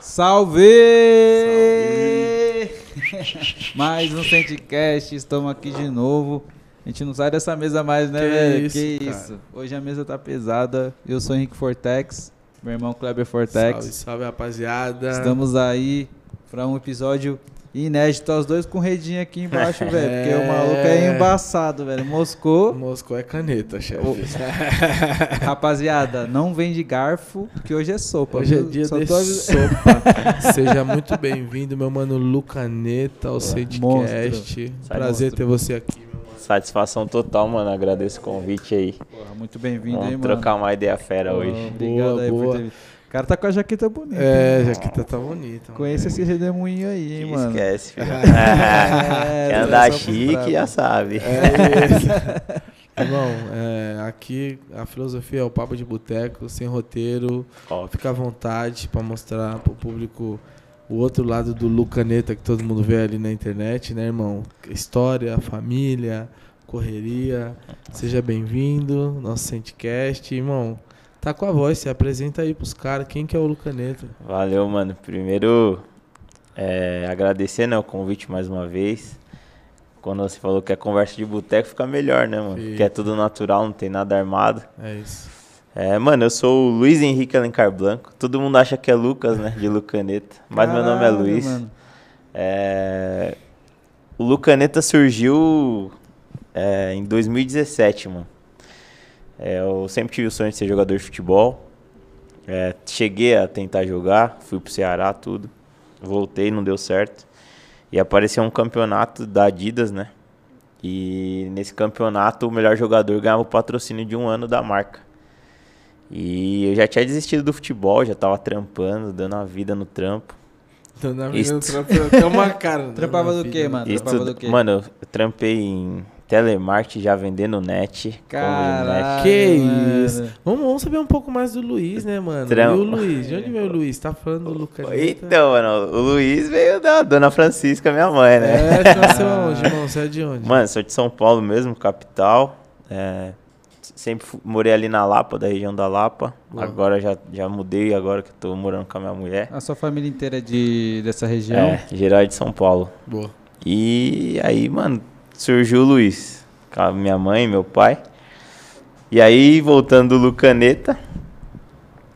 Salve! mais um Centicast, estamos aqui de novo. A gente não sai dessa mesa mais, né, Que velho? isso, que cara. isso. Hoje a mesa tá pesada. Eu sou Henrique Fortex, meu irmão Kleber Fortex. Salve, salve, rapaziada. Estamos aí para um episódio inédito, os dois com redinha aqui embaixo, velho. Porque o É. maluco é embaçado, velho. Moscou. Moscou é caneta, chefe. Rapaziada, não vende garfo, que hoje é sopa. Hoje é viu? dia Só de tô sopa. Seja muito bem-vindo, meu mano Lucaneta, ao Monstro. Prazer Monstro. ter você aqui, meu mano. Satisfação total, mano. Agradeço o convite aí. Porra, muito bem-vindo aí, Vamos mano. trocar uma ideia fera Pô, hoje. Obrigado Boa, aí por boa. ter vindo. O cara tá com a jaqueta bonita. É, hein? Jaqueta tá bonita. mano. Conheça esse redemoinho aí, hein, mano. Esquece, filho. É, Quer andar só pros chique, já sabe. É isso. Irmão, é, aqui a filosofia é o papo de boteco, sem roteiro. Ó, Fica à vontade pra mostrar pro público o outro lado do Lucaneta que todo mundo vê ali na internet, né, irmão? História, família, correria. Seja bem-vindo, nosso Centcast. Irmão, tá com a voz, se apresenta aí pros caras. Quem que é o Lucaneta? Valeu, mano. Primeiro, é, agradecer né, o convite mais uma vez. Quando você falou que é conversa de boteco, fica melhor, né, mano? Que é tudo natural, não tem nada armado. É isso. É, mano, eu sou o Luiz Henrique Alencar Blanco. Todo mundo acha que é Lucas, né? De Lucaneta. Mas meu nome é Caralho, Luiz. É, O Lucaneta surgiu é, em 2017, mano. É, eu sempre tive o sonho de ser jogador de futebol. É, cheguei a tentar jogar, fui pro Ceará, tudo. Voltei, não deu certo. E apareceu um campeonato da Adidas, né? E nesse campeonato o melhor jogador ganhava o patrocínio de um ano da marca. E eu já tinha desistido do futebol, já tava trampando, dando a vida no trampo. Então, na Isso. verdade, tem uma cara. né, Trampava do vida. quê, mano? Trampava do quê? Mano, eu trampei em telemarketing já vendendo net. Caralho. Que mano. isso. Vamos, vamos saber um pouco mais do Luiz, né, mano? Tram- E o Luiz? De onde veio o Luiz? Tá falando do Lucaneta? Então, mano, o Luiz veio da Dona Francisca, minha mãe, né? É, você nasceu onde, irmão? Você é de onde? Mano, sou de São Paulo mesmo, capital. É, sempre morei ali na Lapa, da região da Lapa. Boa. Agora já, já mudei, agora que eu tô morando com a minha mulher. A sua família inteira é de, dessa região? É, geral de São Paulo. Boa. E aí, mano, surgiu o Luiz. Com a minha mãe meu pai. E aí, voltando do Lucaneta.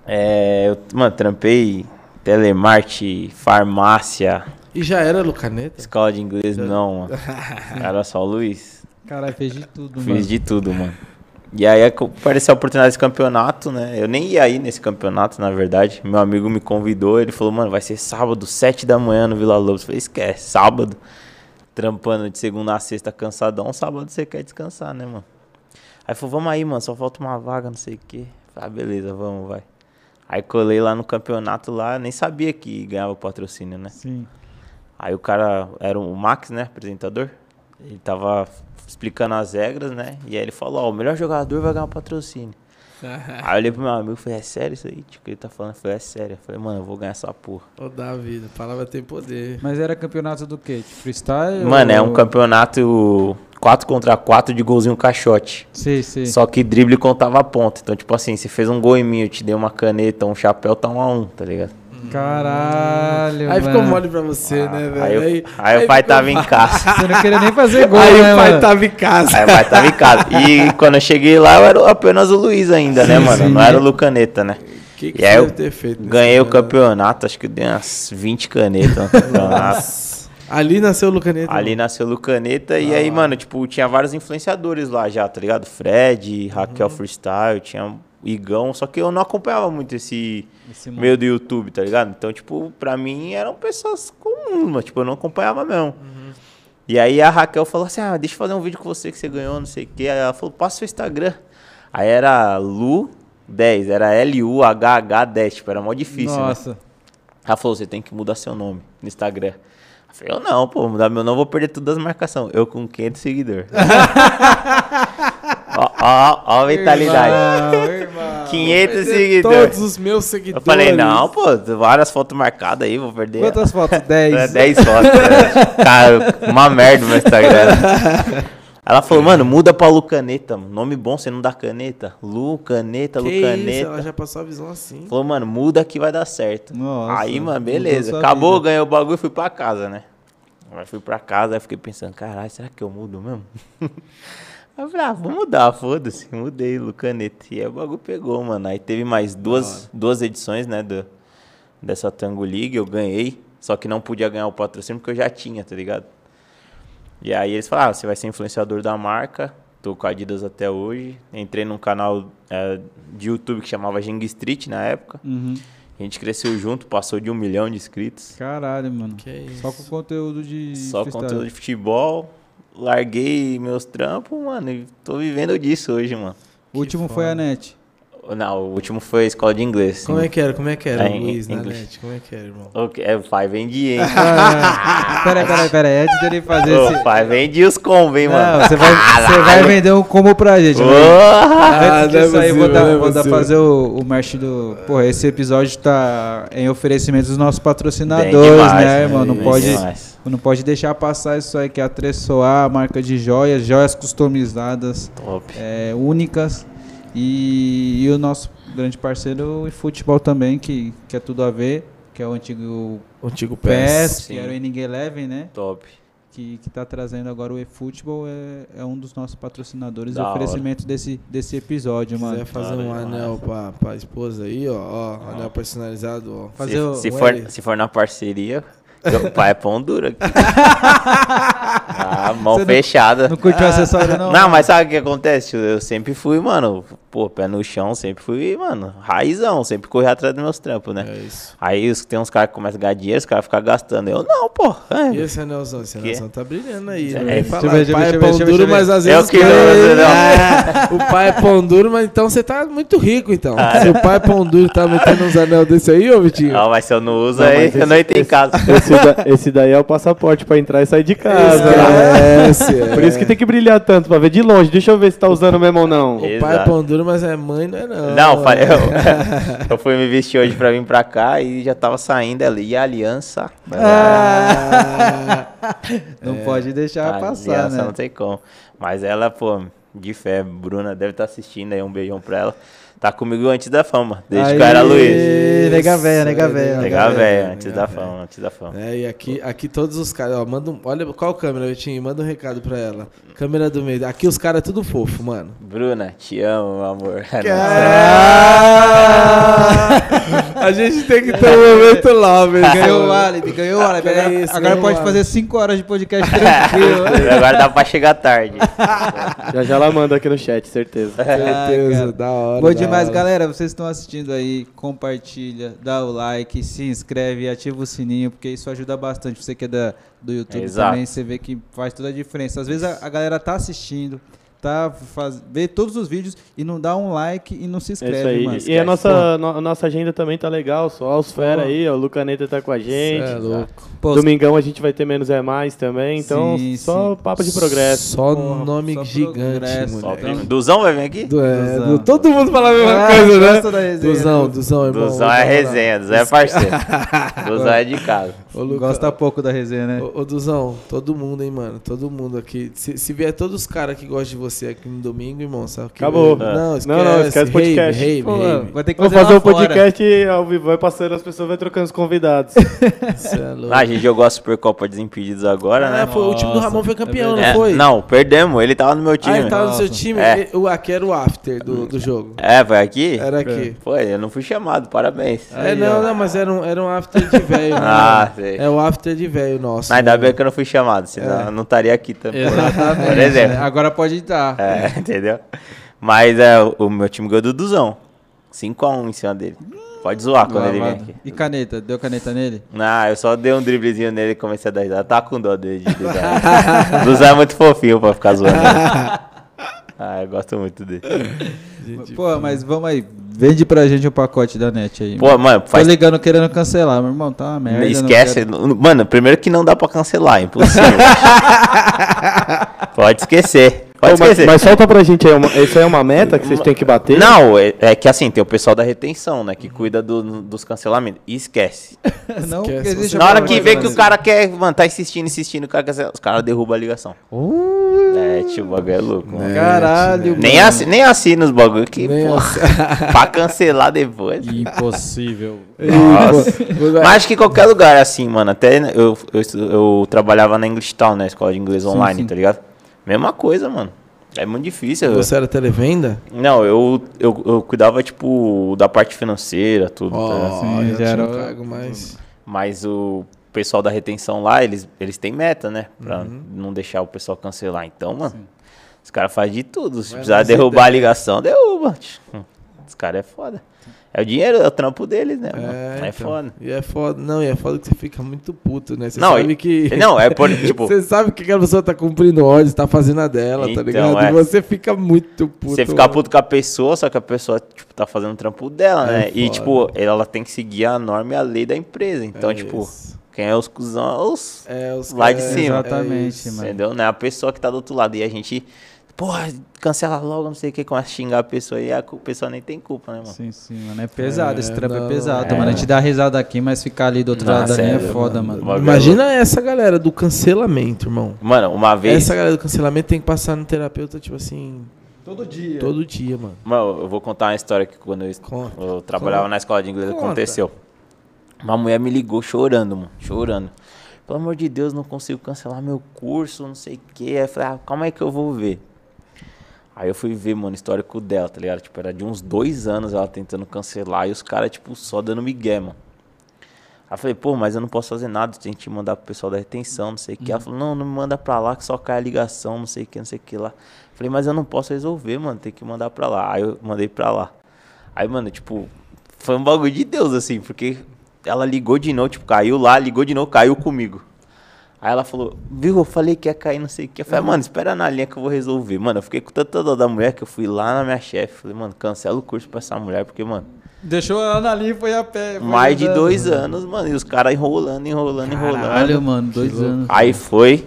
É, eu, mano, trampei telemarketing, farmácia, E já era Lucaneta? escola de inglês, não, mano. Era só o Luiz. Caralho, fez de tudo, Fiz mano. de tudo, mano. E aí apareceu a oportunidade desse campeonato, né? Eu nem ia ir nesse campeonato, na verdade. Meu amigo me convidou, ele falou, mano, vai ser sábado, 7 da manhã no Vila Lobos. Eu falei, esquece, sábado. Trampando de segunda a sexta cansadão, sábado você quer descansar, né, mano? Aí falou, vamos aí, mano, só falta uma vaga, não sei o quê. Falei, ah, beleza, vamos, vai. Aí colei lá no campeonato lá, nem sabia que ganhava patrocínio, né? Sim. Aí o cara era o Max, né, apresentador. Ele tava explicando as regras, né? E aí ele falou, ó, o melhor jogador vai ganhar patrocínio. Aí eu olhei pro meu amigo e falei, é sério isso aí? Tipo, que ele tá falando? Eu falei, é sério. Eu falei, mano, eu vou ganhar essa porra. Ô, Davi, a palavra tem poder. Mas era campeonato do quê? De freestyle? Mano, é um ou- campeonato 4 contra 4 de golzinho caixote. Sim, sim. Só que drible contava a ponta. Então, tipo assim, você fez um gol em mim, eu te dei uma caneta, um chapéu, tá um a um, tá ligado? Caralho, Aí mano. ficou mole pra você, né, velho? Aí, eu- aí o pai tava em fácil. casa. Você não queria nem fazer gol, Aí né, o pai mano? tava em casa. Aí o pai tava em casa. E quando eu cheguei lá, eu era apenas o Luiz ainda, né, Sim, mano? sim. Não era o Lucaneta, né? O que, que E aí eu Ganhei o campeonato? acho que dei umas 20 canetas no campeonato. Ali nasceu o Lucaneta. Ali nasceu o Lucaneta e Ah. aí, mano, tipo, tinha vários influenciadores lá já, tá ligado? Fred, Raquel Uhum. Freestyle, tinha Igão, só que eu não acompanhava muito esse Esse meio do YouTube, tá ligado? Então, tipo, pra mim eram pessoas comuns, mas, tipo, eu não acompanhava mesmo. Uhum. E aí a Raquel falou assim: ah, deixa eu fazer um vídeo com você que você ganhou, não sei o quê. Aí ela falou: passa seu Instagram. Aí era Lu10, era L-U-H-H-10, tipo, era mó difícil, né? Nossa. Ela falou, você tem que mudar seu nome no Instagram. Eu falei, eu não, pô, mudar meu nome, vou perder todas as marcações. Eu com 500 seguidores. ó, ó, ó a mentalidade. Irmão, irmão. 500 Todos seguidores. os meus Eu seguidores. falei, não, pô, várias fotos marcadas aí, vou perder. Quantas fotos? É, 10. 10 fotos. né? Cara, uma merda no Instagram. Ela falou, mano, muda pra Lucaneta. Nome bom, você não dá caneta? Lucaneta, Que Lucaneta. isso, ela já passou a visão assim. Falou, mano, muda que vai dar certo. Nossa, aí, mano, beleza. Acabou, vida. ganhei o bagulho e fui pra casa, né? Aí fui pra casa, aí fiquei pensando, caralho, será que eu mudo mesmo? aí eu falei, ah, vou mudar, foda-se. Mudei, Lucaneta. E aí o bagulho pegou, mano. Aí teve mais duas, duas edições, né, do, dessa Tango League, eu ganhei. Só que não podia ganhar o patrocínio porque eu já tinha, tá ligado? E aí eles falaram, ah, você vai ser influenciador da marca. Tô com a Adidas até hoje. Entrei num canal é, de YouTube que chamava Jing Street na época. Uhum. A gente cresceu junto, passou de um milhão de inscritos. Caralho, mano. Que isso. Só com conteúdo de. Só freestyle. conteúdo de futebol. Larguei meus trampos, mano, e tô vivendo disso hoje, mano. O último foi a net. Não, o último foi a escola de inglês. Como é que era? Como é que era, É, Luiz, na inglês. net? Como é que era, irmão? Ok, É, o pai vendia, hein? Peraí, peraí, peraí. Antes dele fazer o esse. pai vendia os combos, hein, mano? Não, você vai, você vai vender um combo pra gente. né? Porra! Antes é disso aí, eu vou dar, não é vou dar fazer o, o merch do. Porra, esse episódio tá em oferecimento dos nossos patrocinadores, demais, né, né? irmão? Não pode, demais. não pode deixar passar isso aí, que é a Tressoar, marca de joias, joias customizadas, Top. é, únicas. E, e o nosso grande parceiro, o futebol também, que, que é tudo a ver, que é o antigo O antigo PES, PES. que era o Inning Eleven, né? Top. que, que tá trazendo agora o eFootball é, é um dos nossos patrocinadores Da e oferecimento desse, desse episódio, Se quiser mano. fazer um anel pra, pra esposa aí, ó, ó, anel personalizado, ó. Fazer se, o- se for, se for na parceria, o pai é pão duro aqui. ah, mão Você não- fechada. Não curtiu o acessório, não? Não, mas sabe o que acontece? Eu sempre fui, mano, pô, pé no chão, sempre fui, mano, raizão, sempre corri atrás dos meus trampos, né? É isso. Aí os- tem uns caras que começam a ganhar dinheiro, os caras ficam gastando. Eu, não, pô. E É, esse anelzão? Esse Que? anelzão tá brilhando aí. É, Não vem eu falar, deixa eu pai é pão duro, mas às Eu vezes... que não, você não. É, o pai é pão duro, mas então você tá muito rico, então. Se o pai é pão duro tá metendo uns anel desse aí, ô Vitinho? Não, mas se eu não uso, Não, aí eu não esse- entrei em casa. Esse, da- esse daí é o passaporte pra entrar e sair de casa. Esquece, é. Por isso que tem que brilhar tanto, pra ver de longe. Deixa eu ver se tá usando mesmo ou não. O pai é Exato. pão duro, mas é mãe, não é não. Não, falei, eu, eu fui me vestir hoje pra vir pra cá e já tava saindo ali. E a aliança. Ah, Não pode deixar a passar, aliança né? não tem como. Mas ela, pô, de fé, Bruna deve estar assistindo aí. Um beijão pra ela. Tá comigo antes da fama, desde que eu era Luiz. Nega véia, nega véia. Velho, velho, legal, antes da velho. fama, antes da fama. É, e aqui, aqui todos os caras, ó, manda um, olha, qual câmera, Vitinho? Manda um recado pra ela. Câmera do meio. Aqui os caras é tudo fofo, mano. Bruna, te amo, meu amor. É a gente tem que ter um momento lá, velho. Ganhou o álibi, ganhou o álibi. Agora, isso, agora pode álibi. fazer 5 horas de podcast tranquilo. Agora dá pra chegar tarde. Já já ela manda aqui no chat, certeza. Certeza, cara. da hora. Bom da demais, hora. galera. Vocês estão assistindo aí, compartilha, dá o like, se inscreve ativa o sininho, porque isso ajuda bastante. Você que é da, do YouTube Exato. também, você vê que faz toda a diferença. Às vezes a, a galera tá assistindo, tá faz, vê todos os vídeos e não dá um like e não se É inscreve, isso aí. mano. E a nossa, no- a nossa agenda também tá legal. Só os fera aí, ó. O Lucaneta tá com a gente. Cê é louco. Pô, Domingão a gente vai ter menos é mais também. Então, Sim, só sim. papo de progresso. Só Porra, nome só gigante, moleque. Então- Duzão vai vir aqui? Do, é, Duzão. do- todo mundo fala a mesma Ah, coisa, né? gosta da resenha, Duzão? Duzão, irmão. Duzão é falar. resenha, Duzão é parceiro. Duzão é de casa. Ô, Luca, Gosta pouco da resenha, né? Ô, ô, Duzão, todo mundo, hein, mano? Todo mundo aqui. Se, se vier todos os caras que gostam de você aqui no domingo, irmão, sabe? que- Acabou. Não, esquece. Não, não, esquece o podcast. Rave, Pô, rave, vai ter que fazer, fazer um fora. podcast ao vivo, vai passando, as pessoas vão trocando os convidados. Cê é louco. Ah, a gente jogou a Supercopa Desimpedidos agora, Ah, né? foi, o time do Nossa, Ramon foi campeão, é não É, foi? Não, perdemos. Ele tava no meu Ah, time. ele tava no seu Nossa. time? É. E- O, aqui era o after do, do jogo. É, foi aqui? Era aqui. Foi, eu não fui chamado, parabéns. É, não, não, mas era um, era um after de velho. Ah, né? sei. É o after de velho nosso. Mas ainda bem que eu não fui chamado, senão É. eu não estaria aqui também. Exatamente. Por exemplo. Agora pode estar. É, entendeu? Mas é, o- meu time ganhou do Duzão. 5x1 em cima dele. Pode zoar quando ele vem aqui. E caneta? Deu caneta nele? Não, eu só dei um driblezinho nele e comecei a dar risada. Tá com dó dele de Duzão. Duzão é muito fofinho pra ficar zoando. Ah, eu gosto muito dele. Gente, Pô, mas vamos aí. Vende pra gente o pacote da net aí. Pô, mano, Tô faz. ligando querendo cancelar, meu irmão. Tá uma merda. não Esquece. quero- Mano, primeiro que não dá pra cancelar, é impossível. Pode esquecer. Pode Pô, mas, esquecer. mas solta pra gente aí, uma, isso aí é uma meta que vocês têm que bater? Não, é, é que assim, tem o pessoal da retenção, né? Que cuida do- dos cancelamentos. E esquece. Não, Esquece, Na hora que vê que o cara quer, mano, tá insistindo, insistindo, o cara cancela, os caras derrubam a ligação. É tio, o bagulho é louco, mano. É, Caralho, Nem, mano. assi, nem assina os bagulho que, porra, pra cancelar depois. Impossível. Nossa. Mas acho que qualquer lugar é assim, mano. Até eu, eu, estu- eu trabalhava na English Town, né? Escola de inglês online, sim. tá ligado? Mesma coisa, mano. É muito difícil. Você era televenda? Não, eu, eu, eu cuidava, tipo, da parte financeira, tudo, tá ligado? Ó, Sim, já já era um cargo mais... Mas o pessoal da retenção lá, eles, eles têm meta, né? Pra Uhum. não deixar o pessoal cancelar. Então, mano, os caras fazem de tudo. Se Vai precisar derrubar a ligação, derruba. Os caras é foda. É o dinheiro, é o trampo deles, né? mano? É, É, então. foda. E é foda. Não, e é foda que você fica muito puto, né? Você Não, sabe e- que... Não, é por, tipo, Você sabe que aquela pessoa tá cumprindo ordens, tá fazendo a dela, tá Então, ligado? é. E você fica muito puto. você ficar puto com a pessoa, só que a pessoa, tipo, tá fazendo o trampo dela, É né? E, foda. tipo, ela tem que seguir a norma e a lei da empresa. Então, É tipo, isso. quem é os cuzão é os. É, os lá de caras- cima. Exatamente, isso. mano. Entendeu? Não é a pessoa que tá do outro lado. E a gente, porra, cancela logo, não sei o que, começa a xingar a pessoa e a pessoa nem tem culpa, né, mano? Sim, sim, mano. É pesado, É, esse trampo é pesado, é. mano. A gente dá risada aqui, mas ficar ali do outro lado da linha é sério, foda, mano. mano. Imagina essa galera do cancelamento, irmão. Mano, uma vez. Essa galera do cancelamento tem que passar no terapeuta, tipo assim, Todo dia. todo dia, mano. Mano, eu vou contar uma história que quando eu, Conta. eu trabalhava na escola de inglês Conta. aconteceu. Uma mulher me ligou chorando, mano. Chorando. Pelo amor de Deus, não consigo cancelar meu curso, não sei o quê. Aí eu falei, ah, calma aí que eu vou ver. Aí eu fui ver, mano, o histórico dela, tá ligado? Tipo, era de uns dois anos ela tentando cancelar e os caras, tipo, só dando migué, mano. Aí eu falei, pô, mas eu não posso fazer nada, tem que mandar pro pessoal da retenção, não sei o que. Ela falou, não, não me manda pra lá que só cai a ligação, não sei o que, não sei o que lá. Falei, mas eu não posso resolver, mano, tem que mandar pra lá. Aí eu mandei pra lá. Aí, mano, tipo, foi um bagulho de Deus, assim, porque ela ligou de novo, tipo, caiu lá, ligou de novo, caiu comigo. Aí ela falou, viu, eu falei que ia cair, não sei o que. Eu falei, mano, espera na linha que eu vou resolver. Mano, eu fiquei com tanta dor da mulher que eu fui lá na minha chefe. Falei, mano, cancela o curso pra essa mulher, porque, mano, Deixou ela na linha e foi a pé. foi mais de dois anos, mano, e os caras enrolando, enrolando, enrolando. Caralho, mano, dois anos. Aí foi,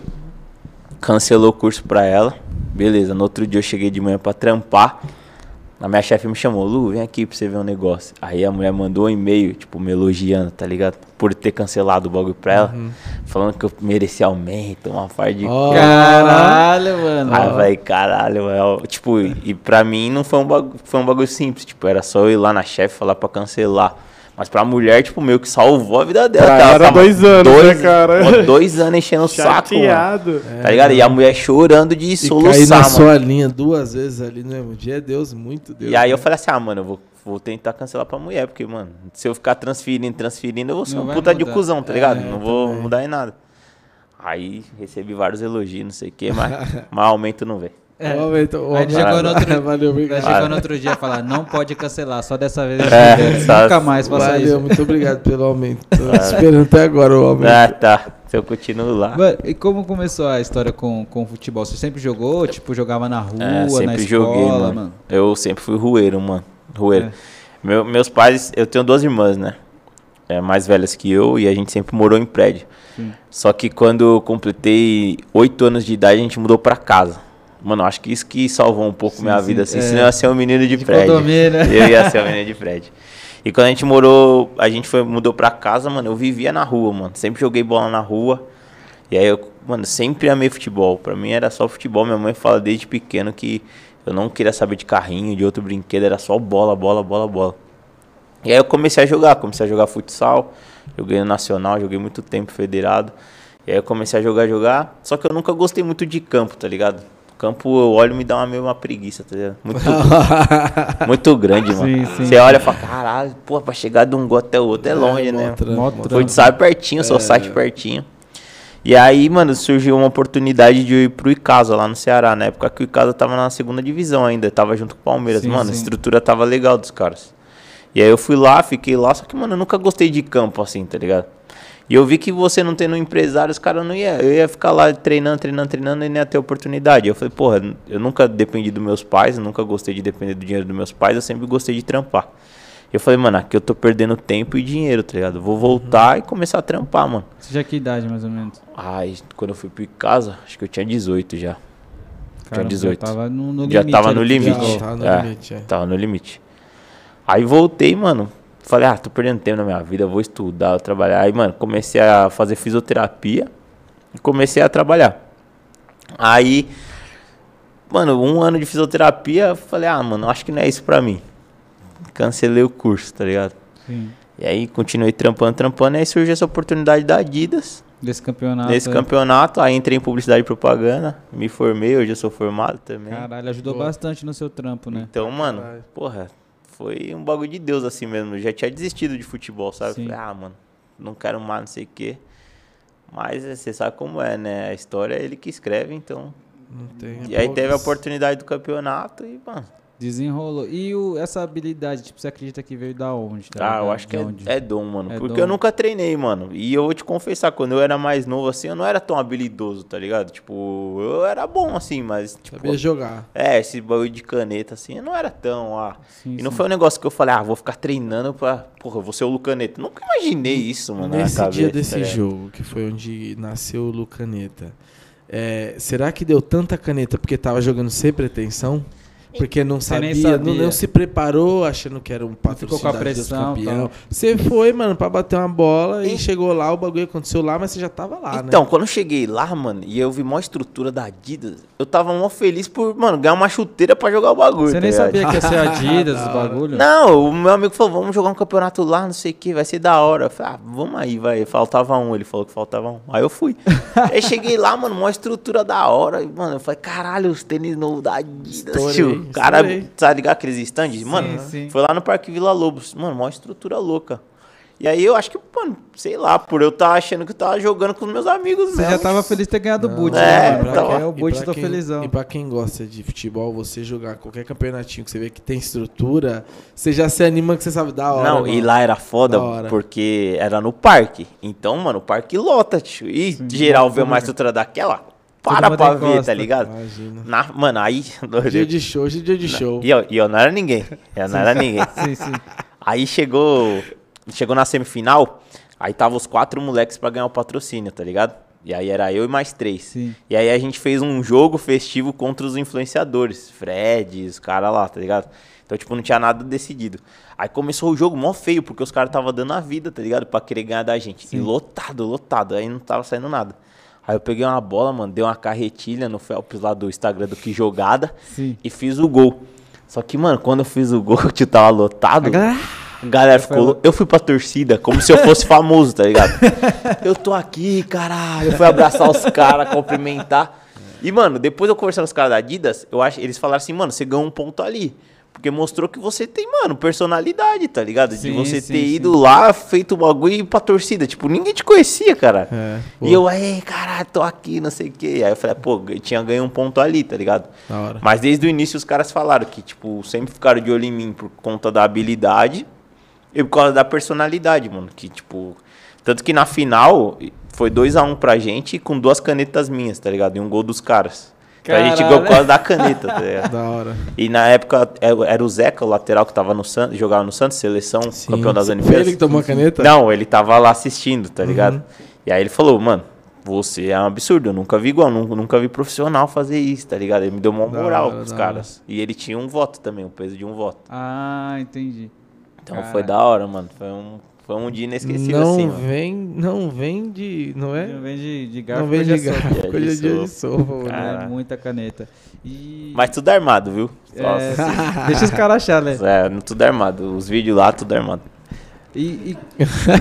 cancelou o curso pra ela. Beleza, no outro dia eu cheguei de manhã pra trampar. A minha chefe me chamou, Lu, vem aqui pra você ver um negócio. Aí a mulher mandou um e-mail, tipo, me elogiando, tá ligado? Por ter cancelado o bagulho pra ela. Falando que eu merecia aumento, uma parte de. Ó, Caralho, mano. Aí eu falei, caralho, mano. Tipo, e pra mim não foi um, bagulho, foi um bagulho simples. Tipo, era só eu ir lá na chefe falar pra cancelar. Mas pra mulher, tipo, meio que salvou a vida dela. Pra que ela ela, tava dois anos, dois, né, cara? pô, dois anos enchendo o saco, mano. Chateado. Tá ligado? E a mulher chorando de E cair soluçar, na mano. sua linha duas vezes ali no mesmo dia é Deus, muito Deus. E aí eu né? falei assim, ah, mano, eu vou, vou tentar cancelar pra mulher, porque, mano, se eu ficar transferindo, transferindo, eu vou ser Não um puta de mudar. cuzão, tá ligado? É, não vou também. mudar em nada. Aí recebi vários elogios, não sei o quê, mas, mas aumento não veio. É. Ó, então, ó, Aí chegou no outro- Valeu, obrigado. chegou no outro dia e falar, não pode cancelar, só dessa vez. É, só- Nunca mais faça Valeu, isso. muito obrigado pelo aumento. Tô esperando até agora o aumento. Ah, tá. Se eu continuo lá. Mano, e como começou a história com, com o futebol? Você sempre jogou? Tipo, jogava na rua, É, na sempre escola, joguei, mano. Eu sempre fui rueiro, mano. Rueiro. É. Meu- meus pais, eu tenho duas irmãs, né? É, mais velhas que eu e a gente sempre morou em prédio. Sim. Só que quando eu completei oito anos de idade, a gente mudou pra casa. Mano, acho que isso que salvou um pouco Sim, minha sim, vida, assim. é. Senão eu ia ser um menino de, De prédio. condomínio, né? Eu ia ser um menino de prédio. E quando a gente morou, a gente foi, mudou pra casa, mano, eu vivia na rua, mano. Sempre joguei bola na rua. E aí eu, mano, sempre amei futebol. Pra mim era só futebol. Minha mãe fala desde pequeno que eu não queria saber de carrinho, de outro brinquedo, era só bola, bola, bola, bola. E aí eu comecei a jogar, comecei a jogar futsal, joguei no Nacional, joguei muito tempo federado. E aí eu comecei a jogar, jogar. Só que eu nunca gostei muito de campo, tá ligado? Campo eu olho e me dá uma meio uma preguiça, tá ligado? Muito, muito grande, mano. Sim, sim. Você olha e fala, caralho, pô, pra chegar de um gol até o outro é longe, né? mó trampo. trampo. Futsal é pertinho, só site pertinho. E aí, mano, surgiu uma oportunidade de eu ir pro Icasa lá no Ceará, na época que o Icasa tava na segunda divisão ainda, tava junto com o Palmeiras. Sim, mano, a estrutura tava legal dos caras. E aí eu fui lá, fiquei lá, só que, mano, eu nunca gostei de campo assim, tá ligado? E eu vi que você não tendo um empresário, os caras não ia. Eu ia ficar lá treinando, treinando, treinando e não ia ter oportunidade. Eu falei, porra, eu nunca dependi dos meus pais, eu nunca gostei de depender do dinheiro dos meus pais, eu sempre gostei de trampar. Eu falei, mano, aqui eu tô perdendo tempo e dinheiro, tá ligado? Vou voltar e começar a trampar, mano. Você já que idade, mais ou menos? Ai, quando eu fui pro casa, acho que eu tinha 18 já. Caramba, 18. Já tava no, no Já limite. tava ali no limite. Já tá no É. limite, é. Tava no limite. Aí voltei, mano. Falei, ah, tô perdendo tempo na minha vida, vou estudar, vou trabalhar. Aí, mano, comecei a fazer fisioterapia e comecei a trabalhar. Aí, mano, um ano de fisioterapia, eu falei, ah, mano, acho que não é isso pra mim. Cancelei o curso, tá ligado? Sim. E aí continuei trampando, trampando, e aí surgiu essa oportunidade da Adidas, Desse campeonato. nesse aí. campeonato. Aí entrei em publicidade e propaganda, me formei, hoje eu sou formado também. Caralho, ajudou Boa. bastante no seu trampo, né? Então, mano, Caralho. porra, foi um bagulho de Deus assim mesmo. Eu já tinha desistido de futebol, sabe? Falei, ah, mano, não quero mais, não sei o quê. Mas eh, você sabe como é, né? A história é ele que escreve, então. Não tem E aí teve a oportunidade do campeonato e, mano. Desenrolou. E o, essa habilidade, tipo, você acredita que veio da onde? tá Ah, eu acho que é, onde? é dom, mano. É porque dom. eu nunca treinei, mano. E eu vou te confessar, quando eu era mais novo, assim, eu não era tão habilidoso, tá ligado? Tipo, eu era bom, assim, mas, tipo. Sabia jogar. É, esse bagulho de caneta, assim, eu não era tão, ah. Sim, E não sim. foi um negócio que eu falei, ah, vou ficar treinando pra. Porra, eu vou ser o Lucaneta. Nunca imaginei isso, mano. na Nesse cabeça, dia tá desse ligado? jogo, que foi onde nasceu o Lucaneta, é, será que deu tanta caneta porque tava jogando sem pretensão? Porque não Você nem sabia, Não, sabia. não se preparou achando que era um ficou com a pressão, campeão. tal. Você foi, mano, pra bater uma bola e E- chegou lá, o bagulho aconteceu lá, mas você já tava lá, Então, né? quando eu cheguei lá, mano, e eu vi mó estrutura da Adidas, eu tava mó feliz por, mano, ganhar uma chuteira pra jogar o bagulho. Você tá nem sabia que ia ser Adidas, hora. bagulho? Não, o meu amigo falou, vamos jogar um campeonato lá, não sei o que, vai ser da hora. Eu falei, ah, vamos aí, vai. Faltava um, ele falou que faltava um. Aí eu fui. aí cheguei lá, mano, uma estrutura da hora. E, mano, eu falei, caralho, os tênis novos da Adidas, Estourei, tio. Cara, estourei. sabe ligar aqueles stands? Mano, sim. foi lá no Parque Vila Lobos. Mano, uma estrutura louca. E aí eu acho que, mano, sei lá, por eu estar achando que eu tava jogando com os meus amigos Você mesmo. já tava feliz de ter ganhado o boot, É, né, mano? então- Porque é o boot pra do quem- felizão. E pra quem gosta de futebol, você jogar qualquer campeonatinho que você vê que tem estrutura, você já se anima que você sabe da hora. Não, mano. e lá era foda porque era no parque. Então, mano, o parque lota, tio. E geral vê uma estrutura daquela, para pra ver, tá ligado? Imagina. Na, mano, aí. Dia de show, hoje dia de show. E eu, e eu não era ninguém. Eu não era ninguém. Sim, sim. Aí chegou. Chegou na semifinal, aí tava os quatro moleques pra ganhar o patrocínio, tá ligado? E aí era eu e mais três. Sim. E aí a gente fez um jogo festivo contra os influenciadores. Fred, os caras lá, tá ligado? Então, tipo, não tinha nada decidido. Aí começou o jogo mó feio, porque os caras tava dando a vida, tá ligado? Pra querer ganhar da gente. E lotado, lotado. Aí não tava saindo nada. Aí eu peguei uma bola, mano, dei uma carretilha no Felps lá do Instagram do Que Jogada Sim. e fiz o gol. Só que, mano, quando eu fiz o gol, o tio tava lotado. A galera- A galera ficou. lou- Eu fui pra torcida, como se eu fosse famoso, tá ligado? Eu tô aqui, caralho. Eu fui abraçar os caras, cumprimentar. E, mano, depois eu conversando com os caras da Adidas, eu acho, eles falaram assim, mano, você ganhou um ponto ali. Porque mostrou que você tem, mano, personalidade, tá ligado? De Sim, você sim, ter sim. ido lá, feito o bagulho e ir pra torcida. Tipo, ninguém te conhecia, cara. É, e eu, aí, caralho, tô aqui, não sei o quê. Aí eu falei, pô, eu tinha ganho um ponto ali, tá ligado? Mas desde o início os caras falaram que, tipo, sempre ficaram de olho em mim por conta da habilidade e por causa da personalidade, mano. Que, tipo. Tanto que na final foi 2x1 pra gente com duas canetas minhas, tá ligado? E um gol dos caras. Então a gente ganhou por causa da caneta, tá ligado? Da hora. E na época é- era o Zeca, o lateral que tava no Santos, jogava no Santos, seleção, Sim. campeão das Foi Olimpíadas. ele que tomou a caneta? Não, ele tava lá assistindo, tá Uhum. ligado? E aí ele falou, mano, você é um absurdo, eu nunca vi igual, nunca, vi profissional fazer isso, tá ligado? Ele me deu uma moral hora, pros caras. E ele tinha um voto também, o peso de um voto. Ah, entendi. Então Cara. foi da hora, mano. Foi um, foi um dia inesquecível, não assim, mano. vem, não vem de, não é? Não vem de, de garfo, Não vem de é garfo, Dia de dia de sopa. mano. É muita caneta. E... Mas tudo armado, viu? É, deixa os caras achar, né? É, tudo armado. Os vídeos lá, tudo armado. E, e,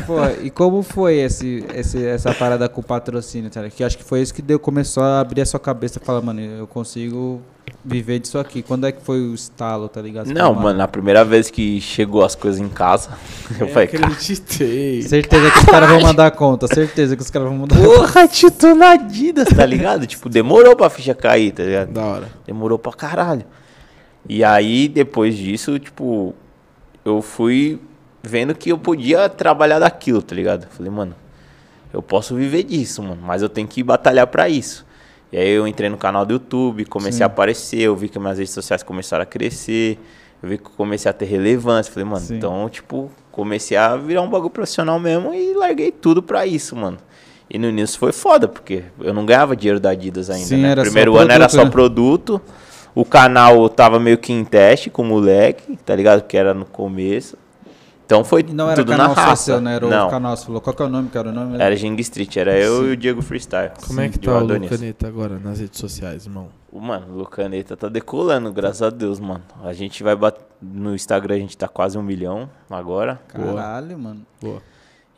pô, e como foi esse, esse, essa parada com o patrocínio, tá? Que eu acho que foi isso que deu, começou a abrir a sua cabeça e falar, mano, eu consigo viver disso aqui. Quando é que foi o estalo, tá ligado? Não, mano, a primeira vez que chegou as coisas em casa, eu falei, cara, acreditei. Certeza que os caras vão mandar conta, certeza que os caras vão mandar porra, tio, tô na Adidas, tá ligado? tipo, demorou pra ficha cair, tá ligado? Da hora. Demorou pra caralho. E aí, depois disso, tipo, eu fui vendo que eu podia trabalhar daquilo, tá ligado? Falei, mano, eu posso viver disso, mano, mas eu tenho que batalhar pra isso. E aí eu entrei no canal do YouTube, comecei Sim. a aparecer, eu vi que minhas redes sociais começaram a crescer, eu vi que eu comecei a ter relevância. Falei, mano, Sim. então, tipo, comecei a virar um bagulho profissional mesmo e larguei tudo pra isso, mano. E no início foi foda, porque eu não ganhava dinheiro da Adidas ainda, Sim, né? Primeiro ano era produto, só né? produto. O canal tava meio que em teste com o moleque, tá ligado? Que era no começo. Então foi Não era tudo na canal raça. seu, né? Era Não, o canal você falou. Qual que é o nome, cara? O nome era Ging Street, era eu e o Diego Freestyle. Como é que de tá o. Lucaneta agora nas redes sociais, irmão? O, Mano, o Lucaneta tá decolando, graças a Deus, mano. A gente vai bater. No Instagram a gente tá quase um milhão agora. Caralho, mano. Boa.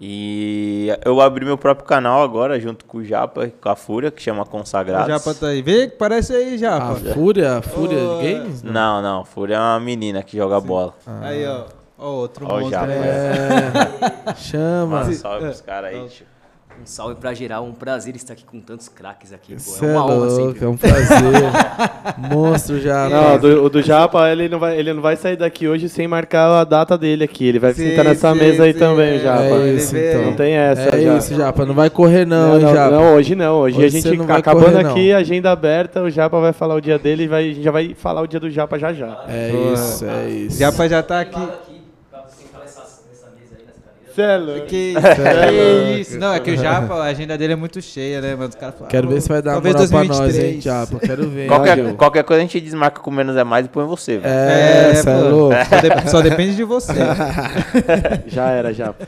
E eu abri meu próprio canal agora, junto com o Japa e com a Fúria, que chama O Consagrados. Japa tá aí. Vê, parece aí, A Japa. Fúria, a Fúria Ô, Games? Não, não, Fúria é uma menina que joga bola. Aí, ó. Ó, outro Ó o monstro Japa. aí. É. Chama. Mano, salve pros caras aí, tio. Um salve pra geral, um prazer estar aqui com tantos craques aqui. Pô, Cê é uma honra louco, sempre. é um prazer. Monstro já. Não, o do, o do Japa, ele não, vai, ele não vai sair daqui hoje sem marcar a data dele aqui. Ele vai Sim, sentar nessa sim, mesa aí sim, também, é. Japa. É ele isso, então. Não tem essa, É já. isso, Japa. Não vai correr não, não, hein, não, Japa. não, hoje não. Hoje, Hoje a você gente, não vai acabando correr, não. aqui, agenda aberta, o Japa vai falar o dia dele e vai, a gente já vai falar o dia do Japa já já. É isso, é isso. Japa já tá aqui. Celo. Que, É, que isso? Não, é que o Japa, a agenda dele é muito cheia, né? Mas os caras falam. Quero ver se vai dar uma talvez moral pra nós, hein, 2023. Japa. Quero ver. Qualquer, qualquer coisa a gente desmarca com menos é mais e põe você, velho. É, é pô, louco. Só, de- só depende de você. Já era, Japa.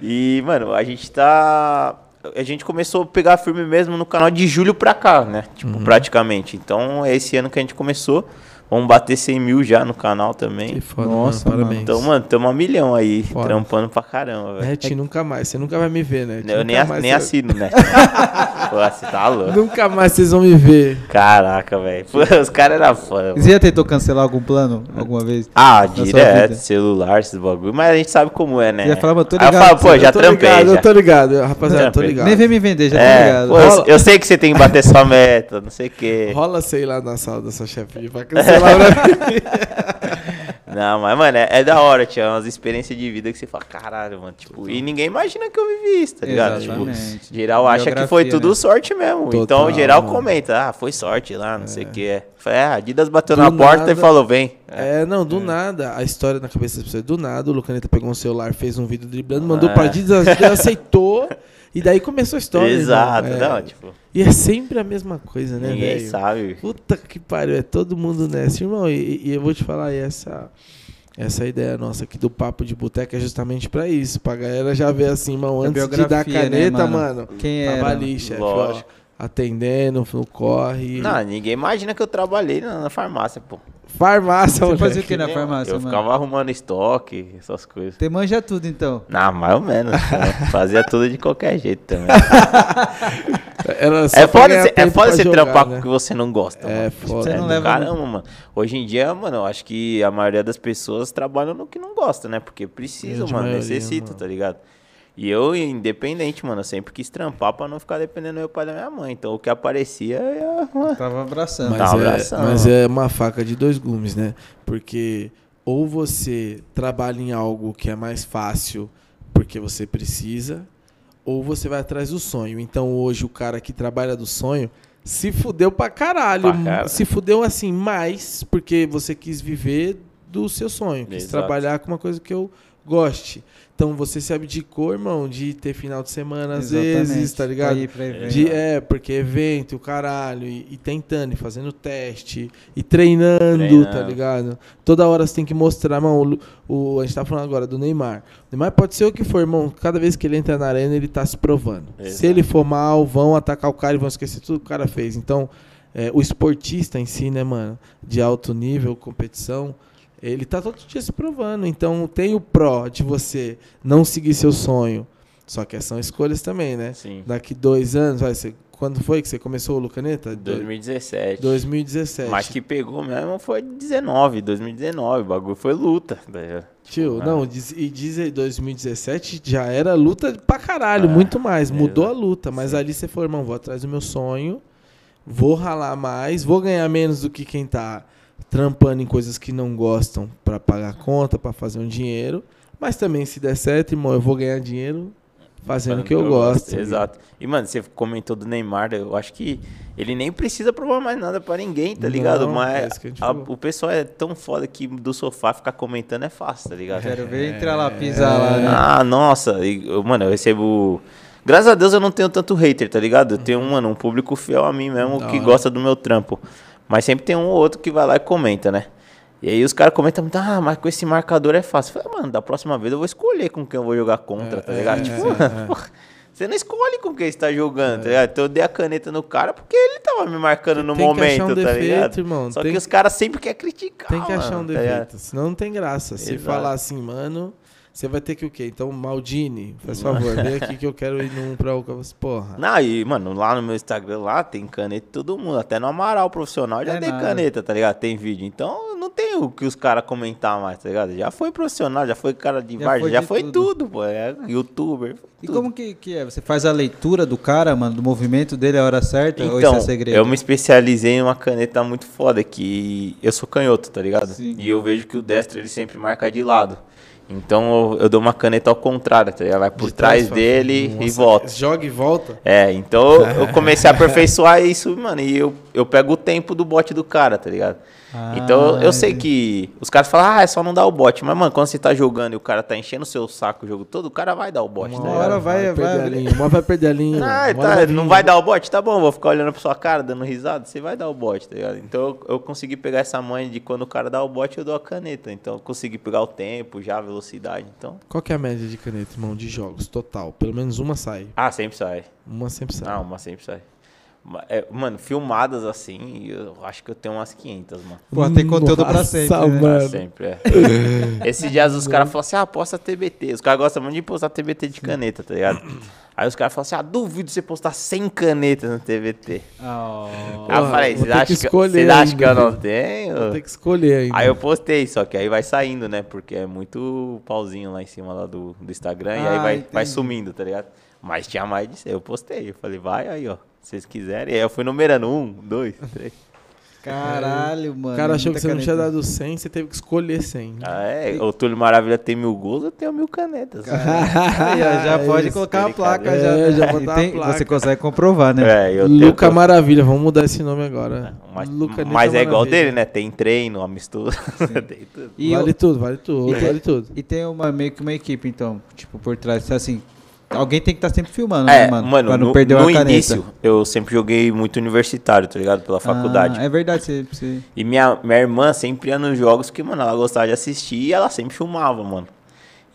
E, mano, a gente tá. A gente começou a pegar firme mesmo no canal de julho pra cá, né? Tipo, praticamente. Então, é esse ano que a gente começou. Vamos bater 100 mil já no canal também. Que foda, Nossa, mano. Parabéns. Então, mano, tamo a milhão aí, Foda. trampando pra caramba, velho. Netinho nunca mais. Você nunca vai me ver, né? Eu nem, Nunca ass- mais nem você- assino, né? Pô, você tá louco. Nunca mais vocês vão me ver. Caraca, velho. Pô, Os caras eram fã. mano. Você já tentou cancelar algum plano alguma vez? Ah, direto, celular, esses bagulho. Mas a gente sabe como é, né? Você ia falar, mas tô Aí eu ligado, falo, pô, já eu tô trampei, ligado, já. eu tô ligado. Rapaziada, eu tô Trampei. ligado. Nem vem me vender, já tô É, ligado. pô, eu, eu sei que você tem que bater sua meta, não sei o quê. Rola, sei lá, na sala da sua chefe pra cancelar. Não, mas, mano, é, é da hora, tinha umas experiências de vida que você fala, caralho, mano, tipo, e ninguém imagina que eu vivi isso, tá ligado? Exatamente. Tipo, geral acha que foi tudo né? sorte mesmo. Total, então, geral mano. comenta, ah, foi sorte lá, não sei o que. É. Falei, ah, Adidas bateu Do na porta nada- e falou, vem. É. É, não, do nada, a história na cabeça das pessoas, do nada, o Lucaneta pegou um celular, fez um vídeo driblando, mandou É. pra Adidas, a Adidas aceitou, e daí começou a história. Exato, irmão. É. não, tipo, E é sempre a mesma coisa, né, ninguém velho? sabe. Puta que pariu, é todo mundo nessa, irmão. E, e eu vou te falar, e essa, essa ideia nossa aqui do papo de boteca é justamente pra isso, pra galera já ver assim, irmão, É antes de dar né, caneta, mano? mano, Quem chefe, ó, Lógico. atendendo, no corre. Não, ninguém imagina que eu trabalhei na, na farmácia, pô. Farmácia, Você moleque. fazia o que na farmácia, Eu mano? ficava arrumando estoque, essas coisas. Você manja tudo, então. Não, mais ou menos. né? Fazia tudo de qualquer jeito também. Era só É pra foda, ganhar você, é tempo foda pra você jogar, trampar né? com o que você não gosta. É mano. foda. Você É não do leva caramba, mano. Hoje em dia, mano, eu acho que a maioria das pessoas trabalham no que não gosta, né? Porque precisa, Grande mano, maioria, necessita, mano. tá ligado? E eu, independente, mano, eu sempre quis trampar pra não ficar dependendo do meu pai e da minha mãe. Então o que aparecia, eu... Tava abraçando. Mas, um é, abração. mas é uma faca de dois gumes, né? Porque ou você trabalha em algo que é mais fácil porque você precisa, ou você vai atrás do sonho. Então hoje o cara que trabalha do sonho se fudeu pra caralho. Pra caralho. Se fudeu assim mais porque você quis viver do seu sonho, quis Exato. trabalhar com uma coisa que eu goste. Então você se abdicou, irmão, de ter final de semana às vezes, tá ligado? Pra ir pra evento. De, é, porque evento, e o caralho, e, e tentando, e fazendo teste, e treinando, Treinando. tá ligado? Toda hora você tem que mostrar, irmão, o, o- a gente tá falando agora do Neymar. O Neymar pode ser o que for, irmão, cada vez que ele entra na arena, ele tá se provando. Se Exato. ele for mal, vão atacar o cara e vão esquecer tudo que o cara fez. Então, é, o esportista em si, né, mano, de alto nível, competição, ele tá todo dia se provando. Então, tem o pró de você não seguir seu sonho. Só que são escolhas também, né? Sim. Daqui dois anos, vai ser. Quando foi que você começou o Lucaneta? 2017. 2017. Mas que pegou mesmo foi 19, 2019. O bagulho foi luta. Tio, Ah. não, e diz aí, 2017 já era luta pra caralho, É, muito mais. Mudou exato. a luta, mas Sim. ali você falou, irmão, vou atrás do meu sonho, vou ralar mais, vou ganhar menos do que quem tá trampando em coisas que não gostam pra pagar conta, pra fazer um dinheiro. Mas também, se der certo, irmão, eu vou ganhar dinheiro fazendo o que eu, gosto. Exato. E, mano, você comentou do Neymar, eu acho que ele nem precisa provar mais nada pra ninguém, tá Não, ligado? é Mas que a o pessoal é tão foda que do sofá ficar comentando é fácil, tá ligado? Quero ver entrar lá, pisar lá, né? Ah, nossa. E, eu- mano, eu recebo. Graças a Deus eu não tenho tanto hater, tá ligado? Eu tenho, mano, um público fiel a mim mesmo Da que gosta do meu trampo. Mas sempre tem um ou outro que vai lá e comenta, né? E aí os caras comentam muito, ah, mas com esse marcador é fácil. Eu falei, mano, da próxima vez eu vou escolher com quem eu vou jogar contra, tá ligado? é, tipo, é. porra, você não escolhe com quem você tá jogando, tá ligado? Então eu dei a caneta no cara porque ele tava me marcando no Tem que momento, achar um tá defeito, ligado? irmão. Só Tem- que os caras sempre querem criticar, Tem que achar um tá defeito, senão não tem graça. Se Exato. falar assim, mano, você vai ter que o quê? Então, Maldini, faz favor, vem aqui que eu quero ir num pra o Porra. Não, e, mano, lá no meu Instagram, lá tem caneta de todo mundo. Até no Amaral profissional já É tem nada. caneta, tá ligado? Tem vídeo. Então não tem o que os caras comentar mais, tá ligado? Já foi profissional, já foi cara de Já várzea, foi já foi tudo. pô. É youtuber. E tudo. como que, que é? Você faz a leitura do cara, mano, do movimento dele a hora certa? ou isso Então, é segredo? eu me especializei em uma caneta muito foda, que eu sou canhoto, tá ligado? Sim. E eu vejo que o destro ele sempre marca de lado. Então eu, eu dou uma caneta ao contrário, tá ligado? Vai por De trás pra- dele e Nossa, volta. Joga e volta. É, então eu comecei a aperfeiçoar isso, mano, e eu, eu pego o tempo do bot do cara, tá ligado? Ah, então eu sei entendi. que os caras falam, ah, é só não dar o bot, mas mano, quando você tá jogando e o cara tá enchendo o seu saco o jogo todo, o cara vai dar o bot, Uma tá hora ligado? vai- vai perder a abrir. linha. Uma vai perder a linha. Ah, uma tá, vir. não vai dar o bot? Tá bom, vou ficar olhando pra sua cara, dando risada, você vai dar o bot, tá ligado? Então eu, eu consegui pegar essa manha de quando o cara dá o bot, eu dou a caneta. Então eu consegui pegar o tempo, já a velocidade, então... Qual que é a média de caneta, irmão, de jogos? Total. Pelo menos uma sai. Ah, sempre sai. Uma sempre sai. Não, mas sempre sai. É, mano, filmadas assim, eu acho que eu tenho umas 500, mano. Pô, tem conteúdo pra Nossa, sempre, né? Pra mano. sempre, é. Esses dias os caras falam assim, ah, posta TBT. Os caras gostam muito de postar TBT de caneta, tá ligado? Aí os caras falam assim, ah, duvido você postar 100 canetas no TBT. Ah, Aí eu falei, vocês que acham que, acham que eu não Vou tenho? ter que escolher ainda. Aí eu postei, só que aí vai saindo, né? Porque é muito pauzinho lá em cima lá do, do Instagram e aí Ah, vai, vai sumindo, tá ligado? Mas tinha mais de 100, eu postei. Eu falei, vai aí, ó. Se vocês quiserem. E aí eu fui numerando um, dois, três. Caralho, mano. O cara achou que você não tinha caneta. dado 100, você teve que escolher 100. Ah, é. O Túlio Maravilha tem mil gols, eu tenho mil canetas. Aí, ó, já É pode isso, colocar a ele placa já. É, já E botar a tem- placa. Você consegue comprovar, né? É, eu tenho. Luca Maravilha, vamos mudar esse nome agora. Mas, Luca mas é igual Maravilha. dele, né? Tem treino, amistoso. tem tudo. E, vale o- tudo, vale tudo, e tem- vale tudo. e tem uma, meio que uma equipe, então, tipo, por trás. Assim, alguém tem que estar sempre filmando, É, né, mano? mano, pra não no, perder no uma caneta. início eu sempre joguei muito universitário, tá ligado? Pela faculdade. Ah, é verdade, você, você- E minha, minha irmã sempre ia nos jogos porque, mano, ela gostava de assistir e ela sempre filmava, mano.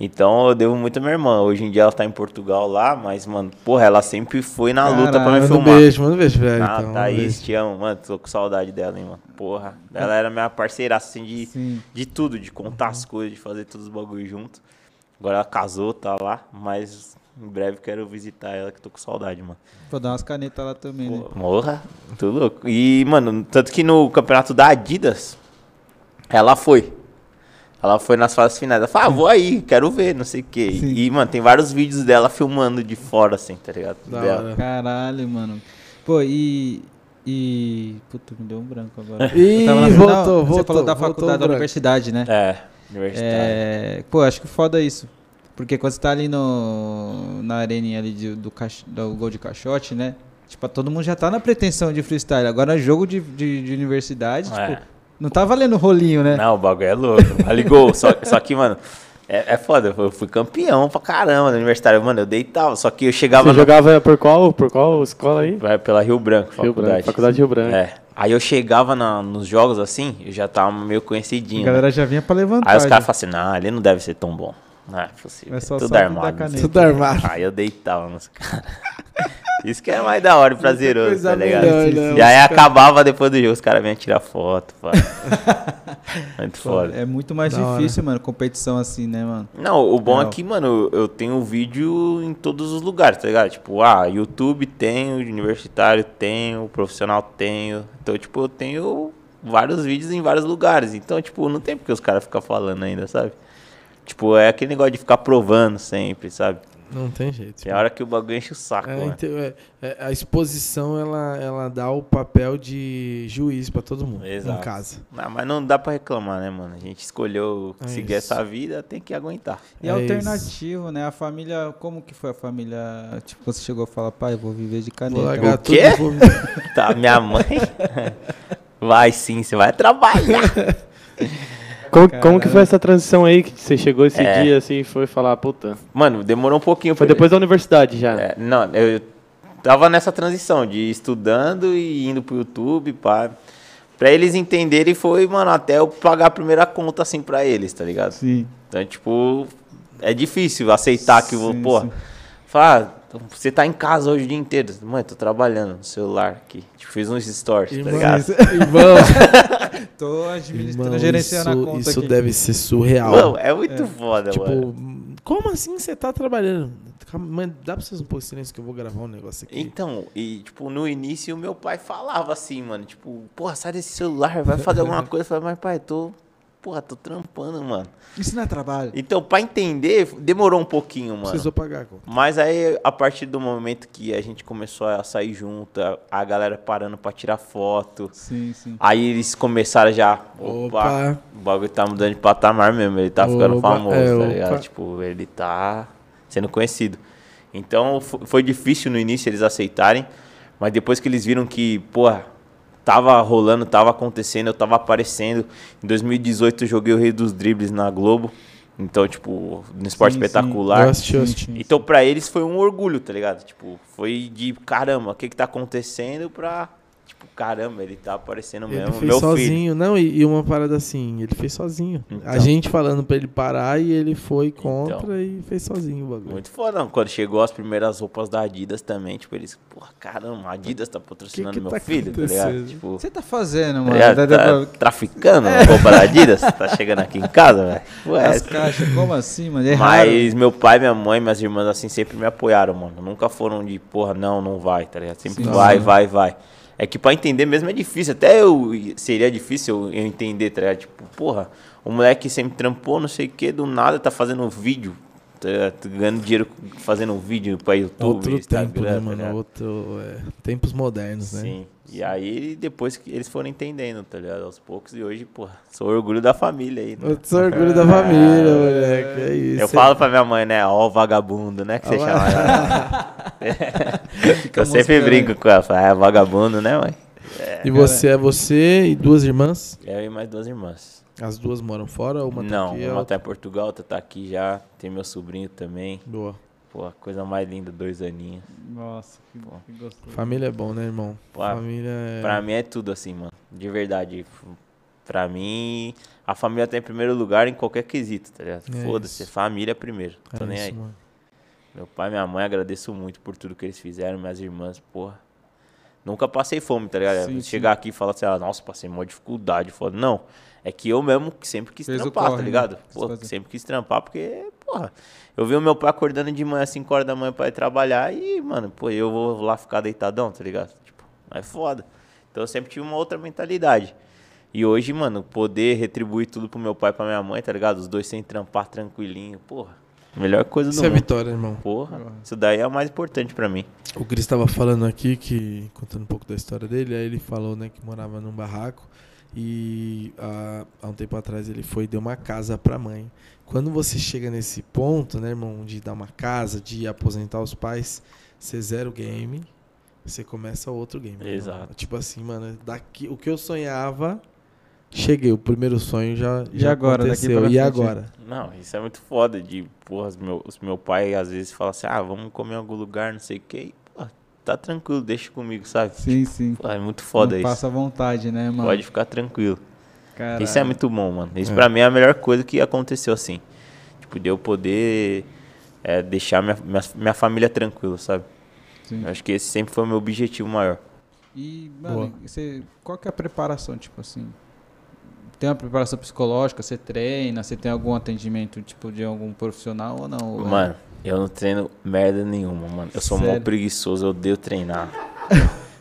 Então eu devo muito à minha irmã. Hoje em dia ela tá em Portugal lá, mas, mano, porra, ela sempre foi na luta pra me Caralho, Manda um filmar. beijo, manda um beijo, velho. Ah, então, Thaís, beijo. te amo, mano. Tô com saudade dela, hein, mano. Porra. Ela era minha parceira, assim, de, Sim. de tudo, de contar as coisas, de fazer todos os bagulhos junto. Agora ela casou, tá lá, mas em breve quero visitar ela, que tô com saudade, mano. Vou dar umas canetas lá também, né? Porra, tudo louco. E, mano, tanto que no campeonato da Adidas, ela foi. Ela foi nas fases finais. Ela falou, ah, vou aí, quero ver, não sei o quê. Sim. E, mano, tem vários vídeos dela filmando de fora, assim, tá ligado? Da Dela. hora. Caralho, mano. Pô, e. E. Puta, me deu um branco agora. Tava na- voltou, Não, Você voltou, falou da faculdade, da universidade, né? É, universitário. É, pô, acho que foda isso. Porque quando você tá ali no, na areninha ali de- do, do gol de caixote, né? Tipo, todo mundo já tá na pretensão de freestyle. Agora, jogo de, de, de universidade, É. tipo, não tá valendo rolinho, né? Não, o bagulho é louco. Vale gol. Só, só que, mano, é, é foda. Eu fui campeão pra caramba no universitário. Mano, eu deitava. Só que eu chegava Você no- jogava por qual, por qual escola aí? Vai pela Rio Branco, Rio faculdade. Branco, Faculdade Rio Branco. É. Aí eu chegava na- nos jogos assim, eu já tava meio conhecidinho. A né? galera já vinha pra levantar. Aí os caras falam assim, não, ele não deve ser tão bom. Não é possível. É só tudo armado. caneta. sei o Tudo armado. Aí eu deitava nos caras. Isso que é mais da hora e prazeroso, tá ligado? melhor, né? E aí Os acabava depois do jogo, os caras vinham tirar foto, pá. Muito Pô, foda. É muito mais Da hora. difícil, mano, competição assim, né, mano? Não, o bom Real. é que, mano, eu tenho vídeo em todos os lugares, tá ligado? Tipo, ah, YouTube tenho, universitário tenho, profissional tenho. Então, tipo, eu tenho vários vídeos em vários lugares. Então, tipo, não tem porque os caras ficam falando ainda, sabe? Tipo, é aquele negócio de ficar provando sempre, sabe? Não tem jeito. Tem hora que o bagulho enche o saco, É, então, é, é, a exposição ela, ela dá o papel de juiz pra todo mundo Exato. em casa. Não, mas não dá pra reclamar, né, mano? A gente escolheu É seguir isso. essa vida, tem que aguentar. E É alternativo, né? A família, como que foi a família? Tipo, você chegou a falar, pai, eu vou viver de caneta. Vou largar O quê? e vou- Tá, minha mãe. vai sim, você vai trabalhar. Como, como que foi essa transição aí que você chegou esse É. dia assim e foi falar, puta? Mano, demorou um pouquinho. Foi pra- depois da universidade já. É, não, eu tava nessa transição de estudando e indo pro YouTube, pá. Pra eles entenderem foi, mano, até eu pagar a primeira conta, assim, pra eles, tá ligado? Sim. Então, tipo, é difícil aceitar que, Sim, pô, sim. Ah, você tá em casa hoje o dia inteiro. Mãe, tô trabalhando no celular aqui. Tipo, fiz uns stories, tá Irmão, ligado? isso- irmão, Tô administrando, irmão, gerenciando a conta isso aqui. deve ser surreal. Mano, é muito foda, tipo, mano. como assim você tá trabalhando? Mãe, dá pra vocês um pouco de silêncio que eu vou gravar um negócio aqui. Então, e tipo, no início meu pai falava assim, mano, tipo, porra, sai desse celular, vai fazer alguma coisa. Eu falei, mas pai, tô, porra, tô trampando, mano. Isso não é trabalho. Então, pra entender, demorou um pouquinho, mano. Precisou pagar, cara. Mas aí, a partir do momento que a gente começou a sair junto, a- galera parando pra tirar foto, Sim, sim. aí eles começaram já, opa, Opa. o bagulho tá mudando de patamar mesmo, ele tá ficando Opa, famoso, é, tá opa. ligado? Tipo, ele tá sendo conhecido. Então, fo- foi difícil no início eles aceitarem, mas depois que eles viram que, porra, tava rolando, tava acontecendo, eu tava aparecendo. Em 2018 eu joguei o Rei dos Dribles na Globo. Então, tipo, no esporte Sim, espetacular. Sim, sim. Então, pra eles foi um orgulho, tá ligado? Tipo, foi de caramba, o que que tá acontecendo pra. Tipo, caramba, ele tá aparecendo Ele mesmo. fez Meu filho. sozinho. Não, e, e uma parada assim, ele fez sozinho. A Então. gente falando pra ele parar e ele foi contra Então. e fez sozinho o bagulho. Muito foda, não. Quando chegou as primeiras roupas da Adidas também, tipo, eles, porra, caramba, a Adidas tá patrocinando Que que meu tá filho, tá ligado? Tipo, O que você tá fazendo, tá mano? Tá- Tá tá- traficando roupa da Adidas? Tá chegando aqui em casa, velho? Ué, As caixas, como assim, mano? É raro. Mas meu pai, minha mãe, minhas irmãs, assim, sempre me apoiaram, mano. Nunca foram de, porra, não, não vai, tá ligado? Sempre Sim. vai, Sim. vai, vai. É que pra entender mesmo é difícil. Até eu seria difícil eu, eu entender, tá ligado? Tipo, porra, o moleque sempre trampou, não sei o que, do nada tá fazendo um vídeo. Ganhando dinheiro um vídeo pra YouTube, Outro Instagram, tempo, né, tá mano? Outro. é, tempos modernos, né? Sim. E aí, depois que eles foram entendendo, tá ligado? Aos poucos, e hoje, porra, sou orgulho da família aí, né? Eu sou orgulho da família, moleque. É isso. Eu falo pra minha mãe, né? Ó, o vagabundo, né? Que você Ó, chama. Fica Eu sempre brinco com ela. Falo, ah, é vagabundo, né, mãe? E você é você e duas irmãs? Eu e mais duas irmãs. As duas moram fora? Uma tá Não, aqui? a uma outra- tá em Portugal, outra tá aqui já. Tem meu sobrinho também. Boa. Pô, a coisa mais linda, dois aninhos. Nossa, que, que gostoso. Família é bom, né, irmão? Pô, Família é. Pra mim é tudo assim, mano. De verdade. Pra mim, a família tá em primeiro lugar em qualquer quesito, tá ligado? É Foda-se, família primeiro. Tô é nem isso, aí. mano. Meu pai e minha mãe agradeço muito por tudo que eles fizeram, minhas irmãs, porra. Nunca passei fome, tá ligado? Sim, Chegar aqui e falar assim, ah, nossa, passei uma dificuldade, foda. Não. É que eu mesmo sempre quis Fez trampar, corre, tá né? ligado? Quis Pô, sempre quis trampar, porque, porra, eu vi o meu pai acordando de manhã, 5 horas da manhã pra ir trabalhar e, mano, pô, eu vou lá ficar deitadão, tá ligado? Tipo, é foda. Então eu sempre tive uma outra mentalidade. E hoje, mano, poder retribuir tudo pro meu pai e pra minha mãe, tá ligado? Os dois sem trampar tranquilinho, porra. Melhor coisa do Isso é mundo. vitória, irmão. Porra, isso daí é o mais importante pra mim. O Cris estava falando aqui, que contando um pouco da história dele, aí ele falou né, que morava num barraco e há, há um tempo atrás ele foi e deu uma casa pra mãe. Quando você chega nesse ponto, né, irmão, de dar uma casa, de aposentar os pais, você zera o game, você começa outro game. irmão. Exato. Tipo assim, mano, daqui, o que eu sonhava, cheguei. O primeiro sonho já, E já agora, daqui aconteceu. pra e agora? Não, isso é muito foda de, porra, os meu, meu pai às vezes fala assim, ah, vamos comer em algum lugar, não sei o que. Tá tranquilo, deixa comigo, sabe? Sim, sim. Pô, é muito foda Não isso. Passa à vontade, né, mano? Pode ficar tranquilo. Caralho. Isso é muito bom, mano. Isso É. pra mim é a melhor coisa que aconteceu assim. Tipo, de eu poder é, deixar minha, minha, minha família tranquila, sabe? Sim. Eu acho que esse sempre foi o meu objetivo maior. E, mano, você, qual que é a preparação, tipo assim? Tem uma preparação psicológica? Você treina? Você tem algum atendimento, tipo, de algum profissional ou não? É- Mano, eu não treino merda nenhuma, mano. Eu sou mó preguiçoso, eu odeio treinar.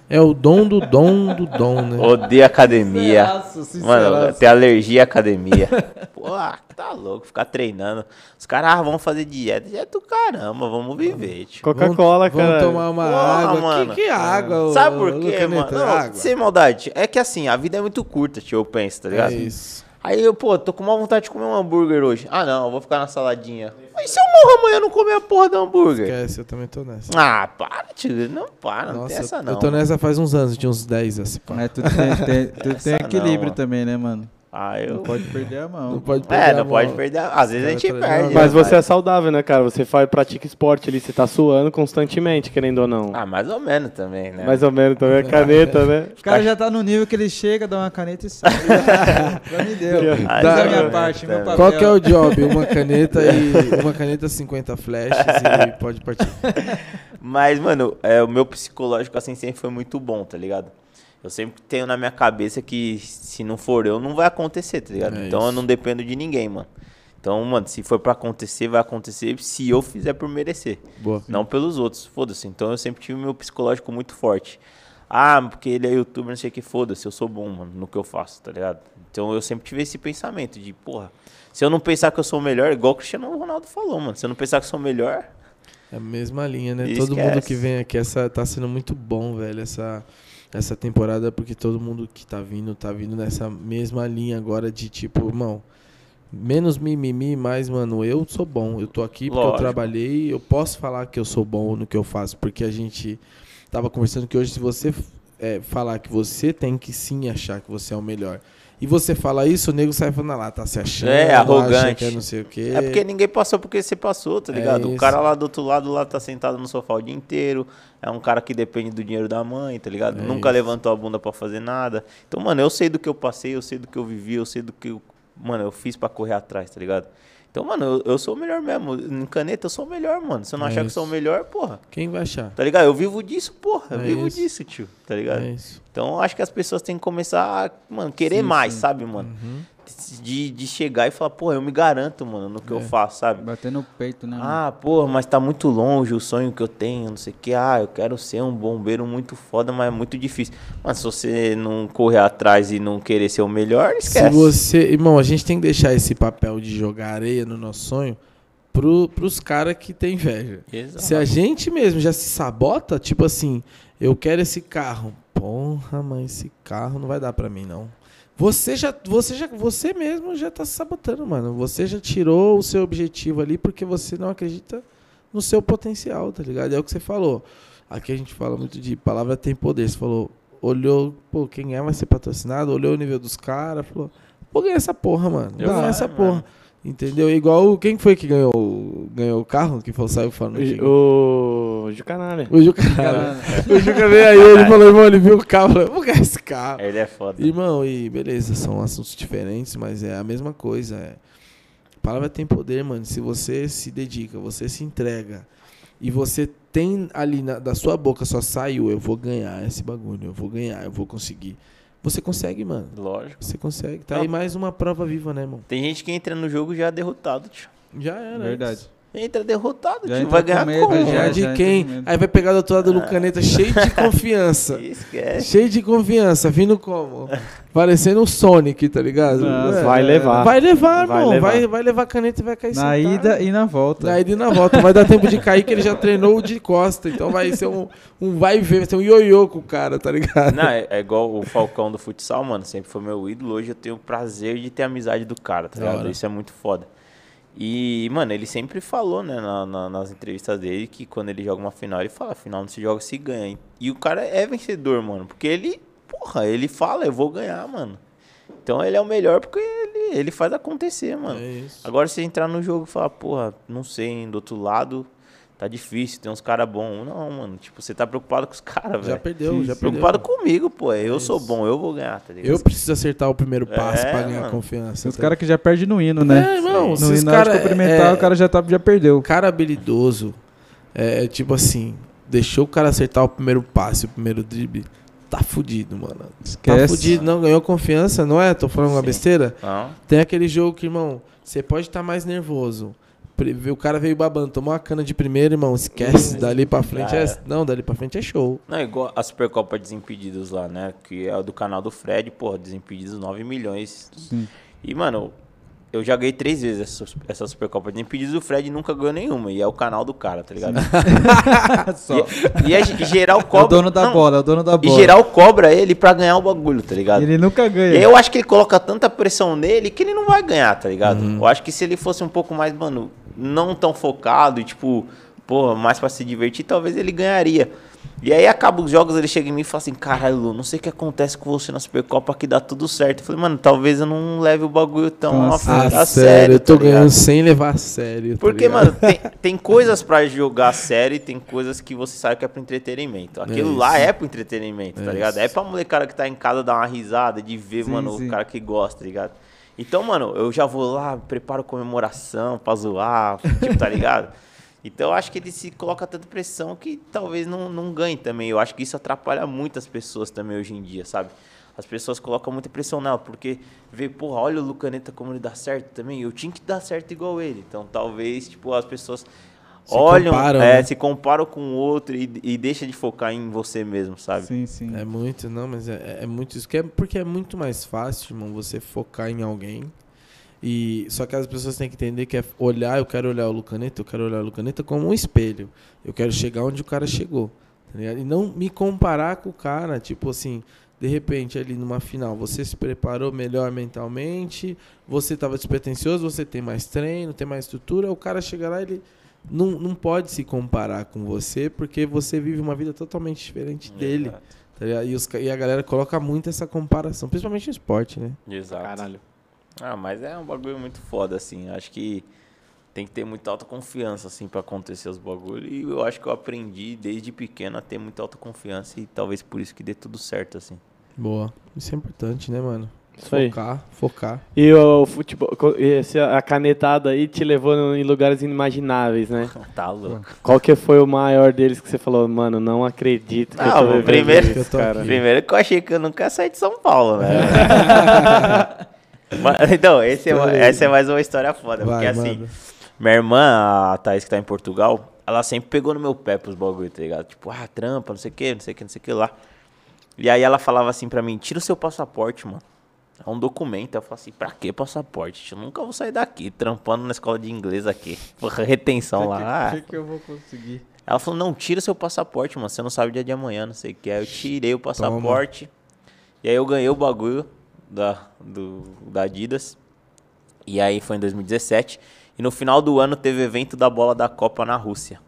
É o dom do dom do dom, né? Odeio academia. Sinceraço, Mano, sinceraço. eu tenho alergia à academia. Pô, ah, tá louco, ficar treinando. Os caras ah, vão fazer dieta. Dieta do caramba, vamos viver, tio. Coca-Cola, Vamos cara. tomar uma Porra, água. mano. Que, que água? ô, Sabe por quê, mano? Não, água. sem maldade. É que assim, a vida é muito curta, tio, eu penso, tá ligado? É isso. Aí eu, pô, tô com uma vontade de comer um hambúrguer hoje. Ah, não, eu vou ficar na saladinha. Mas se eu morro amanhã e não comer a porra do hambúrguer? Esquece, eu também tô nessa. Ah, para, tio. Não para, não Nossa, tem essa eu- não. eu tô nessa faz uns anos, tinha uns 10 assim, pá. Mas tudo tem, tem- tudo tem não, equilíbrio mano. também, né, mano? Ah, eu. Não pode perder a mão. Não pode perder É, a não pode perder. a- Às vezes a gente perde. né, Mas você é saudável, né, cara? Você faz, pratica esporte ali, você tá suando constantemente, querendo ou não. Ah, mais ou menos também, né? Mais ou menos também, a caneta, né? O cara já tá no nível que ele chega, dá uma caneta e sai. pra mim deu. Ah, minha parte, meu papel. Qual que é o job? Uma caneta e uma caneta 50 flashes e pode partir. Mas, mano, é, o meu psicológico assim sempre foi muito bom, tá ligado? Eu sempre tenho na minha cabeça que se não for eu, não vai acontecer, tá ligado? É então eu isso. não dependo de ninguém, mano. Então, mano, se for pra acontecer, vai acontecer se eu fizer por merecer. Boa. Não pelos outros, foda-se. Então eu sempre tive meu psicológico muito forte. Ah, porque ele é youtuber, não sei o que, foda-se, eu sou bom, mano, no que eu faço, tá ligado? Então eu sempre tive esse pensamento de, porra, se eu não pensar que eu sou o melhor, igual o Cristiano Ronaldo falou, mano, se eu não pensar que eu sou o melhor, É a mesma linha, né? Esquece. Todo mundo que vem aqui, essa tá sendo muito bom, velho, essa, essa temporada, porque todo mundo que tá vindo, tá vindo nessa mesma linha agora de tipo, irmão, menos mimimi, mais, mano, eu sou bom. Eu tô aqui porque eu Lógico. trabalhei, eu posso falar que eu sou bom no que eu faço, porque a gente tava conversando que hoje, se você é, falar que você tem que sim achar que você é o melhor. E você fala isso, o nego sai falando, ah lá, tá se achando, É, acha arrogante. é não sei o quê. É porque ninguém passou porque você passou, tá É ligado? o isso. cara lá do outro lado lá tá sentado no sofá o dia inteiro. É um cara que depende do dinheiro da mãe, tá ligado? É Nunca isso. levantou a bunda pra fazer nada. Então, mano, eu sei do que eu passei, eu sei do que eu vivi, eu sei do que eu, mano, eu fiz pra correr atrás, tá ligado? Então, mano, eu, eu sou o melhor mesmo. Em caneta, eu sou o melhor, mano. Se eu não É achar que isso. sou o melhor, porra. Quem vai achar? Tá ligado? Eu vivo disso, porra. Eu É vivo isso. disso, tio. Tá ligado? É isso. Então, eu acho que as pessoas têm que começar a, mano, querer Sim, mais, sim. sabe, mano? Uhum. De, de chegar e falar, porra, eu me garanto, mano, no que eu É. faço, sabe? Bater no peito, né? mano? Ah, porra, mas tá muito longe o sonho que eu tenho, não sei o que. Ah, eu quero ser um bombeiro muito foda, mas é muito difícil. Mas se você não correr atrás e não querer ser o melhor, Se esquece. você. Irmão, a gente tem que deixar esse papel de jogar areia no nosso sonho pro, pros caras que tem inveja. Exato. Se a gente mesmo já se sabota, tipo assim, eu quero esse carro. Porra, mas esse carro não vai dar pra mim, não. Você já, você já, você mesmo já tá se sabotando, mano. Você já tirou o seu objetivo ali porque você não acredita no seu potencial, tá ligado? É o que você falou. Aqui a gente fala muito de palavra tem poder. Você falou, olhou, pô, quem é vai ser patrocinado, olhou o nível dos caras, falou, vou ganhar essa porra, mano. Vou ganhar essa mano. Entendeu? Igual quem foi que ganhou, ganhou o carro? Que falou, saiu falando. O, o Jucanalha. o Juca, o Juca veio aí, ele falou, irmão, ele viu o carro, falou, vou ganhar esse carro. Ele é foda. Irmão, e beleza, são assuntos diferentes, mas é a mesma coisa. É. A palavra tem poder, mano. Se você se dedica, você se entrega e você tem ali na, da sua boca só saiu, eu vou ganhar esse bagulho, eu vou ganhar, eu vou conseguir. Você consegue, mano. Lógico. Você consegue. Tá Não. aí mais uma prova viva, né, irmão? Tem gente que entra no jogo já derrotado, tio. Já era. Verdade. isso. Entra derrotado, Já tio. entra Vai com ganhar medo, como? Já de já quem? Aí vai pegar do outro lado do Lucaneta cheio de confiança. Esquece. Cheio de confiança, vindo como? Parecendo o Sonic, tá ligado? Nossa, É. Vai levar. Vai levar, Vai irmão. levar. Vai, vai levar a caneta e vai cair Na sentado. ida e na volta. Na ida e na volta. Vai dar tempo de cair que ele já treinou de costa. Então vai ser um, um vai e vem, vai ser um ioiô com o cara, tá ligado? Não, é, é igual o Falcão do futsal, mano. Sempre foi meu ídolo. Hoje eu tenho o prazer de ter a amizade do cara, tá ligado? Isso é muito foda. E, mano, ele sempre falou, né, na- na- nas entrevistas dele, que quando ele joga uma final, ele fala, final não se joga, se ganha. E o cara é vencedor, mano. Porque ele, porra, ele fala, eu vou ganhar, mano. Então ele é o melhor porque ele, ele faz acontecer, mano. É. Agora se entrar no jogo e falar, porra, não sei, hein, do outro lado tá difícil, tem uns caras bons. Não, mano, tipo, você tá preocupado com os caras, Já velho. perdeu, já perdeu. Preocupado comigo, pô. Eu É sou bom, eu vou ganhar, tá ligado? Eu preciso acertar o primeiro passo É, pra ganhar mano. confiança. Os tá caras que já perdem no hino, né? É, irmão, no hino, cara- cumprimentar, é- o cara já, tá, já perdeu. O cara habilidoso é tipo assim, deixou o cara acertar o primeiro passe, o primeiro drible, tá fudido, mano. Tá Esquece. fudido, não ganhou confiança, não é? Tô falando uma Sim. besteira? Não, Tem aquele jogo que, irmão, você pode estar mais nervoso. O cara veio babando, tomou uma cana de primeiro, irmão, esquece. Dali pra frente é. Não, dali pra frente é show. não, igual a Supercopa Desimpedidos lá, né? Que é o do canal do Fred, porra, Desimpedidos 9 milhões. Sim. E, mano, eu já ganhei três vezes essa, essa Supercopa Desimpedidos, o Fred nunca ganhou nenhuma. E é o canal do cara, tá ligado? Só. e, e é, e geral É cobra. o dono da não, bola, é o dono da E bola. geral cobra ele pra ganhar o bagulho, tá ligado? Ele nunca ganha. E eu acho que ele coloca tanta pressão nele que ele não vai ganhar, tá ligado? Uhum. Eu acho que se ele fosse um pouco mais, mano, não tão focado e tipo, porra, mais pra se divertir, talvez ele ganharia. E aí acaba os jogos, ele chega em mim e fala assim, caralho, Lu, não sei o que acontece com você na Supercopa que dá tudo certo. Eu falei, mano, talvez eu não leve o bagulho tão a, Nossa, a Ah, sério. sério, eu tô tá ligado? ganhando sem levar a sério. tá Porque, ligado? mano, tem, tem coisas pra jogar sério e tem coisas que você sabe que é pro entretenimento. Aquilo lá isso. é pro entretenimento, tá É ligado? isso. É pra molecada que tá em casa dar uma risada, de ver, Sim, mano, sim. o cara que gosta, tá ligado? Então, mano, eu já vou lá, preparo comemoração pra zoar, tipo, tá ligado? Então eu acho que ele se coloca tanta pressão que talvez não, não ganhe também. Eu acho que isso atrapalha muitas pessoas também hoje em dia, sabe? As pessoas colocam muita pressão nela, porque vê, porra, olha o Lucaneta como ele dá certo também. Eu tinha que dar certo igual ele. Então talvez, tipo, as pessoas Se olham, comparam, é, né? se comparam com o outro e, e deixa de focar em você mesmo, sabe? Sim, sim. É muito, não, mas é, é muito isso. Que é, porque é muito mais fácil, irmão, você focar em alguém. E só que as pessoas têm que entender que é olhar, eu quero olhar o Lucaneta, eu quero olhar o Lucaneta como um espelho. Eu quero chegar onde o cara chegou. tá ligado? E não me comparar com o cara, tipo assim, de repente ali numa final, você se preparou melhor mentalmente, você estava despretensioso, você tem mais treino, tem mais estrutura, o cara chega lá e ele não, não pode se comparar com você, porque você vive uma vida totalmente diferente dele. Tá e, os e a galera coloca muito essa comparação, principalmente no esporte, né? Exato. Caralho. Ah, mas é um bagulho muito foda, assim. Acho que tem que ter muita autoconfiança, assim, pra acontecer os bagulhos. E eu acho que eu aprendi desde pequeno a ter muita autoconfiança e talvez por isso que dê tudo certo, assim. Boa. Isso é importante, né, mano? Isso aí. Focar, focar. E o futebol, esse, a canetada aí te levou no- em lugares inimagináveis, né? Tá louco. Qual que foi o maior deles que você falou, mano, não acredito que Ah, eu primeiro- isso, que eu tô cara. aqui. Primeiro que eu achei que eu nunca ia sair de São Paulo, né? Mas, então, esse é, essa é mais uma história foda. porque Vai, assim, manda. minha irmã, a Thaís que tá em Portugal, ela sempre pegou no meu pé pros bagulho, tá ligado? Tipo, ah, trampa, não sei o que, não sei o que, não sei o que lá. E aí ela falava assim pra mim, tira o seu passaporte, mano. É um documento. Eu falei assim, pra que passaporte? Eu nunca vou sair daqui, trampando na escola de inglês aqui. Porra, retenção lá. Ah. que, que eu vou conseguir? Ela falou, não, tira seu passaporte, mano. Você não sabe o dia de amanhã, não sei o que. Aí eu tirei o passaporte. E aí eu ganhei o bagulho da, do, da Adidas. E aí foi em 2017. E no final do ano teve evento da bola da Copa na Rússia.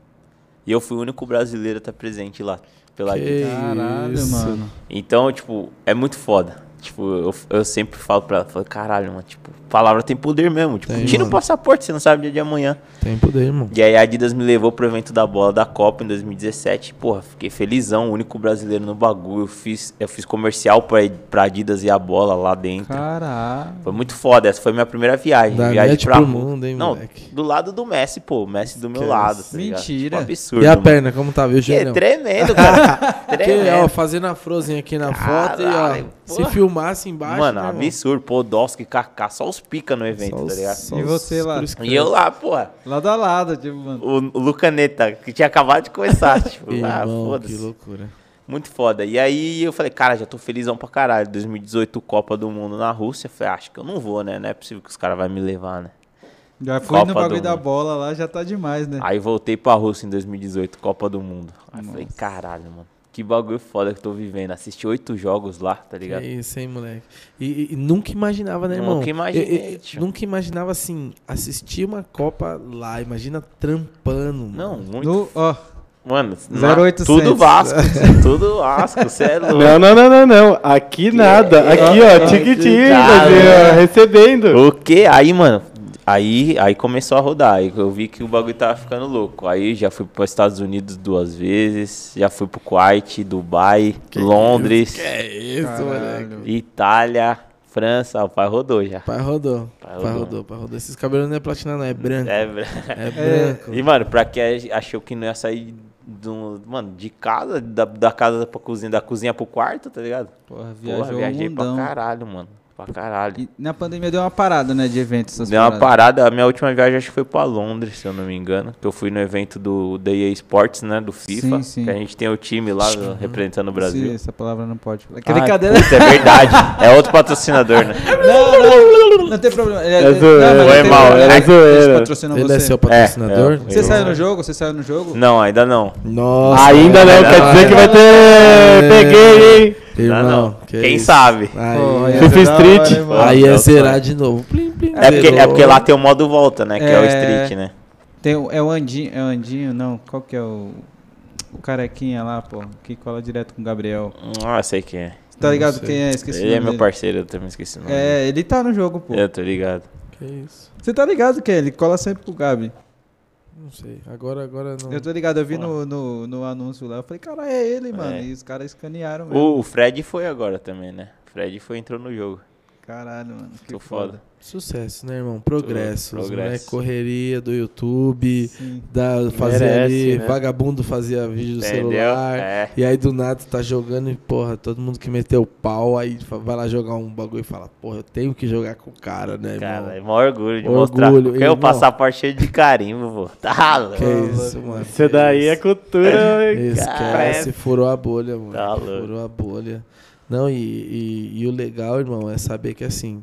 E eu fui o único brasileiro a estar presente lá. Pela Adidas. Que Caralho, isso. mano. Então, tipo, é muito foda. Tipo, eu, eu sempre falo pra ela, falo, caralho, mano, tipo, palavra tem poder mesmo. Tipo, Tem, tira o mano. passaporte, você não sabe o dia de amanhã. Tem poder, irmão. E aí a Adidas me levou pro evento da bola da Copa em 2017. Porra, fiquei felizão, o único brasileiro no bagulho. Eu fiz, eu fiz comercial pra, pra Adidas e a bola lá dentro. Caralho. Foi muito foda, essa foi minha primeira viagem. Dá viagem pra pro rua. mundo, hein, Não, moleque? do lado do Messi, pô. O Messi do meu Que lado. Tá? Mentira. Tipo, absurdo. E a mano. perna, como tá? Viu, Que é tremendo, cara. Que, tremendo. ó, fazendo a Frozen aqui na foto e, Caralho, ó, se porra. filmasse embaixo. Mano, né, absurdo. Podolski, Kaká, só os pica no evento, Só tá ligado? E você lá? E eu lá, porra. Lado a lado, tipo, mano. O, o Lucaneta, que tinha acabado de começar. tipo, ah, Irmão, que foda-se. loucura. Muito foda. E aí eu falei, cara, já tô felizão pra caralho. 2018, Copa do Mundo na Rússia. Falei, acho que eu não vou, né? Não é possível que os caras vão me levar, né? Já fui Copa no bagulho da Mundo. bola lá, já tá demais, né? Aí voltei pra Rússia em 2018, Copa do Mundo. Aí falei, Nossa. caralho, mano. Que bagulho foda que eu tô vivendo. Assisti oito jogos lá, tá Que ligado? isso, hein, moleque? E, e- nunca imaginava, né, irmão? Nunca imaginei, nunca imaginava, assim, assistir uma Copa lá. Imagina trampando, mano. Não, muito. No, ó, Mano, 0800. tudo Vasco. tudo Vasco, você é louco. Não, não, não, não, não. Aqui nada. Aqui, ó, tiquitinho, recebendo. O que? Aí, mano, aí, aí começou a rodar. Aí eu vi que o bagulho tava ficando louco. Aí já fui para Estados Unidos duas vezes, já fui pro Kuwait, Dubai, Londres, Que é isso, moleque? Itália, França. O pai rodou já. Pai rodou. Pai Pai rodou. rodou, pai rodou. Esses cabelos não é platina, não, é branco. É, É, branco. E, mano, pra quem achou que não ia sair do, mano, de casa, da, da casa pra cozinha, da cozinha pro quarto, tá ligado? Porra, Porra, viajou viajei o mundão. pra caralho, mano. Pra caralho. E na pandemia deu uma parada, né, de eventos. Deu uma paradas. parada, a minha última viagem acho que foi pra Londres, se eu não me engano. Que eu fui no evento do da EA Sports, né? Do FIFA. Sim, sim. Que a gente tem o time lá uh, representando o Brasil. Sim, essa palavra não pode falar. Ai, Brincadeira. putz, é verdade. É outro patrocinador, né? Não, não, não tem problema. Ele, É zoeira. não, mas Foi mal, problema. é zoeira. Ele é seu patrocinador? É, é. Você saiu no jogo? Você saiu no jogo? Não, ainda não. Nossa. Ainda não, quer dizer que vai ter. É. Peguei, hein? Irmão, não. que Quem isso. sabe? Aí, ia é- Street. hora, aí é zerar de novo. Plim, plim, É porque, é porque lá tem o modo volta, né? Que é, o É. Street, né? Tem, o- é o Andinho, é o Andinho, não, qual que é o... O carequinha lá, pô, que cola direto com o Gabriel. Ah, sei quem é. Você tá ligado quem é? Esqueci o Ele é meu dele. parceiro, eu também esqueci o nome. É, ele tá no jogo, pô. Eu tô ligado. Que isso? Você tá ligado quem é? Ele cola sempre pro Gabi. Não sei. Agora, agora não. Eu tô ligado, eu vi no, no, no anúncio lá. Eu falei, cara, é ele, mano. É. E os caras escanearam mesmo. O, Fred foi agora também, né? O Fred foi entrou no jogo. Caralho, mano. Que Tô foda. Sucesso, né, irmão? Progresso. Progresso. Né? Correria do YouTube. Sim. Da, fazia Merece, ali, né? vagabundo fazia vídeo do Entendeu? celular. É. E aí do nada tá jogando e, porra, todo mundo que meteu o pau, aí vai lá jogar um bagulho e fala, porra, eu tenho que jogar com o cara, né, Cara, irmão? é maior orgulho de Orgulho, mostrar. Porque eu irmão. passaporte cheio de carimbo, pô. Tá louco. Que isso, mano. Isso daí é cultura. Esquece, furou a bolha, mano. Tá louco. furou a bolha. Não, e, e, e o legal, irmão, é saber que assim,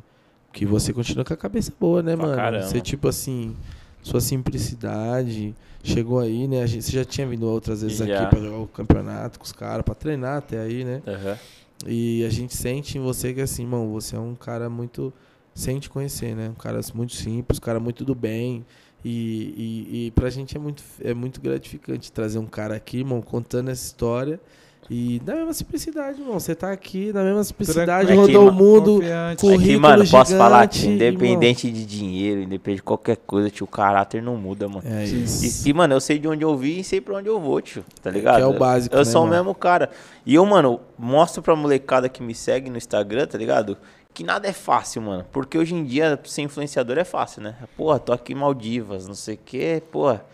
que você continua com a cabeça boa, né, Pra mano? caramba. Você, tipo assim, sua simplicidade, chegou aí, né? A gente, você já tinha vindo outras vezes Já. aqui pra jogar o campeonato com os caras, pra treinar até aí, né? Aham. E a gente sente em você que assim, irmão, você é um cara muito. Sem te conhecer, né? Um cara muito simples, um cara muito do bem. E, e, e pra gente é muito, é muito gratificante trazer um cara aqui, irmão, contando essa história. E na mesma simplicidade, irmão. Você tá aqui na mesma simplicidade, Tranquilo. rodou o Aqui, mundo. Confiante. É mano, posso falar que gigante, independente de dinheiro, independente de qualquer coisa, tio, o caráter não muda, mano. É isso. E, e, mano, eu sei de onde eu vim e sei pra onde eu vou, tio. Tá ligado? que é o básico, Eu né, sou o irmão? mesmo cara. E eu, mano, mostro pra molecada que me segue no Instagram, tá ligado? Que nada é fácil, mano. Porque hoje em dia ser influenciador é fácil, né? Porra, tô aqui em Maldivas, não sei o quê, porra.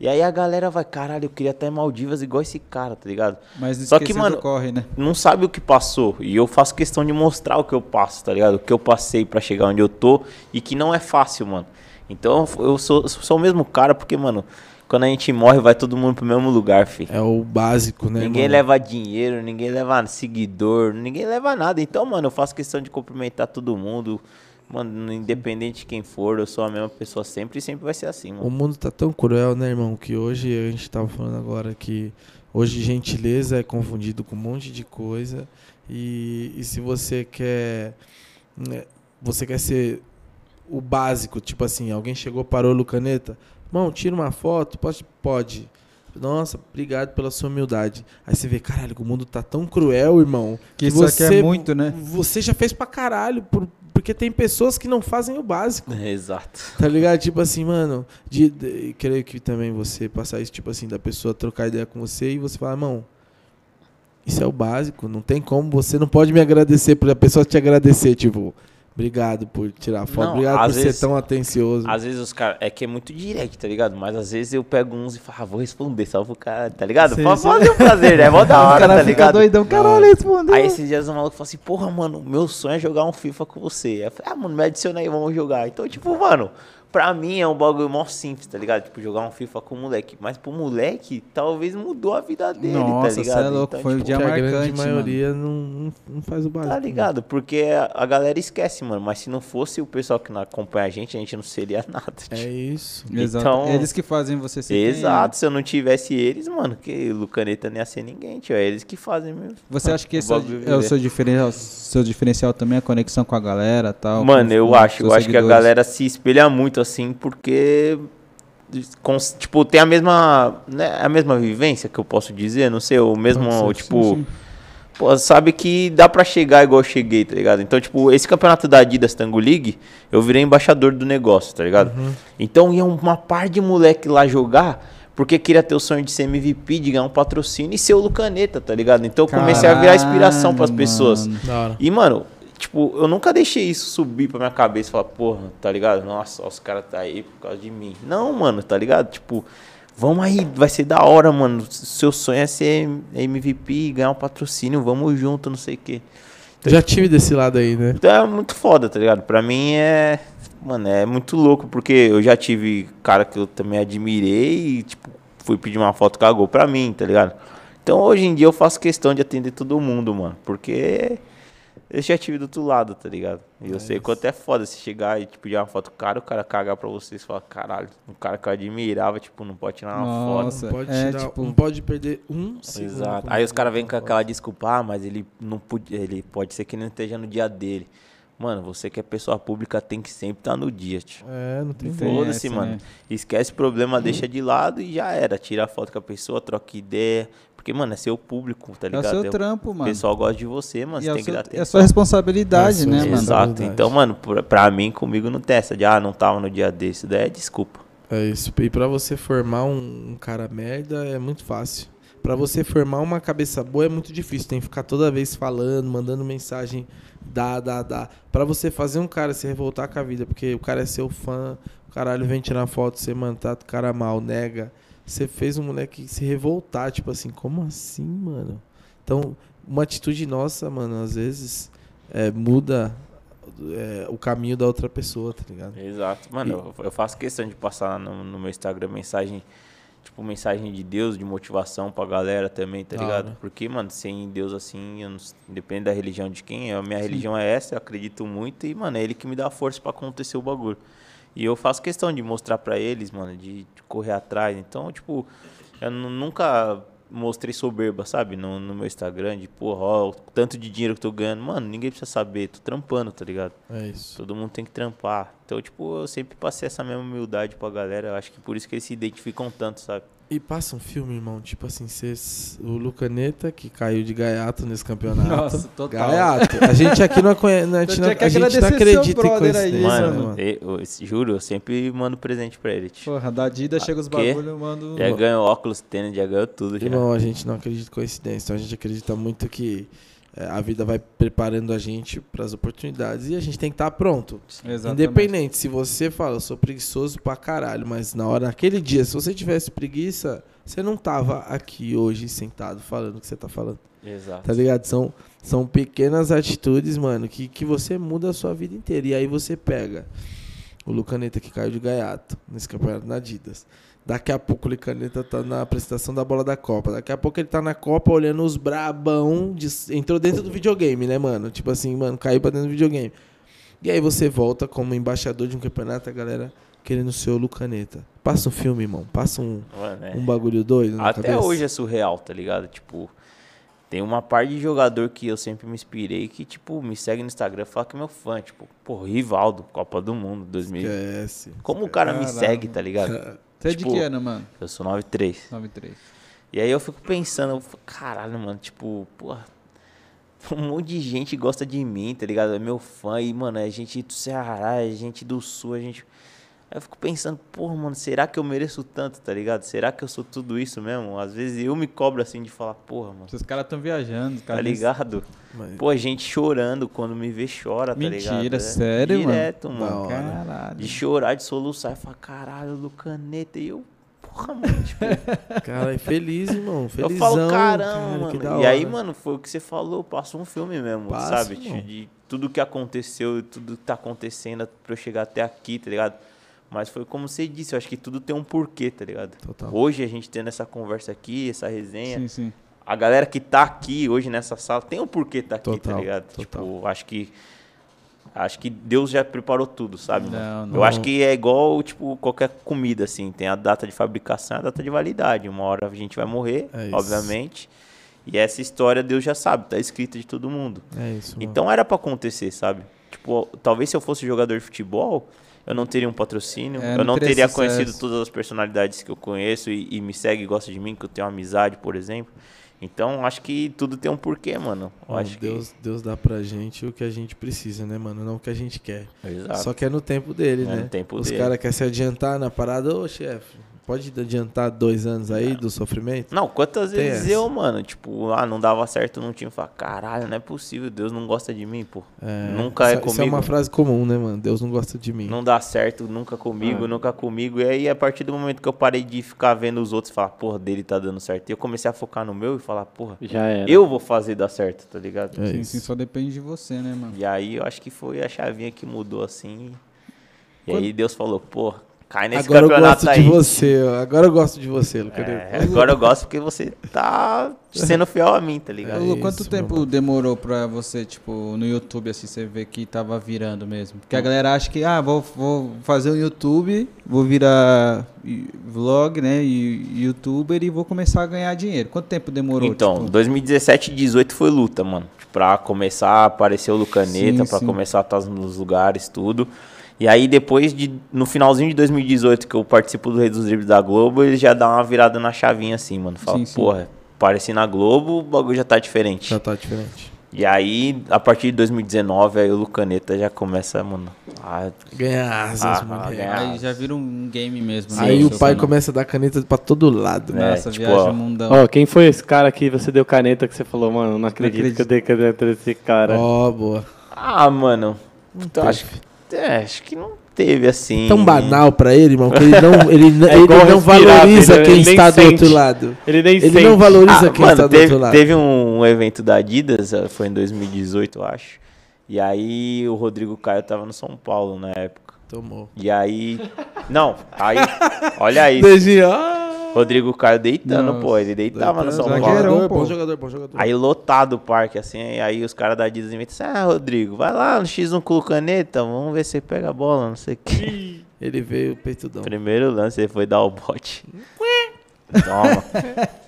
E aí a galera vai, caralho, eu queria estar em Maldivas igual esse cara, tá ligado? Mas Só que, mano, corre, né? não sabe o que passou. E eu faço questão de mostrar o que eu passo, tá ligado? O que eu passei pra chegar onde eu tô e que não é fácil, mano. Então eu sou, sou o mesmo cara porque, mano, quando a gente morre vai todo mundo pro mesmo lugar, fi. É o básico, né? ninguém irmão? leva dinheiro, ninguém leva seguidor, ninguém leva nada. Então, mano, eu faço questão de cumprimentar todo mundo. Mano, independente de quem for, eu sou a mesma pessoa sempre e sempre vai ser assim, O mano. mundo tá tão cruel, né, irmão? Que hoje a gente tava falando agora que hoje gentileza é confundido com um monte de coisa. E, e se você quer. né, você quer ser o básico, tipo assim, alguém chegou, parou, Lucaneta, irmão, tira uma foto, pode? Pode. Nossa, obrigado pela sua humildade. Aí você vê, caralho, o mundo tá tão cruel, irmão. Que isso aqui é muito, né? Você já fez pra caralho, por- porque tem pessoas que não fazem o básico. Exato. Tá ligado? Tipo assim, mano, de, de- creio que também você passar isso, tipo assim, da pessoa trocar ideia com você e você falar, irmão, isso é o básico, não tem como, você não pode me agradecer por a pessoa te agradecer, tipo, obrigado por tirar foto, Não, obrigado por vezes- ser tão atencioso. Às vezes os caras. É que é muito direct, tá ligado? Mas às vezes eu pego uns e falo, ah, vou responder só pro cara, tá ligado? Sim, fazer um prazer, né? Mó da o hora, cara tá ligado? doidão, caralho, respondeu. Aí esses dias o maluco falou assim, porra, mano, meu sonho é jogar um FIFA com você. Aí eu falei, ah, mano, me adiciona aí, vamos jogar. Então, tipo, mano, pra mim é um bagulho mó simples, tá ligado? Tipo, jogar um FIFA com o moleque. Mas pro moleque, talvez mudou a vida dele, Nossa, tá ligado? é louco, foi o tipo, dia que a marcante, grande mano. maioria não, não, não faz o básico. Tá ligado? Porque a galera esquece, mano. Mas se não fosse o pessoal que não acompanha a gente, a gente não seria nada. É tipo. isso. Exato. Então- Eles que fazem você ser quem é. Exato, se eu não tivesse eles, mano, que o Lucaneta não ia ser ninguém, tio. É eles que fazem mesmo. Você acha que O esse é o- bagulho é o seu diferencial, seu diferencial também, a conexão com a galera e tal? Mano, com- eu acho, eu acho que a galera se espelha muito assim, porque tipo, tem a mesma, né, a mesma vivência que eu posso dizer, não sei, o mesmo, tipo, sim, sim. pô, sabe que dá pra chegar igual eu cheguei, tá ligado? Então, tipo, esse campeonato da Adidas Tango League, eu virei embaixador do negócio, tá ligado? Então ia uma par de moleque lá jogar, porque queria ter o sonho de ser MVP, de ganhar um patrocínio e ser o Lucaneta, tá ligado? Então eu comecei a virar inspiração pras Caralho, pessoas. E, mano, tipo, eu nunca deixei isso subir pra minha cabeça e falar, porra, tá ligado? Nossa, os caras tá aí por causa de mim. Não, mano, tá ligado? Tipo, vamos aí, vai ser da hora, mano. Seu sonho é ser MVP, ganhar um patrocínio, vamos junto, não sei o quê. Já tive desse lado aí, né? Então é muito foda, tá ligado? Pra mim é. Mano, é muito louco, porque eu já tive cara que eu também admirei e, tipo, fui pedir uma foto, cagou pra mim, tá ligado? Então hoje em dia eu faço questão de atender todo mundo, mano. Porque eu já tive do outro lado, tá ligado? E eu sei quanto é foda se chegar e tipo, pedir uma foto cara, o cara cagar pra vocês e falar, caralho, um cara que eu admirava, tipo, não pode tirar uma foto. Nossa, Não pode, é, tirar, tipo- não pode perder um segundo. Exato. Aí os caras vêm com aquela desculpa, ah, mas ele não podia, ele pode ser que ele não esteja no dia dele. Mano, você que é pessoa pública tem que sempre estar no dia, tio. É, não tem. Foda-se, mano. né? Esquece o problema, deixa de lado e já era. Tira a foto com a pessoa, troca ideia. Porque, mano, é seu público, tá É o ligado? seu trampo, O mano. pessoal gosta de você, mano. E Você é, o tem que seu- dar é a atenção. sua responsabilidade, É né, mano? Exato. Então, mano, pra, pra mim, comigo não tem essa de, ah, não tava no dia desse. Daí é desculpa. É isso. E pra você formar um, um cara merda é muito fácil. Pra você formar uma cabeça boa é muito difícil. Tem que ficar toda vez falando, mandando mensagem, dá, dá, dá. Pra você fazer um cara se revoltar com a vida, porque o cara é seu fã, o caralho vem tirar foto, você mano, tá o cara mal, nega. Você fez um moleque se revoltar, tipo assim, como assim, mano? Então, uma atitude nossa, mano, às vezes é, muda é, o caminho da outra pessoa, tá ligado? Exato. Mano, eu, eu faço questão de passar no, no meu Instagram mensagem, tipo, mensagem de Deus, de motivação pra galera também, tá ligado? hora. Porque, mano, sem Deus assim, eu não, depende da religião de quem é. A minha religião é essa, eu acredito muito e, mano, é ele que me dá força pra acontecer o bagulho. E eu faço questão de mostrar pra eles, mano, de, correr atrás. Então, tipo, eu nu- nunca mostrei soberba, sabe? No, no meu Instagram, de, porra, ó, o tanto de dinheiro que eu tô ganhando. Mano, ninguém precisa saber, tô trampando, tá ligado? É isso. Todo mundo tem que trampar. Então, tipo, eu sempre passei essa mesma humildade pra galera. Eu acho que por isso que eles se identificam tanto, sabe? E passa um filme, irmão, tipo assim, cês, o Lucaneta, que caiu de gaiato nesse campeonato. Nossa, total. Gaiato. A gente aqui não conhece, a gente, não, a gente não acredita em coincidência, Isso, mano, né, mano? eu, eu- juro, eu sempre mando presente pra ele. Tipo, Porra, da Dida chega os quê? bagulho, eu mando. já ganhou óculos, tênis, já ganhou tudo. Já. Irmão, a gente não acredita em coincidência, então a gente acredita muito que a vida vai preparando a gente para as oportunidades e a gente tem que estar pronto. Exatamente. Independente, se você fala, eu sou preguiçoso pra caralho, mas na hora, naquele dia, se você tivesse preguiça, você não tava aqui hoje sentado falando o que você tá falando. Exato. Tá ligado? São, são pequenas atitudes, mano, que, que você muda a sua vida inteira. E aí você pega o Lucaneta que caiu de gaiato nesse campeonato na Adidas. Daqui a pouco o Lucaneta tá na apresentação da bola da Copa. Daqui a pouco ele tá na Copa olhando os brabão. de- entrou dentro do videogame, né, mano? Tipo assim, mano, caiu pra dentro do videogame. E aí você volta como embaixador de um campeonato, a galera querendo ser o Lucaneta. Passa um filme, irmão. Passa um, Mano, é. um bagulho doido Até cabeça. hoje é surreal, tá ligado? Tipo, tem uma parte de jogador que eu sempre me inspirei que, tipo, me segue no Instagram e fala que é meu fã. Tipo, pô, Rivaldo, Copa do Mundo 2000. Esquece. Como o cara me segue, tá ligado? Você é de Tipo, que ano, mano? Eu sou 93. 93. E aí eu fico pensando, eu fico, caralho, mano, tipo, porra, um monte de gente gosta de mim, tá ligado? É meu fã e, mano, é gente do Ceará, é gente do Sul, a gente... Aí eu fico pensando, porra, mano, será que eu mereço tanto, tá ligado? Será que eu sou tudo isso mesmo? Às vezes eu me cobro assim de falar, porra, mano, Os caras tão viajando. os tá ligado? Mas- Pô, gente chorando quando me vê chora, tá ligado? Mentira, É sério, mano? Direto, mano. Caralho. De chorar, de soluçar e falar, caralho, do caneta. E eu, porra, mano, tipo... Cara, é feliz, irmão. Eu Felizão. falo, caramba, cara, mano. E aí, mano, foi o que você falou, passa um filme mesmo, Passa, sabe? De tudo que aconteceu, tudo que tá acontecendo pra eu chegar até aqui, tá ligado? Mas foi como você disse, eu acho que tudo tem um porquê, tá ligado? Total. Hoje a gente tendo essa conversa aqui, essa resenha, Sim, sim. a galera que tá aqui hoje nessa sala tem um porquê tá aqui, Total, tá ligado? total. Tipo, acho que acho que Deus já preparou tudo, sabe? Não, não. Eu acho que é igual, tipo, qualquer comida assim, tem a data de fabricação, e a data de validade. Uma hora a gente vai morrer, É obviamente. E essa história Deus já sabe, tá escrita de todo mundo. É isso, mano. Então era pra acontecer, sabe? Tipo, talvez se eu fosse jogador de futebol, eu não teria um patrocínio, É, eu não teria conhecido todas as personalidades que eu conheço e, e me segue e gosta de mim, que eu tenho amizade, por exemplo. Então, acho que tudo tem um porquê, mano. Mano, acho Deus, Deus dá pra gente o que a gente precisa, né, mano? Não o que a gente quer. que... Exato. Só que é no tempo dele, É né? no tempo Os caras querem se adiantar na parada. Ô, chefe, pode adiantar dois anos aí do sofrimento? Não, quantas Tem vezes essa. eu, mano, tipo, ah, não dava certo no time, falava, caralho, não é possível, Deus não gosta de mim, pô. É, Nunca é isso, Isso é comigo. uma frase comum, né, mano? Deus não gosta de mim. Não dá certo, nunca comigo, Ah. nunca comigo. E aí, a partir do momento que eu parei de ficar vendo os outros e falar, porra, dele tá dando certo, e eu comecei a focar no meu e falar, porra, Já era. eu vou fazer dar certo, tá ligado? É sim, isso. sim, só depende de você, né, mano? E aí, eu acho que foi a chavinha que mudou assim. E Quando- aí, Deus falou, porra, cai nesse Agora eu campeonato gosto aí. de você, agora eu gosto de você, Lucas. É, agora eu gosto porque você tá sendo fiel a mim, tá ligado? Ô, Lu, quanto isso, tempo mano. demorou pra você, tipo, no YouTube, assim, você ver que tava virando mesmo? Porque a galera acha que, ah, vou, vou fazer um YouTube, vou virar vlog, né, e youtuber e vou começar a ganhar dinheiro. Quanto tempo demorou? Então, tipo? 2017 e 18 foi luta, mano. Pra começar a aparecer o Lucaneta, Sim, pra sim. começar a estar nos lugares, tudo. E aí depois de, no finalzinho de 2018, que eu participo do Rei dos Dribles da Globo, ele já dá uma virada na chavinha assim, mano. Fala, Sim, sim. porra, apareci na Globo, o bagulho já tá diferente. Já tá diferente. E aí, a partir de 2019, aí o Lucaneta já começa, mano, a Ganhar asas, Ah, ganhar. Aí já vira um game mesmo. né? Aí o pai canal. começa a dar caneta pra todo lado. né? É, Nossa, tipo, viagem ó. mundão. Ó, quem foi esse cara que você deu caneta que você falou, mano, não acredito, acredito. que eu dei caneta desse cara. Ó, boa. Ah, mano. Então, acho, que- é, acho que não teve assim. Tão banal pra ele, irmão, que ele não, ele, É ele não valoriza filho, quem ele está do sente. outro lado. Ele nem Ele sente. não valoriza Ah, quem mano, está do teve, outro lado. teve um evento da Adidas, eh, foi em 2018, eu acho. E aí o Rodrigo Caio tava no São Paulo na época. Tomou. E aí. Não, aí. Olha isso. Beijinho. Rodrigo Caio deitando, Nossa, pô. Ele deitava no São Paulo. jogador, pô. bom jogador, bom jogador. Aí lotado o parque, assim, e aí os caras da Adidas inventam assim, ah, Rodrigo, vai lá no X1 com o caneta, vamos ver se você pega a bola, não sei o que. Ele veio peitudão. Primeiro lance, ele foi dar o bote. Toma.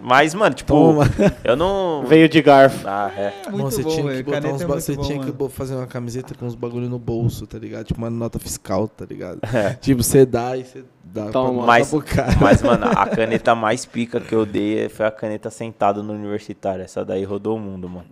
Mas, mano, tipo, Toma. eu não... Veio de garfo. Ah, é. Muito Nossa, você bom, tinha que botar Caneta uns é ba- Você bom, tinha que mano. fazer uma camiseta com uns bagulho no bolso, tá ligado? Tipo uma nota fiscal, tá ligado? É. Tipo, você dá e você dá pra Toma. Mas, pro cara. mas, mano, a caneta mais pica que eu dei foi a caneta sentada no universitário. Essa daí rodou o mundo, mano.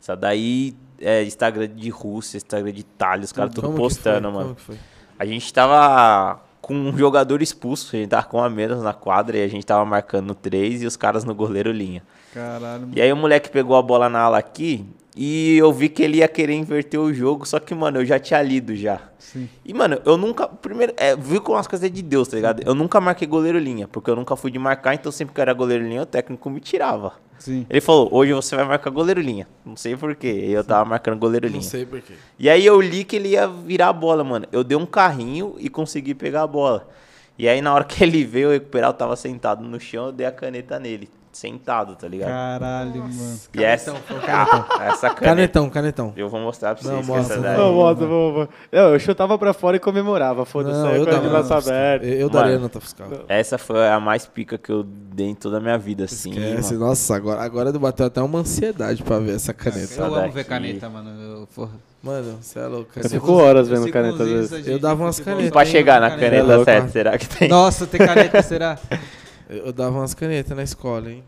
Essa daí é Instagram de Rússia, Instagram de Itália, os caras tudo postando, mano. Como que foi? A gente tava com um jogador expulso, a gente tava com a menos na quadra e a gente tava marcando três e os caras no goleiro linha. Caralho, mano. E aí o moleque pegou a bola na ala aqui e eu vi que ele ia querer inverter o jogo, só que, mano, eu já tinha lido já. Sim. E, mano, eu nunca. Primeiro, é, viu como as coisas é de Deus, tá ligado? Eu nunca marquei goleiro linha, porque eu nunca fui de marcar, então sempre que eu era goleiro linha, o técnico me tirava. Sim. Ele falou, hoje você vai marcar goleiro linha. Não sei porquê. E eu tava marcando goleiro Não linha. sei porquê. E aí eu li que ele ia virar a bola, mano. Eu dei um carrinho e consegui pegar a bola. E aí na hora que ele veio recuperar, eu tava sentado no chão, eu dei a caneta nele. Sentado, tá ligado? Caralho, mano. e essa, foi canetão. Ah, essa caneta. Canetão, canetão. Eu vou mostrar pra Não, vocês que mostra, essa não. daí. Não, vamos, vamos. Eu, eu chutava pra fora e comemorava. Foda-se, Não, eu com a dava nota fiscal. aberto. Eu daria nota fiscal. Essa foi a mais pica que eu dei em toda a minha vida, assim. Esquece. mano. Nossa, agora, agora bateu até uma ansiedade pra ver essa caneta. Eu amo daqui. ver caneta, mano. Eu, porra. Mano, você é louco. Eu Você- fico horas Eu vendo caneta vezes. Eu dava umas canetas. Pra chegar na caneta louco, certa, né? será que tem? Nossa, tem caneta, será? Eu dava umas canetas na escola, hein?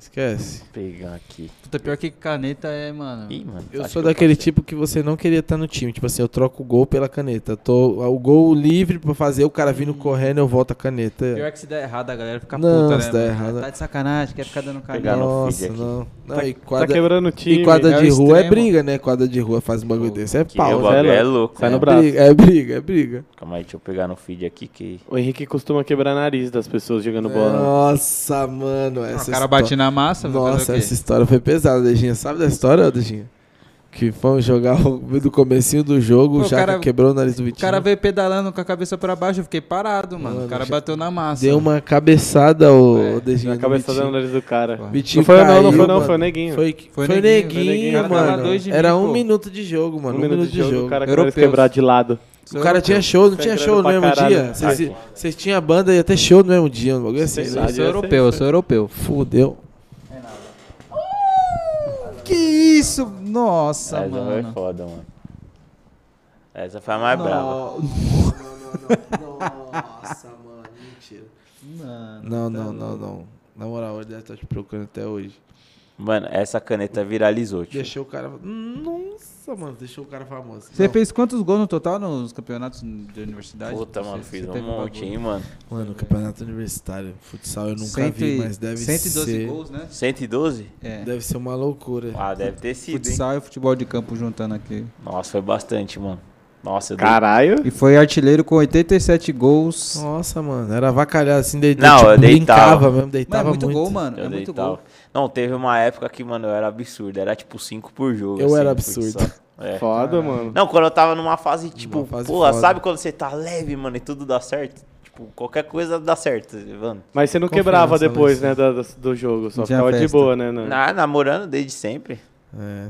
Esquece. Vou pegar aqui. Puta, pior que caneta é, mano. Ih, mano. Eu sou que daquele posso- tipo que você não queria estar no time. Tipo assim, eu troco o gol pela caneta. Tô, o gol livre pra fazer, o cara vindo correndo, eu volto a caneta. Pior que se der errado, a galera fica Não, puta, né? se der mano? errado- Tá de sacanagem, quer ficar dando Pegar caneta. no Nossa, não. não Tá, e tá quadra, quebrando o time. e quadra é de rua é extremo. briga, né? Quadra de rua faz um bagulho desse. É o pau. Bagulho é louco. louco. Sai né? no braço. briga, é briga, é briga. Calma aí, deixa eu pegar no feed aqui que. O Henrique costuma quebrar nariz das pessoas jogando bola. Nossa, mano. Essa o cara bate na massa, Nossa, o essa história foi pesada, Dejinha. Sabe da história, Dejinha? Que fomos jogar o, do comecinho do jogo, Pô, o o Chaka cara- quebrou o nariz do O Vitinho. cara veio pedalando com a cabeça pra baixo, eu fiquei parado, mano. Mano, o cara bateu na massa. Deu uma cabeçada, o, É, o Dejinha. Na no cabeça Vitinho. do nariz do cara. Vitinho Não foi eu não, não caiu, foi não, mano. foi o Neguinho. Foi, Foi foi, neguinho, neguinho. O cara mano. Era um pô. minuto de jogo, mano. Um, minuto, de jogo. o cara com o nariz Europeus. quebrado de lado. O cara tinha show, não Foi tinha show no mesmo dia? Vocês- tinham banda e ia ter show no mesmo dia, um bagulho assim. Né? Eu sou europeu, eu sou europeu. Fudeu. Que isso? Nossa, Essa foi mano. foda, mano. Essa foi a mais brava. Não, não, não, não. Nossa, mano, mentira. Mano, Não, não, não, não. Na moral, ele deve estar te procurando até hoje. Mano, essa caneta viralizou, tio. Deixou o cara. Nossa, mano, deixou o cara famoso. Você Não. fez quantos gols no total nos campeonatos de universidade? Puta, mano, você fiz um monte, hein, mano. Mano, campeonato universitário, futsal eu nunca Cento vi, mas deve 112 ser. gols, né? 112? É. Deve ser uma loucura. Ah, deve ter sido, hein? Futsal e futebol de campo juntando aqui. Nossa, foi bastante, mano. Nossa, eu dei- Caralho. E foi artilheiro com 87 gols. Nossa, mano, era avacalhado assim, de, Não, tipo, eu deitava. brincava mesmo, Mano, é deitava muito, muito. gol, mano. eu é muito deitava. gol. Não, teve uma época que, mano, eu era absurdo. Era tipo 5 por jogo. Eu assim, era absurdo. É. Foda, mano. Não, quando eu tava numa fase, tipo, pô, sabe quando você tá leve, mano, e tudo dá certo? Tipo, qualquer coisa dá certo, mano. Mas você não Confiança, quebrava depois, Alex. né, do, do jogo. Só ficava de boa, né? não? Na, namorando desde sempre. É.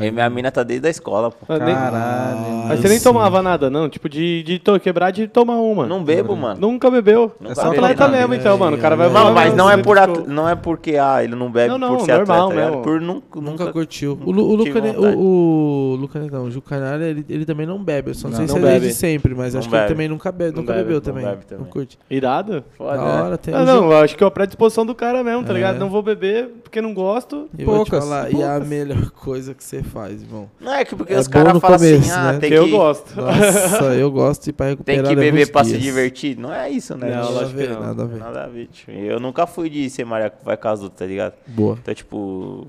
E minha mina tá desde a escola, pô. Caralho. Mas você nem tomava nada, não? Tipo, de, de to- quebrar de tomar uma. Não bebo, mano. Nunca bebeu. Nunca só bebi, atleta não. mesmo, então, mano. O cara vai Não, Não, mas não é por ficou- at- não é porque ah, ele não bebe Não, não, por ser normal atleta, tá mesmo. ligado? por nunca, Nunca, nunca curtiu. O, Lu, o, tive Lucane, vontade. o, o não, o Jucanara, ele, ele também não bebe. Eu só não, Não. sei se Não é desde bebe. sempre, mas Não acho que ele também nunca, bebe, Não nunca bebe, bebeu não também. bebe também. Não curte. Irado? Foda, Da né? hora, tem Ah, o não, eu acho que é a predisposição do cara mesmo, tá É. ligado? Não vou beber porque não gosto. E eu vou te Poucas, falar, e a poucas. melhor coisa que você faz, irmão. Não é que porque É os caras falam assim, ah, né? tem que eu que, gosto. Nossa, eu gosto e pra tem recuperar que leva beber pra se dias. divertir. Não é isso, né? Não, a lógico que ver, não. nada a ver. Nada a ver, tio. Eu nunca fui de ser Maria vai com as outras, tá ligado? Boa. Então, tipo,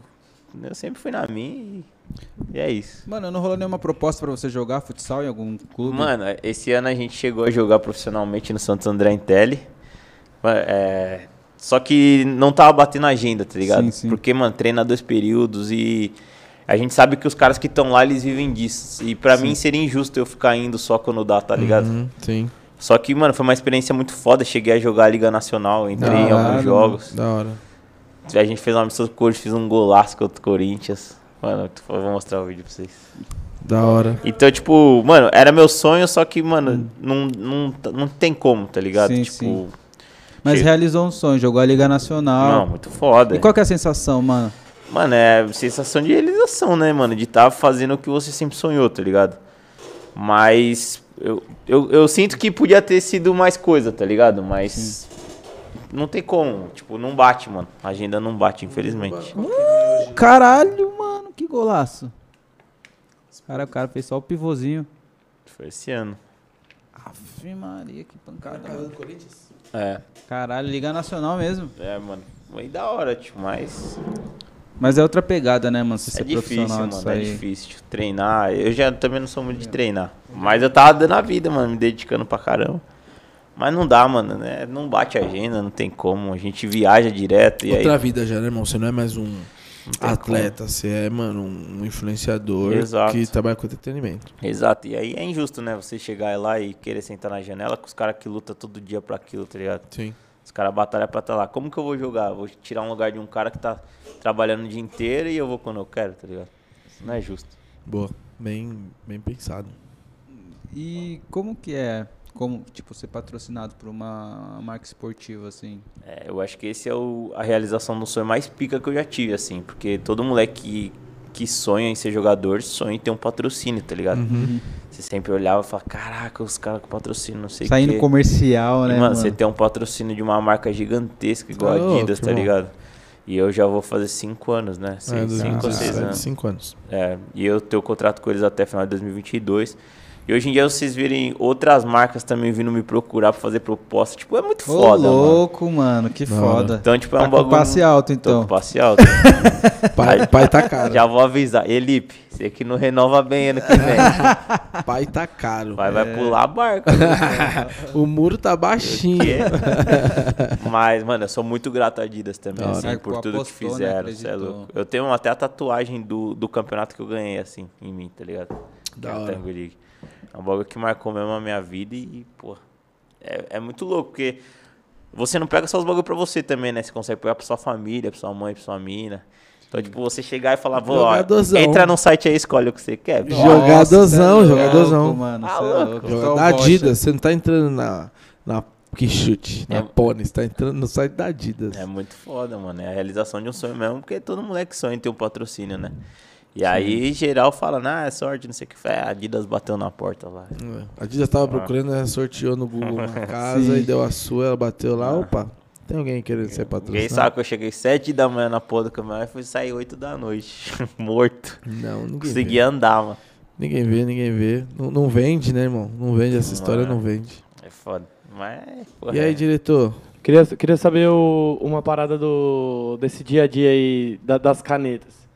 eu sempre fui na minha e, e é isso. Mano, não rolou nenhuma proposta pra você jogar futsal em algum clube? Mano, esse ano a gente chegou a jogar profissionalmente no Santos André Intelli. É, só que não tava batendo a agenda, tá ligado? Sim, sim. Porque, mano, treina dois períodos e a gente sabe que os caras que estão lá, eles vivem disso. E pra mim seria injusto eu ficar indo só quando dá, tá ligado? Uhum, sim. Só que, mano, foi uma experiência muito foda. Cheguei a jogar a Liga Nacional, entrei em Caralho, alguns jogos. Da hora. A gente fez uma missão com o Corinthians, fiz um golaço contra o Corinthians. Mano, eu vou mostrar o vídeo pra vocês. Da hora. Então, tipo, mano, era meu sonho, só que, mano, não, não, não tem como, tá ligado? Sim, tipo, sim. Mas realizou um sonho, jogou a Liga Nacional. não, muito foda. E qual que é a sensação, mano? Mano, é sensação de realização, né, mano? De estar fazendo o que você sempre sonhou, tá ligado? Mas eu, eu, eu sinto que podia ter sido mais coisa, tá ligado? Mas não tem como. Tipo, não bate, mano. A agenda não bate, infelizmente. Caralho, mano, que golaço. Cara, o cara fez só o pivôzinho. Foi esse ano. Ave Maria, que pancada. mano. É, Caralho, Liga Nacional mesmo. é, mano. Foi da hora, tipo, mas. Mas é outra pegada, né, mano? Você É ser difícil, profissional mano. disso É difícil. Treinar. Eu já também não sou muito de treinar. Mas eu tava dando a vida, mano. Me dedicando pra caramba. Mas não dá, mano, né? Não bate a agenda, não tem como. A gente viaja direto e Outra aí. vida já, né, irmão? Você não é mais um atleta, você é, mano, um influenciador Exato. que trabalha com entretenimento. Exato. E aí é injusto, né? Você chegar lá e querer sentar na janela com os caras que lutam todo dia pra aquilo, tá ligado? Sim. Os caras batalham pra estar lá. Como que eu vou jogar? Vou tirar um lugar de um cara que tá trabalhando o dia inteiro e eu vou quando eu quero, tá ligado? Isso não é justo. Boa. Bem, bem pensado. E como que é, como, tipo, ser patrocinado por uma marca esportiva, assim? É, eu acho que esse é o, a realização do sonho mais pica que eu já tive, assim. Porque todo moleque que, que sonha em ser jogador, sonha em ter um patrocínio, tá ligado? Uhum. Você sempre olhava e falava, caraca, os caras com patrocínio, não sei o Saindo quê. comercial, E, né, mano, mano? você tem um patrocínio de uma marca gigantesca igual Tá a Adidas, tá irmão. ligado? E eu já vou fazer cinco anos, né? É, Seis, dos cinco ou 27, seis anos. cinco anos. É, e eu tenho contrato com eles até final de 2022. E hoje em dia vocês virem outras marcas também vindo me procurar pra fazer proposta. Tipo, é muito Ô, foda, mano. louco, mano, que Da foda. Então, tipo, é Tá um com bagulho... passe alto, Tô então. com passe alto. Pai, pai tá caro. Já vou avisar. Elipe, você que não renova bem ano que vem. Pai tá caro. Vai, vai pular a barca. O muro tá baixinho. Que? Mas, mano, eu sou muito grato a Adidas também, Da assim, hora. por É, tudo que apostou, né? fizeram. é louco. Eu tenho até a tatuagem do, do campeonato que eu ganhei, assim, em mim, tá ligado? Da Que é hora. Tango League. É um bagulho que marcou mesmo a minha vida e, pô, é, é muito louco, porque você não pega só os bagulho pra você também, né? Você consegue pegar pra sua família, pra sua mãe, pra sua mina. Então, tipo, você chegar e falar, vou, ó, Jogadorzão. entra no site aí e escolhe o que você quer. bicho. Jogadorzão, é louco, jogadorzão. mano, Ah, cê é louco. louco. Da. Adidas, você não tá entrando na, na que chute, na É. Pony, você tá entrando no site da Adidas. É muito foda, mano. É a realização de um sonho mesmo, porque todo moleque sonha em ter um patrocínio, né? E aí, geral fala, ah, é sorte, não sei o que. É, a Adidas bateu na porta lá. É. A Adidas tava procurando, ela sorteou no Google uma casa Sim. e deu a sua, ela bateu lá, opa, tem alguém querendo ser patrocinado? Ninguém sabe que eu cheguei 7 da manhã na porra do caminhão e fui sair 8 da noite. Morto. Não, ninguém Consegui vê. andar, mano. Ninguém vê, ninguém vê. Não, não vende, né, irmão? Não vende, essa história Não é. não vende. É foda. Mas, porra, E aí, é. diretor? Queria, queria saber o- uma parada do, desse dia a dia aí da- das canetas.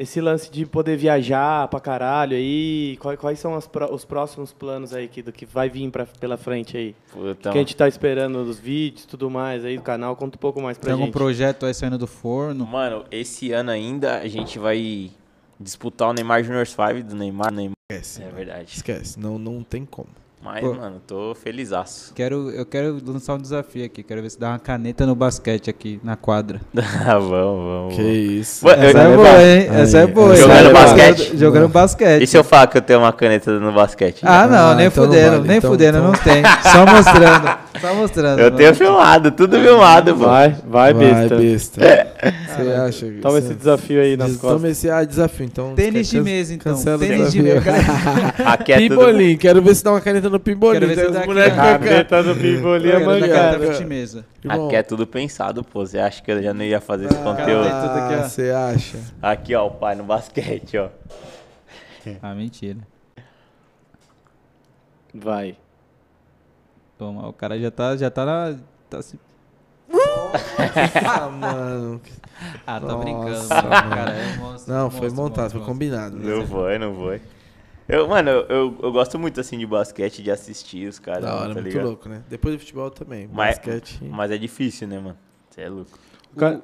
Esse lance de poder viajar pra caralho aí, quais, quais são as os próximos planos aí que, do que vai vir pra, pela frente aí? Puta, que a gente tá esperando dos vídeos tudo mais aí do canal, conta um pouco mais pra Tem algum gente. projeto aí saindo do forno? Mano, esse ano ainda a gente vai disputar o Neymar Juniors 5 do Neymar. Neymar. Esquece. É verdade. Esquece, não, não tem como. Mas, Pô. mano, tô felizaço. Quero, eu quero lançar um desafio aqui. Quero ver se dá uma caneta no basquete aqui na quadra. Ah, vamos, vamos. Que isso. Essa eu- é boa, hein? Aí, Essa é boa. hein? Jogando Jogando basquete? Jogando basquete. E se eu falar que eu tenho uma caneta no basquete? Ah, não, Ah, nem então fudendo, vale. nem Então- fudendo, então- não tem. Só mostrando. Só mostrando. eu mano. tenho filmado, tudo filmado, pô. Vai, vai, besta. besta. Você acha que. Toma esse desafio aí nas costas. Toma esse ah, desafio, então. Tênis de mesa, então. Cancela Tênis de mesa. Aqui é quero ver se dá uma caneta no Pimbolim. Quero ver se Tem os dá aqui, moleques ó. com a cara. Caneta do Pimbolim é Quero. Irmão, Aqui é tudo pensado, pô. Você acha que eu já não ia fazer esse conteúdo? tem tudo aqui, ó. Ah, você acha? Aqui, ó, o pai no basquete, ó. Ah, mentira. Vai. Toma, o cara já tá, já tá na... Tá se... Ah, mano. Ah, tô Nossa, brincando. mano. Cara, é um monstro, Não, monstro, foi montado, monstro, foi monstro. combinado. Não foi, não foi. Eu, mano, eu, eu, eu gosto muito, assim, de basquete, de assistir os caras, Da hora, tá muito ligado? louco, né? Depois do futebol também. Mas- Basquete. Mas é difícil, né, mano? Você é louco. Ca-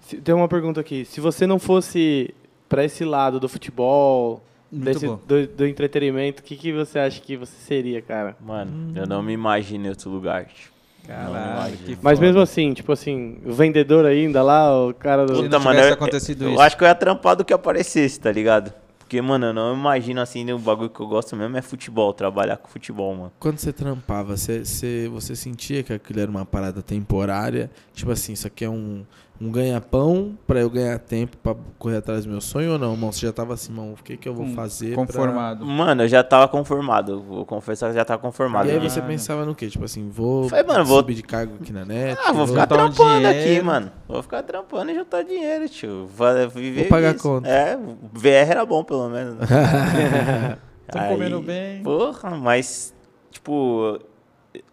se- Tem uma pergunta aqui. Se você não fosse pra esse lado do futebol, desse, do, do entretenimento, o que, que você acha que você seria, cara? Mano, eu não me imagino em outro lugar, me Caralho, que Mas foda. mesmo assim, tipo assim, o vendedor ainda lá, o cara do. Se Puta, não mano, tivesse eu, acontecido eu isso. acho que eu ia trampar do que aparecesse, tá ligado? Porque, mano, eu não imagino assim, o bagulho que eu gosto mesmo é futebol, trabalhar com futebol, mano. Quando você trampava, você, você, você sentia que aquilo era uma parada temporária? Tipo assim, isso aqui é um, um ganha-pão pra eu ganhar tempo pra correr atrás do meu sonho ou não, irmão? Você já tava assim, irmão, o que que eu vou fazer Conformado. Mano, eu já tava conformado, vou confessar que eu já tava pra... conformado. E aí você pensava no quê? Tipo assim, vou, Falei, mano, vou- subir de cargo aqui na net? Ah, vou ficar um trampando aqui, mano. Vou ficar trampando e juntar dinheiro, tio. Vai viver Vou pagar isso. conta. É, VR era bom, pelo menos. Tão Aí, comendo bem. Porra, mas, tipo,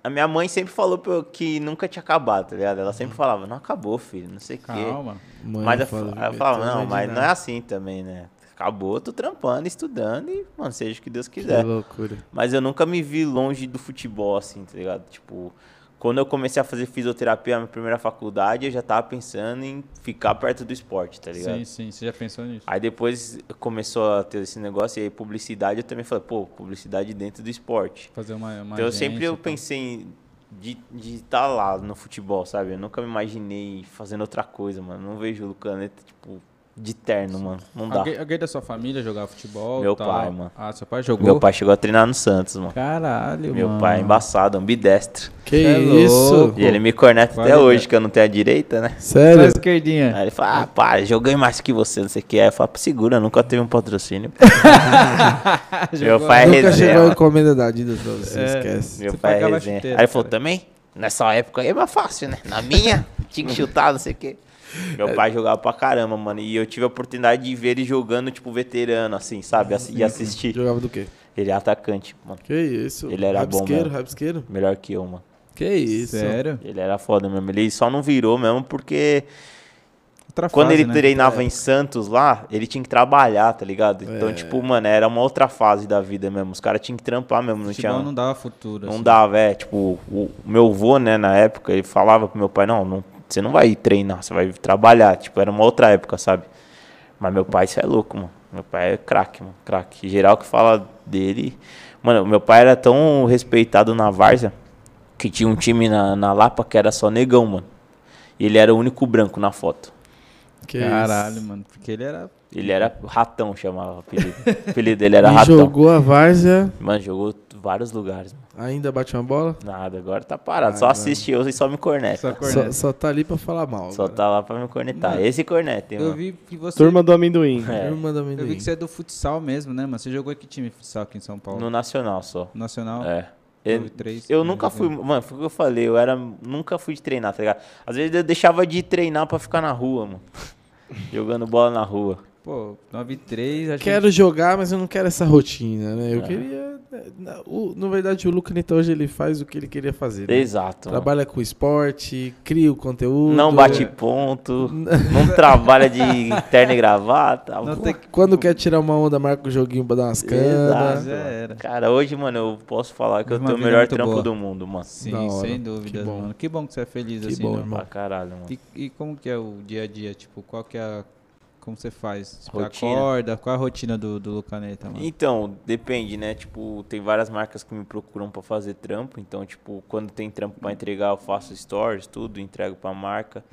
a minha mãe sempre falou pra eu que nunca tinha acabado, tá ligado? Ela sempre falava, não acabou, filho, não sei o quê. Calma. Mãe Mas eu, eu falava, "Então não, mas não nada." é assim também, né? Acabou, tô trampando, estudando e, mano, seja o que Deus Que quiser. loucura. Mas eu nunca me vi longe do futebol, assim, tá ligado? Tipo, quando eu comecei a fazer fisioterapia na minha primeira faculdade, eu já tava pensando em ficar perto do esporte, tá ligado? Sim, sim, você já pensou nisso? Aí depois começou a ter esse negócio, e aí publicidade, eu também falei, pô, publicidade dentro do esporte. Fazer uma, uma então eu sempre eu pensei em de estar lá no futebol, sabe? Eu nunca me imaginei fazendo outra coisa, mano. Não vejo o Lucaneta, tipo, de terno, mano. Não dá. Alguém, alguém da sua família jogava futebol? Meu tal? pai, mano. Ah, seu pai jogou? Meu pai chegou a treinar no Santos, mano. Caralho, Meu mano. pai é embaçado, ambidestro. Que Cê é isso? louco. E ele me corneta até hoje, velho. que eu não tenho a direita, né? Só a Sério? esquerdinha. Aí ele fala, ah, para, joguei mais que você, não sei o que. Aí eu falo, segura, nunca teve um patrocínio. Meu pai é Nunca chegou a resenha. encomenda da Adidas pra você, É. esquece. Meu Você pai é resenha. chuteira, Aí ele falou, também? Nessa época aí é mais fácil, né? Na minha, tinha que chutar, não sei o quê. Meu pai jogava pra caramba, mano. E eu tive a oportunidade de ver ele jogando, tipo, veterano, assim, sabe? E assistir. Jogava do quê? Ele é atacante, mano. Que isso? Ele era bom rabisqueiro, mesmo. rabisqueiro? Melhor que eu, mano. Que isso? Sério? Ele era foda mesmo. Ele só não virou mesmo porque Outra quando fase, ele né? treinava em Santos lá, ele tinha que trabalhar, tá ligado? Então, É. tipo, mano, era uma outra fase da vida mesmo. Os caras tinham que trampar mesmo, não tinha. não dava futuro. Não assim. dava, é, tipo, o meu avô, né, na época, ele falava pro meu pai, não, não, você não vai ir treinar, você vai trabalhar, tipo, era uma outra época, sabe? Mas meu pai, isso é louco, mano. Meu pai é craque, mano, craque. Geral que fala dele... Mano, meu pai era tão respeitado na Várzea, que tinha um time na, na Lapa que era só negão, mano. E ele era o único branco na foto. Que Caralho, isso? mano. Porque ele era. Ele era ratão, chamava o apelido. O apelido dele era E ratão. jogou a várzea, Mano, jogou vários lugares, mano. ainda bate uma bola? Nada, agora tá parado. Ah, só não. assiste eu e só me corneta. Só Só, corneta. só tá ali pra falar mal. Só agora. tá lá pra me cornetar. Esse corneta, hein, Eu mano. vi que você. Turma do amendoim. É, Irmã da Eu vi amendoim. que você é do futsal mesmo, né, mano? Você jogou em que time futsal aqui em São Paulo? no Nacional só. Nacional? É. Eu, três, eu né, nunca fui, mano, foi o que eu falei, eu era, nunca fui de treinar, tá ligado? Às vezes eu deixava de treinar pra ficar na rua, mano. Jogando bola na rua. Pô, 9-3, a gente... Quero jogar, mas eu não quero essa rotina, né? Eu É. queria. na- o- Na verdade, o Luca Neta hoje ele faz o que ele queria fazer. né? Exato. mano. Trabalha com esporte, cria o conteúdo. Não bate é. ponto, não trabalha de terno e gravata. Tem Quando quer tirar uma onda, marca o joguinho pra dar umas Exato. canas. Era. Cara, hoje, mano, eu posso falar que eu tenho o melhor trampo boa. do mundo, mano. Sim, sem dúvidas, Que bom. mano. Que bom que você é feliz Que assim, bom, né? irmão. Pra caralho, mano. E, e como que é o dia a dia? Tipo, qual que é a Como você faz? Você Rotina. acorda? Qual a rotina do, do Lucaneta, mano? Então, depende, né? Tipo, tem várias marcas que me procuram pra fazer trampo. Então, tipo, quando tem trampo pra entregar, eu faço stories, tudo, entrego pra marca.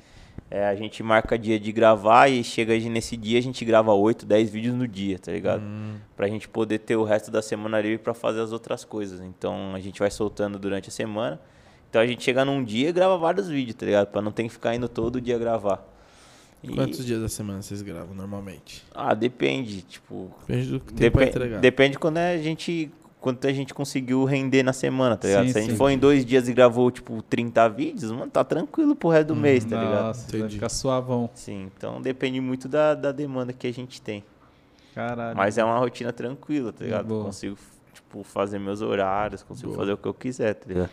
É, a gente marca dia de gravar e chega aí nesse dia a gente grava 8, 10 vídeos no dia, tá ligado? Pra gente poder ter o resto da semana livre pra fazer as outras coisas. Então, a gente vai soltando durante a semana. Então, a gente chega num dia e grava vários vídeos, tá ligado? Pra não ter que ficar indo todo dia gravar. E- Quantos dias da semana vocês gravam normalmente? Ah, depende, tipo, Depende do que tem pra Depen- entregar. Depende quando a gente quanto a gente conseguiu render na semana, tá ligado? Sim, Se a gente sim. for em dois dias e gravou, tipo, 30 vídeos, mano, tá tranquilo pro resto do mês, tá ligado? Nossa, vai ficar suavão. Sim, então depende muito da, da demanda que a gente tem. Caralho. Mas é uma rotina tranquila, tá ligado? Boa. Consigo, tipo, fazer meus horários, consigo Boa. fazer o que eu quiser, tá ligado?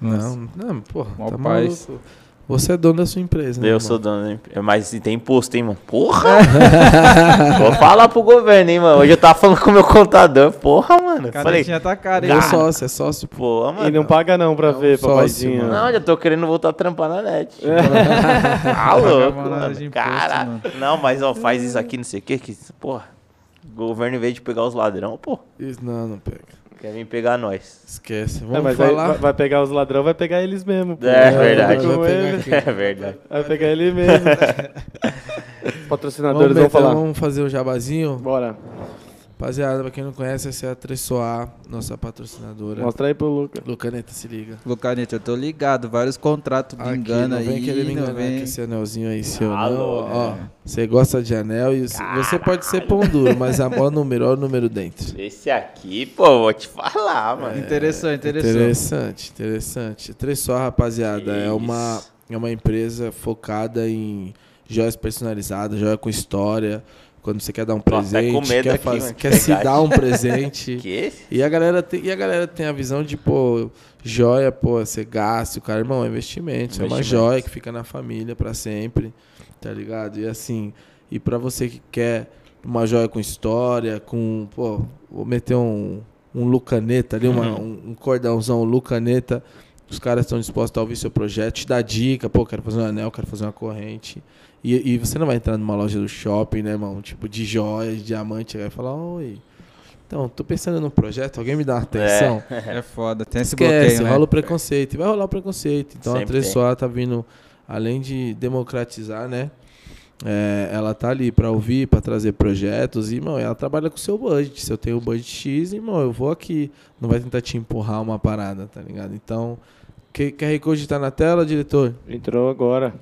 Não, não, porra, Mó tá paz. maluco. Você é dono da sua empresa, né? Eu irmão? sou dono da empresa. Mas tem imposto, hein, mano? Porra! Vou falar pro governo, hein, mano? Hoje eu tava falando com o meu contador. Porra, mano. Falei, Canetinha tá cara, hein? Ah. sou sócio, é sócio. pô. porra, mano. E não paga não pra Não, ver, papaizinho. Não, já tô querendo voltar a trampar na net. É. Tá louco, nada de mano. imposto, Cara, mano. não, mas ó, faz isso aqui, não sei o que, que, porra. O governo, em vez de pegar os ladrão, pô, Isso, não, não pega. Quer vir pegar nós. Esquece. Vamos mas aí falar. vai, vai pegar os ladrões, vai pegar eles mesmo. pô. É, verdade. com Vai pegar ele, quem? É verdade. Vai pegar ele mesmo. Os Vamos, patrocinadores vão falar. vamos fazer o jabazinho. Bora. Rapaziada, pra quem não conhece, essa é a Tressoar, nossa patrocinadora. Mostra aí pro Luca. Lucaneta, se liga. Lucaneta, eu tô ligado. Vários contratos de engano não aí. vem querer me não enganar vem- com esse anelzinho aí seu, Ah, não. Ó, você gosta de anel e você- você pode ser pão duro, mas a ó o número, ó o número dentro. Esse aqui, pô, vou te falar, mano. Interessante, interessante. Interessante, interessante. Tressó, rapaziada, é uma, é uma empresa focada em joias personalizadas, joia com história. Quando você quer dar um presente, quer, aqui, quer se dar um presente. Que? E a galera tem, e a galera tem a visão de, pô, joia, pô, você gasta, o cara, irmão, é investimento. É uma joia que fica na família pra sempre, tá ligado? E assim, e pra você que quer uma joia com história, com, pô, vou meter um, um lucaneta ali, uma- Uhum. um, um cordãozão lucaneta, os caras estão dispostos a ouvir seu projeto, te dar dica, pô, quero fazer um anel, quero fazer uma corrente. E, e você não vai entrar numa loja do shopping, né, irmão? Tipo, de joias, de diamante, vai falar, oi. Então, tô pensando num projeto, alguém me dá uma atenção? É foda, tem esse Esquece, bloqueio, né? rola o preconceito. E vai rolar o preconceito. Então a Sempre tem. Tressoar tá vindo, além de democratizar, né? É, ela tá ali pra ouvir, pra trazer projetos. E, irmão, ela trabalha com o seu budget. Se eu tenho o budget X, irmão, eu vou aqui. Não vai tentar te empurrar uma parada, tá ligado? Então, que- QR Code tá na tela, diretor? Entrou agora.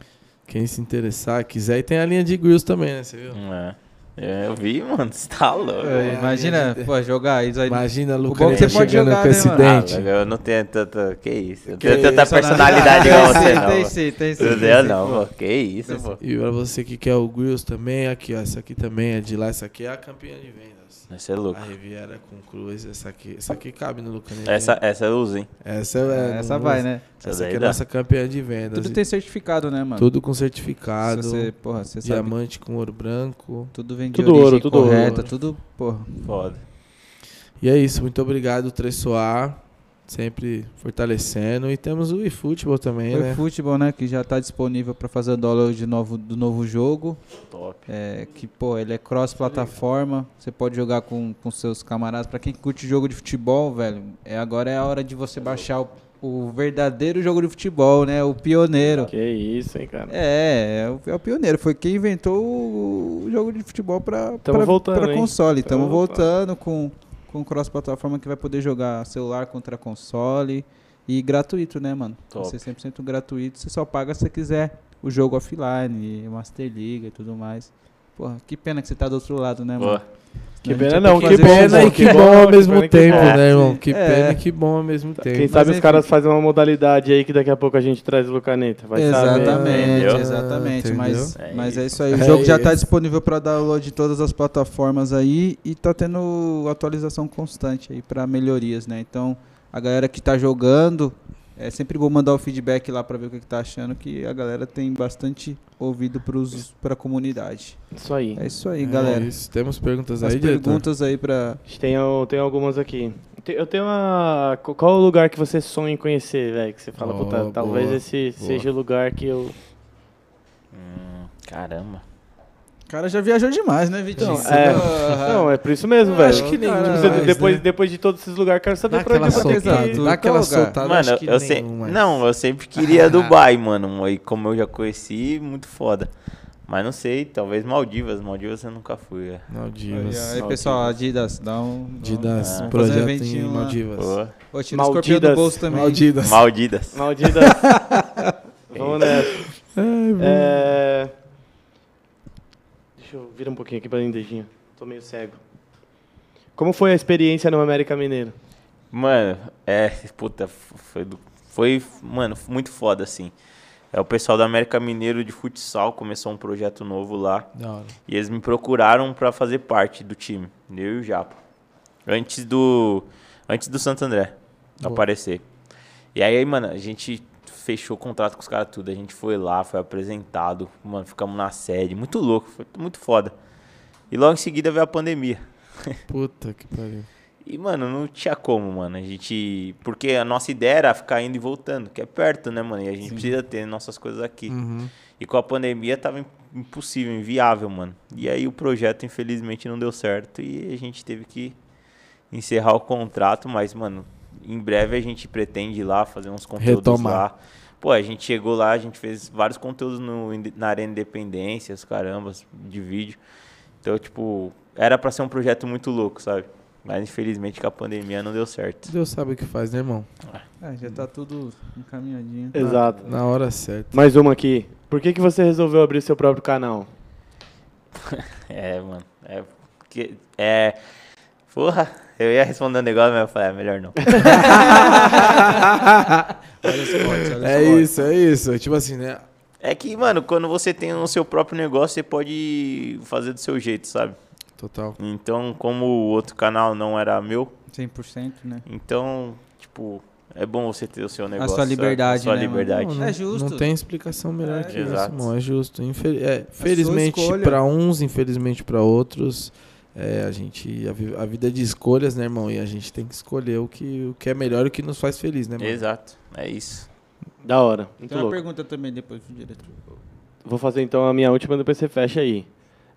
Quem se interessar, quiser. E tem a linha de grills também, né? Você viu? É. É, eu vi, mano, você tá louco. É, imagina, pô, jogar isso aí. Imagina a bom é Lucas que você pode jogar, com né, esse mano? Ah, dente. velho, eu não tenho tanta. Que isso? Eu Que tenho tanta personalidade igual você, não. Tem sim, tem sim. Meu tem Deus, não, pô. Que isso, pô. E pra você que quer o Grills também, aqui, ó. Essa aqui também é de lá. Essa aqui é a campeã de vendas. Você é louco. A Riviera com Cruz, essa aqui, essa aqui cabe no Lucanete. Essa, essa eu uso, hein? essa é, Essa não- vai, né? Essa Essa aqui é dá. nossa campeã de vendas. Tudo tem certificado, né, mano? tudo com certificado, Se você, porra, você sabe. diamante com ouro branco. Tudo vem de Tudo ouro, tudo correta, ouro. tudo, porra. Foda. E é isso, muito obrigado, Tressoar. Sempre fortalecendo. E temos o eFootball também, Foi né? futebol, né? Que já tá disponível pra fazer o download de novo, do novo jogo. Top. É, que, pô, ele é cross-plataforma. Você pode jogar com, com seus camaradas. Pra quem curte jogo de futebol, velho, é, agora é a hora de você baixar o, o verdadeiro jogo de futebol, né? O pioneiro. Que isso, hein, cara. É, é o, é o pioneiro. Foi quem inventou o, o jogo de futebol voltando, hein? console. Tamo Estamos voltando com, com cross-plataforma que vai poder jogar celular contra console. E gratuito, né, mano? Top. Vai ser 100% gratuito. Você só paga se você quiser o jogo offline, Master League e tudo mais. Porra, que pena que você tá do outro lado, né, mano? Que pena não, que pena e que que bom, ao mesmo que tempo, né, irmão? Que É. pena e que bom ao mesmo tempo. Quem sabe os caras fazem uma modalidade aí que daqui a pouco a gente traz o Lucaneta. Vai saber. Exatamente, Entendeu? exatamente. Mas, É mas é isso. aí. O É jogo já tá disponível para download em todas as plataformas aí e tá tendo atualização constante aí para melhorias, né? Então, a galera que tá jogando, é sempre bom mandar o feedback lá para ver o que, que tá achando, que a galera tem bastante ouvido pros, pra comunidade. Isso aí. É isso aí, É galera. isso. Temos perguntas As aí, diretor? perguntas aí pra. A gente Tem, tem algumas aqui. Eu tenho uma. qu- Qual o lugar que você sonha em conhecer, velho? Que você fala, Oh, puta, talvez boa, esse boa. seja o lugar que eu. hum, caramba. O cara já viajou demais, né, Vitinho? Então, é. Porra. Não, é por isso mesmo, Eu velho. acho que nenhum Tipo, mais, você- né? depois, depois de todos esses lugares, quero saber Dá pra onde você soltada, tem que- dá aquela lugar? soltada, Mano, acho que eu mais. Não, eu sempre queria Dubai, mano. E como eu já conheci, muito foda. Mas não sei, talvez Maldivas. Maldivas eu nunca fui. é. Aí, Maldivas. aí, pessoal, Adidas, dá um. Maldivas, Ah. Fazer um projeto em eventinho lá. Maldivas. Pô, tira o escorpião do Maldidas. bolso também. Maldivas. Maldidas. Maldita. Vamos nessa. É... Deixa eu virar um pouquinho aqui pra mim, dedinho. Tô meio cego. Como foi a experiência no América Mineiro? Mano, é. Puta, foi, do- foi, mano, muito foda, assim. É o pessoal da América Mineiro de futsal começou um projeto novo lá. Da hora. E eles me procuraram pra fazer parte do time, eu e o Japa. Antes do antes do Santo André Boa. aparecer. E aí, mano, a gente fechou o contrato com os caras tudo. A gente foi lá, foi apresentado, mano, ficamos na sede, muito louco, foi muito foda. E logo em seguida veio a pandemia. Puta que pariu. E, mano, não tinha como, mano. A gente. Porque a nossa ideia era ficar indo e voltando, que é perto, né, mano? E a gente precisa ter nossas coisas aqui. Uhum. E com a pandemia tava im- impossível, inviável, mano. E aí o projeto, infelizmente, não deu certo e a gente teve que encerrar o contrato, mas, mano, em breve a gente pretende ir lá fazer uns conteúdos Retomar. lá. Pô, a gente chegou lá, a gente fez vários conteúdos no, na Arena Independência, os carambas, de vídeo. Então, tipo, era pra ser um projeto muito louco, sabe? Mas infelizmente com a pandemia não deu certo. Deus sabe o que faz, né, irmão? É, já tá tudo encaminhadinho. Exato. Na hora certa. Mais uma aqui. Por que, que você resolveu abrir seu próprio canal? É, mano. É. Porque, é. Porra, eu ia responder um negócio, mas eu falei, é melhor não. Olha os cortes, olha os É cortes. isso, é isso. Tipo assim, né? É que, mano, quando você tem o seu próprio negócio, você pode fazer do seu jeito, sabe? Total. Então, como o outro canal não era meu, 100%, né? então, tipo, é bom você ter o seu negócio. sua sabe? liberdade, A sua né, mano? liberdade. Não, É justo. Não tem explicação melhor É, que exato. isso, irmão. É justo. Infel- é, felizmente escolha. para uns, infelizmente para outros. É, a gente a, vi- a vida é de escolhas, né, irmão? E a gente tem que escolher o que, o que é melhor e o que nos faz feliz, né, mano? Exato, é isso. Da hora. Muito Tem uma louco. pergunta também depois pro diretor. Vou fazer então a minha última, depois você fecha aí.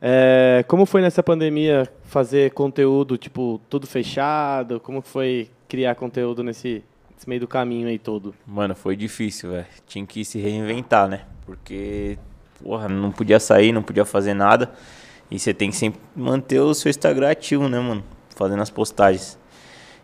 É, como foi nessa pandemia fazer conteúdo, tipo, tudo fechado? Como foi criar conteúdo nesse, nesse meio do caminho aí todo? Mano, foi difícil, velho. Tinha que se reinventar, né? Porque, porra, não podia sair, não podia fazer nada. E você tem que sempre manter o seu Instagram ativo, né, mano? Fazendo as postagens.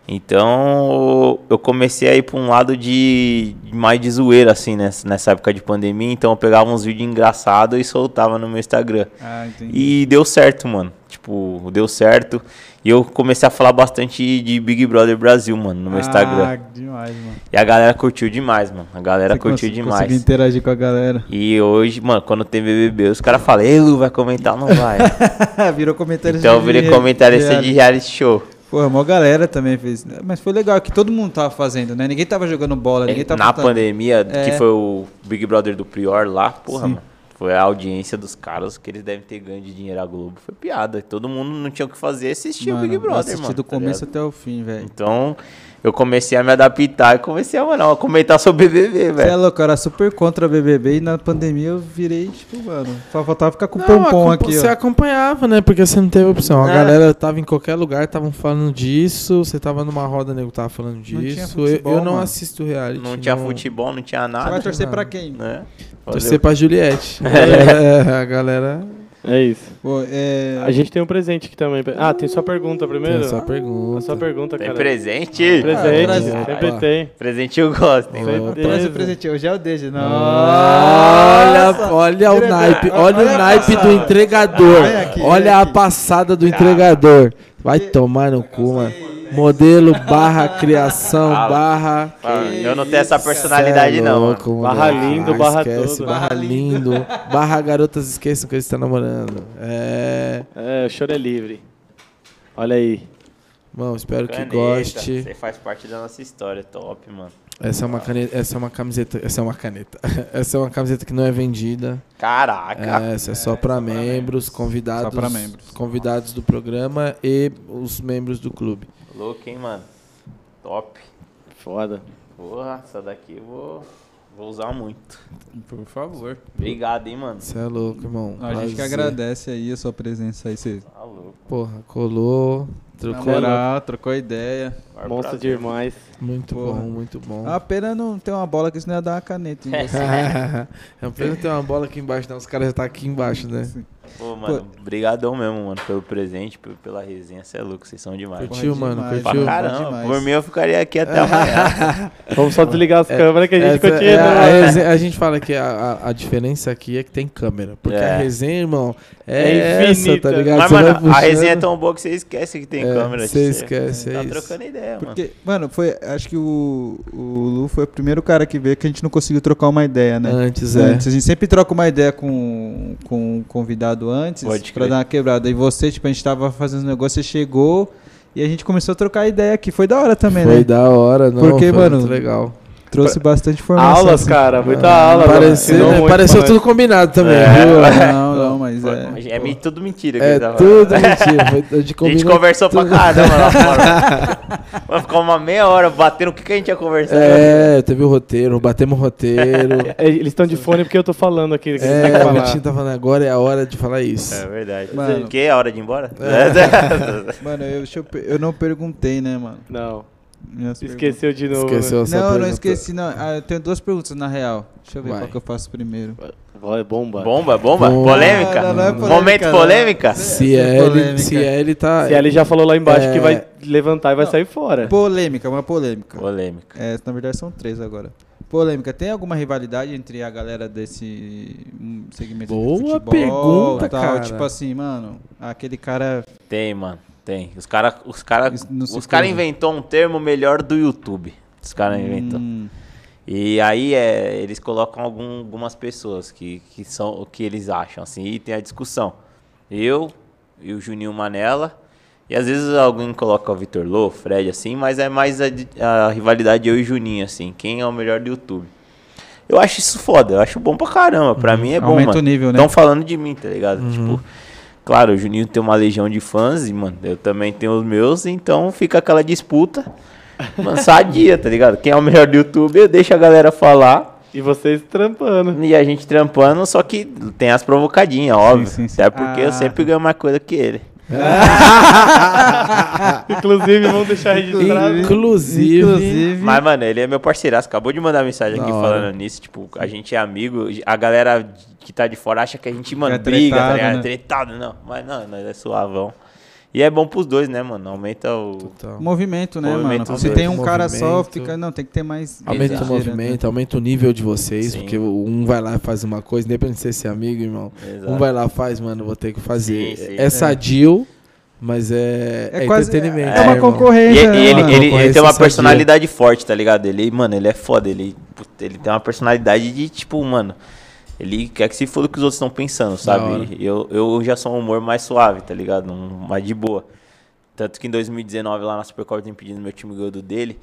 Então, eu comecei a ir pra um lado de mais de zoeira, assim, nessa, nessa época de pandemia. Então, eu pegava uns vídeos engraçados e soltava no meu Instagram. Ah, entendi. E deu certo, mano. Tipo, deu certo. E eu comecei a falar bastante de Big Brother Brasil, mano, no meu Instagram. Ah, demais, mano. E a galera curtiu demais, mano. A galera Você curtiu cons- demais. Conseguiu interagir com a galera. E hoje, mano, quando tem BBB, os caras falam, ei, Lu, vai comentar ou não vai? Virou comentário então eu virei comentarista de reality show. Pô, a maior galera também fez. Mas foi legal que todo mundo tava fazendo, né? Ninguém tava jogando bola, ninguém tava. Na botando- pandemia, É. que foi o Big Brother do Prior lá, porra, Sim. mano. Foi a audiência dos caras que eles devem ter ganho de dinheiro à Globo. Foi piada. Todo mundo não tinha o que fazer, assistia o Mano, Big eu Brother, assisti mano. do tá começo ligado? até o fim, velho. Então, eu comecei a me adaptar e comecei a, mano, a comentar sobre BBB, Você é velho. louco, eu era super contra BBB e na pandemia eu virei, tipo, mano, só faltava ficar com o Não, pompom aqui, Você ó. acompanhava, né? Porque você não teve opção. A É. galera tava em qualquer lugar, estavam falando disso. Você tava numa roda, nego tava falando disso. Eu- futebol, eu, não mano. assisto reality. Não tinha futebol, não tinha Você nada. vai torcer não. pra quem? né? Torcer pra Juliette. É, a galera. É isso. Pô, é... A gente tem um presente aqui também. Ah, tem sua pergunta primeiro? Tem A pergunta. sua pergunta, Tem cara. presente? Presente, Ah, traz- sempre Opa. tem. Presente eu gosto, hein, tem. Traz o presente, hoje é o Deja. Não. Olha, olha o naipe, olha, olha o naipe do entregador. Olha aqui, olha olha a passada do entregador. Vai tomar no cu, mano. Modelo barra criação Fala. barra. Ah, Eu não tenho essa personalidade, é não. mano. louco, Barra lindo, Ah, barra esquece, todo. Barra lindo. Barra garotas esqueçam que eles estão namorando. É. É, o choro é livre. Olha aí. Bom, espero que Caneta, goste. Você faz parte da nossa história, top, mano. Essa é uma caneta, essa é uma camiseta, essa é uma caneta. Essa é uma camiseta que não é vendida. Caraca. Essa é só para membros, convidados, Só pra membros. convidados do programa e os membros do clube. Louco, hein, mano. Top. Foda. Porra, essa daqui eu vou, Vou usar muito. Por favor. Obrigado, hein, mano. Você é louco, irmão. A gente que Prazer. agradece aí a sua presença aí. Você Tá louco. Porra, colou, trocou. moral, trocou ideia. Monstro prazer. demais. Muito Porra. bom, muito bom. A pena não ter uma bola que senão ia dar uma caneta em você. é um pena ter uma bola aqui embaixo, não. Os caras já tá aqui embaixo, né? Pô, mano, brigadão mesmo, mano, pelo presente, pela resenha. Você é louco, vocês são demais. Curtiu, mano? demais, Pra Curtiu? caramba. demais. Por mim, eu ficaria aqui até amanhã. Vamos só desligar as câmeras que a gente continua. é, a, resenha- a gente fala que a, a, a diferença aqui é que tem câmera. Porque É. a resenha, irmão, é, É essa, infinita. tá ligado? Mas, mano, a puxando, resenha é tão boa que você esquece que tem é, câmera. Você Você esquece, Tá é isso. trocando ideia, mano. Porque, mano, foi. Acho que o, o Lu foi o primeiro cara que veio que a gente não conseguiu trocar uma ideia, né? Antes, é. Antes, a gente sempre troca uma ideia com, com o convidado antes crer. dar uma quebrada. E você, tipo, a gente tava fazendo um negócio, você chegou e a gente começou a trocar ideia aqui. Foi da hora também, Foi né? da hora, não, Porque, foi mano, muito legal. Trouxe bastante informação. Aulas, assim. cara. Muita Ah, aula. Pareceu, né? muito pareceu pra tudo combinado também, É. viu? Não, não, mas é. É, me- tudo mentira que É tava tudo mentira. De A gente conversou pra tudo. caramba lá fora. Ficar uma meia hora batendo o que, que a gente ia conversar. É, teve o roteiro, batemos o roteiro. É, Eles estão de fone porque eu tô falando aqui. têm que É, o. Vitinho tá falando agora, é a hora de falar isso. É verdade. Mano. O que? É hora de ir embora? Mano, eu, deixa eu, eu não perguntei, né, mano? Não, Minhas esqueceu de novo. Esqueceu essa Não, eu não pergunta. esqueci, não. Ah, eu tenho duas perguntas na real. Deixa eu ver Vai. qual que eu faço primeiro. Vai, bomba. bomba, bomba? Bomba. Polêmica? Não, não é polêmica, Momento não. polêmica? Se É ele, polêmica. se ele tá. Se ele já falou lá embaixo É. que vai levantar e vai Não. sair fora. Polêmica, uma polêmica. Polêmica. É, na verdade são três agora. Polêmica, tem alguma rivalidade entre a galera desse hum, segmento Boa de futebol? pergunta, tal? cara. Tipo assim, mano, aquele cara... Tem, mano. Tem. Os caras os cara, Isso não se os cara inventou um termo melhor do YouTube. Os caras inventou. hum, E aí é, eles colocam algum- algumas pessoas que, que são o que eles acham, assim, e tem a discussão. Eu e o Juninho Manela, e às vezes alguém coloca o Vitor Lô, o Fred, assim, mas é mais a, a rivalidade eu e o Juninho, assim, quem é o melhor do YouTube. Eu acho isso foda, eu acho bom pra caramba, pra mim é bom, Aumenta mano. o nível, né? Estão falando de mim, tá ligado? Tipo, claro, o Juninho tem uma legião de fãs, e, mano, eu também tenho os meus, então fica aquela disputa. Mano, sadia, tá ligado? Quem é o melhor do YouTube, eu deixo a galera falar. E vocês trampando. E a gente trampando, só que tem as provocadinhas, óbvio. sim, sim. Até porque Ah. eu sempre ganho mais coisa que ele. Inclusive, vamos deixar registrado. Inclusive. Inclusive... Mas, mano, ele é meu parceiraço. Acabou de mandar mensagem aqui falando nisso. Tipo, a gente é amigo. A galera que tá de fora acha que a gente, mano, É briga, tá tretado, ligado? né? Tretado, não. Mas não, nós é suavão. E é bom pros dois, né, mano? Aumenta o. Total. Movimento, né, Movimento, mano? Se movimento, tem um cara só, movimento. fica... Não, tem que ter mais... Aumenta o girando, movimento, aumenta o nível de vocês, Sim. porque um vai lá e faz uma coisa, independente de ser seu amigo, irmão. Exato. Um vai lá e faz, mano, vou ter que fazer. Sim, sim. É sadio, mas é, É é, quase- entretenimento. É uma irmão. E, concorrência, e né, ele, mano? ele, ele tem uma sadia. personalidade forte, tá ligado? Ele, mano, ele é foda. Ele, ele tem uma personalidade de, tipo, mano. Ele quer que se foda o que os outros estão pensando, sabe? Eu, eu já sou um humor mais suave, tá ligado? Um, mais de boa. Tanto que em 2019, lá na Supercopa, tem pedido meu time ganhou do dele.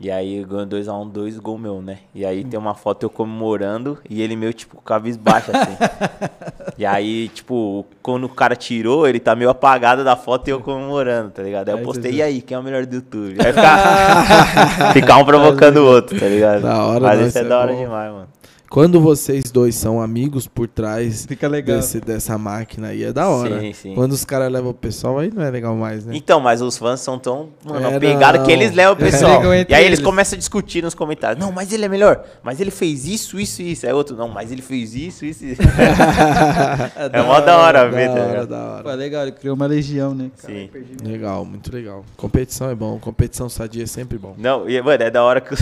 E aí ganhou 2x1, 2 gol meu, né? E aí tem uma foto eu comemorando e ele meio, tipo, cabisbaixo, assim. e aí, tipo, quando o cara tirou, ele tá meio apagado da foto e eu comemorando, tá ligado? Aí eu postei, e aí, quem é o melhor do YouTube? Aí ficar, ficar um provocando o outro, tá ligado? Da hora, Mas não, isso é é da hora bom. demais, mano. Quando vocês dois são amigos por trás Fica legal. desse- dessa máquina aí, é da hora. Sim, sim. Quando os caras levam o pessoal, aí não é legal mais, né? Então, mas os fãs são tão, mano, É, apegados não. que eles levam o pessoal. Brigam e aí eles eles. começam a discutir nos comentários. Não, mas ele é melhor. Mas ele fez isso, isso e isso. Aí outro, não, mas ele fez isso, isso e isso. é mó da hora ver, da tá hora, ligado? da hora. Pô, legal, ele criou uma legião, né? Sim. Legal, muito legal. Competição é bom, competição sadia é sempre bom. Não, e, mano, é da hora que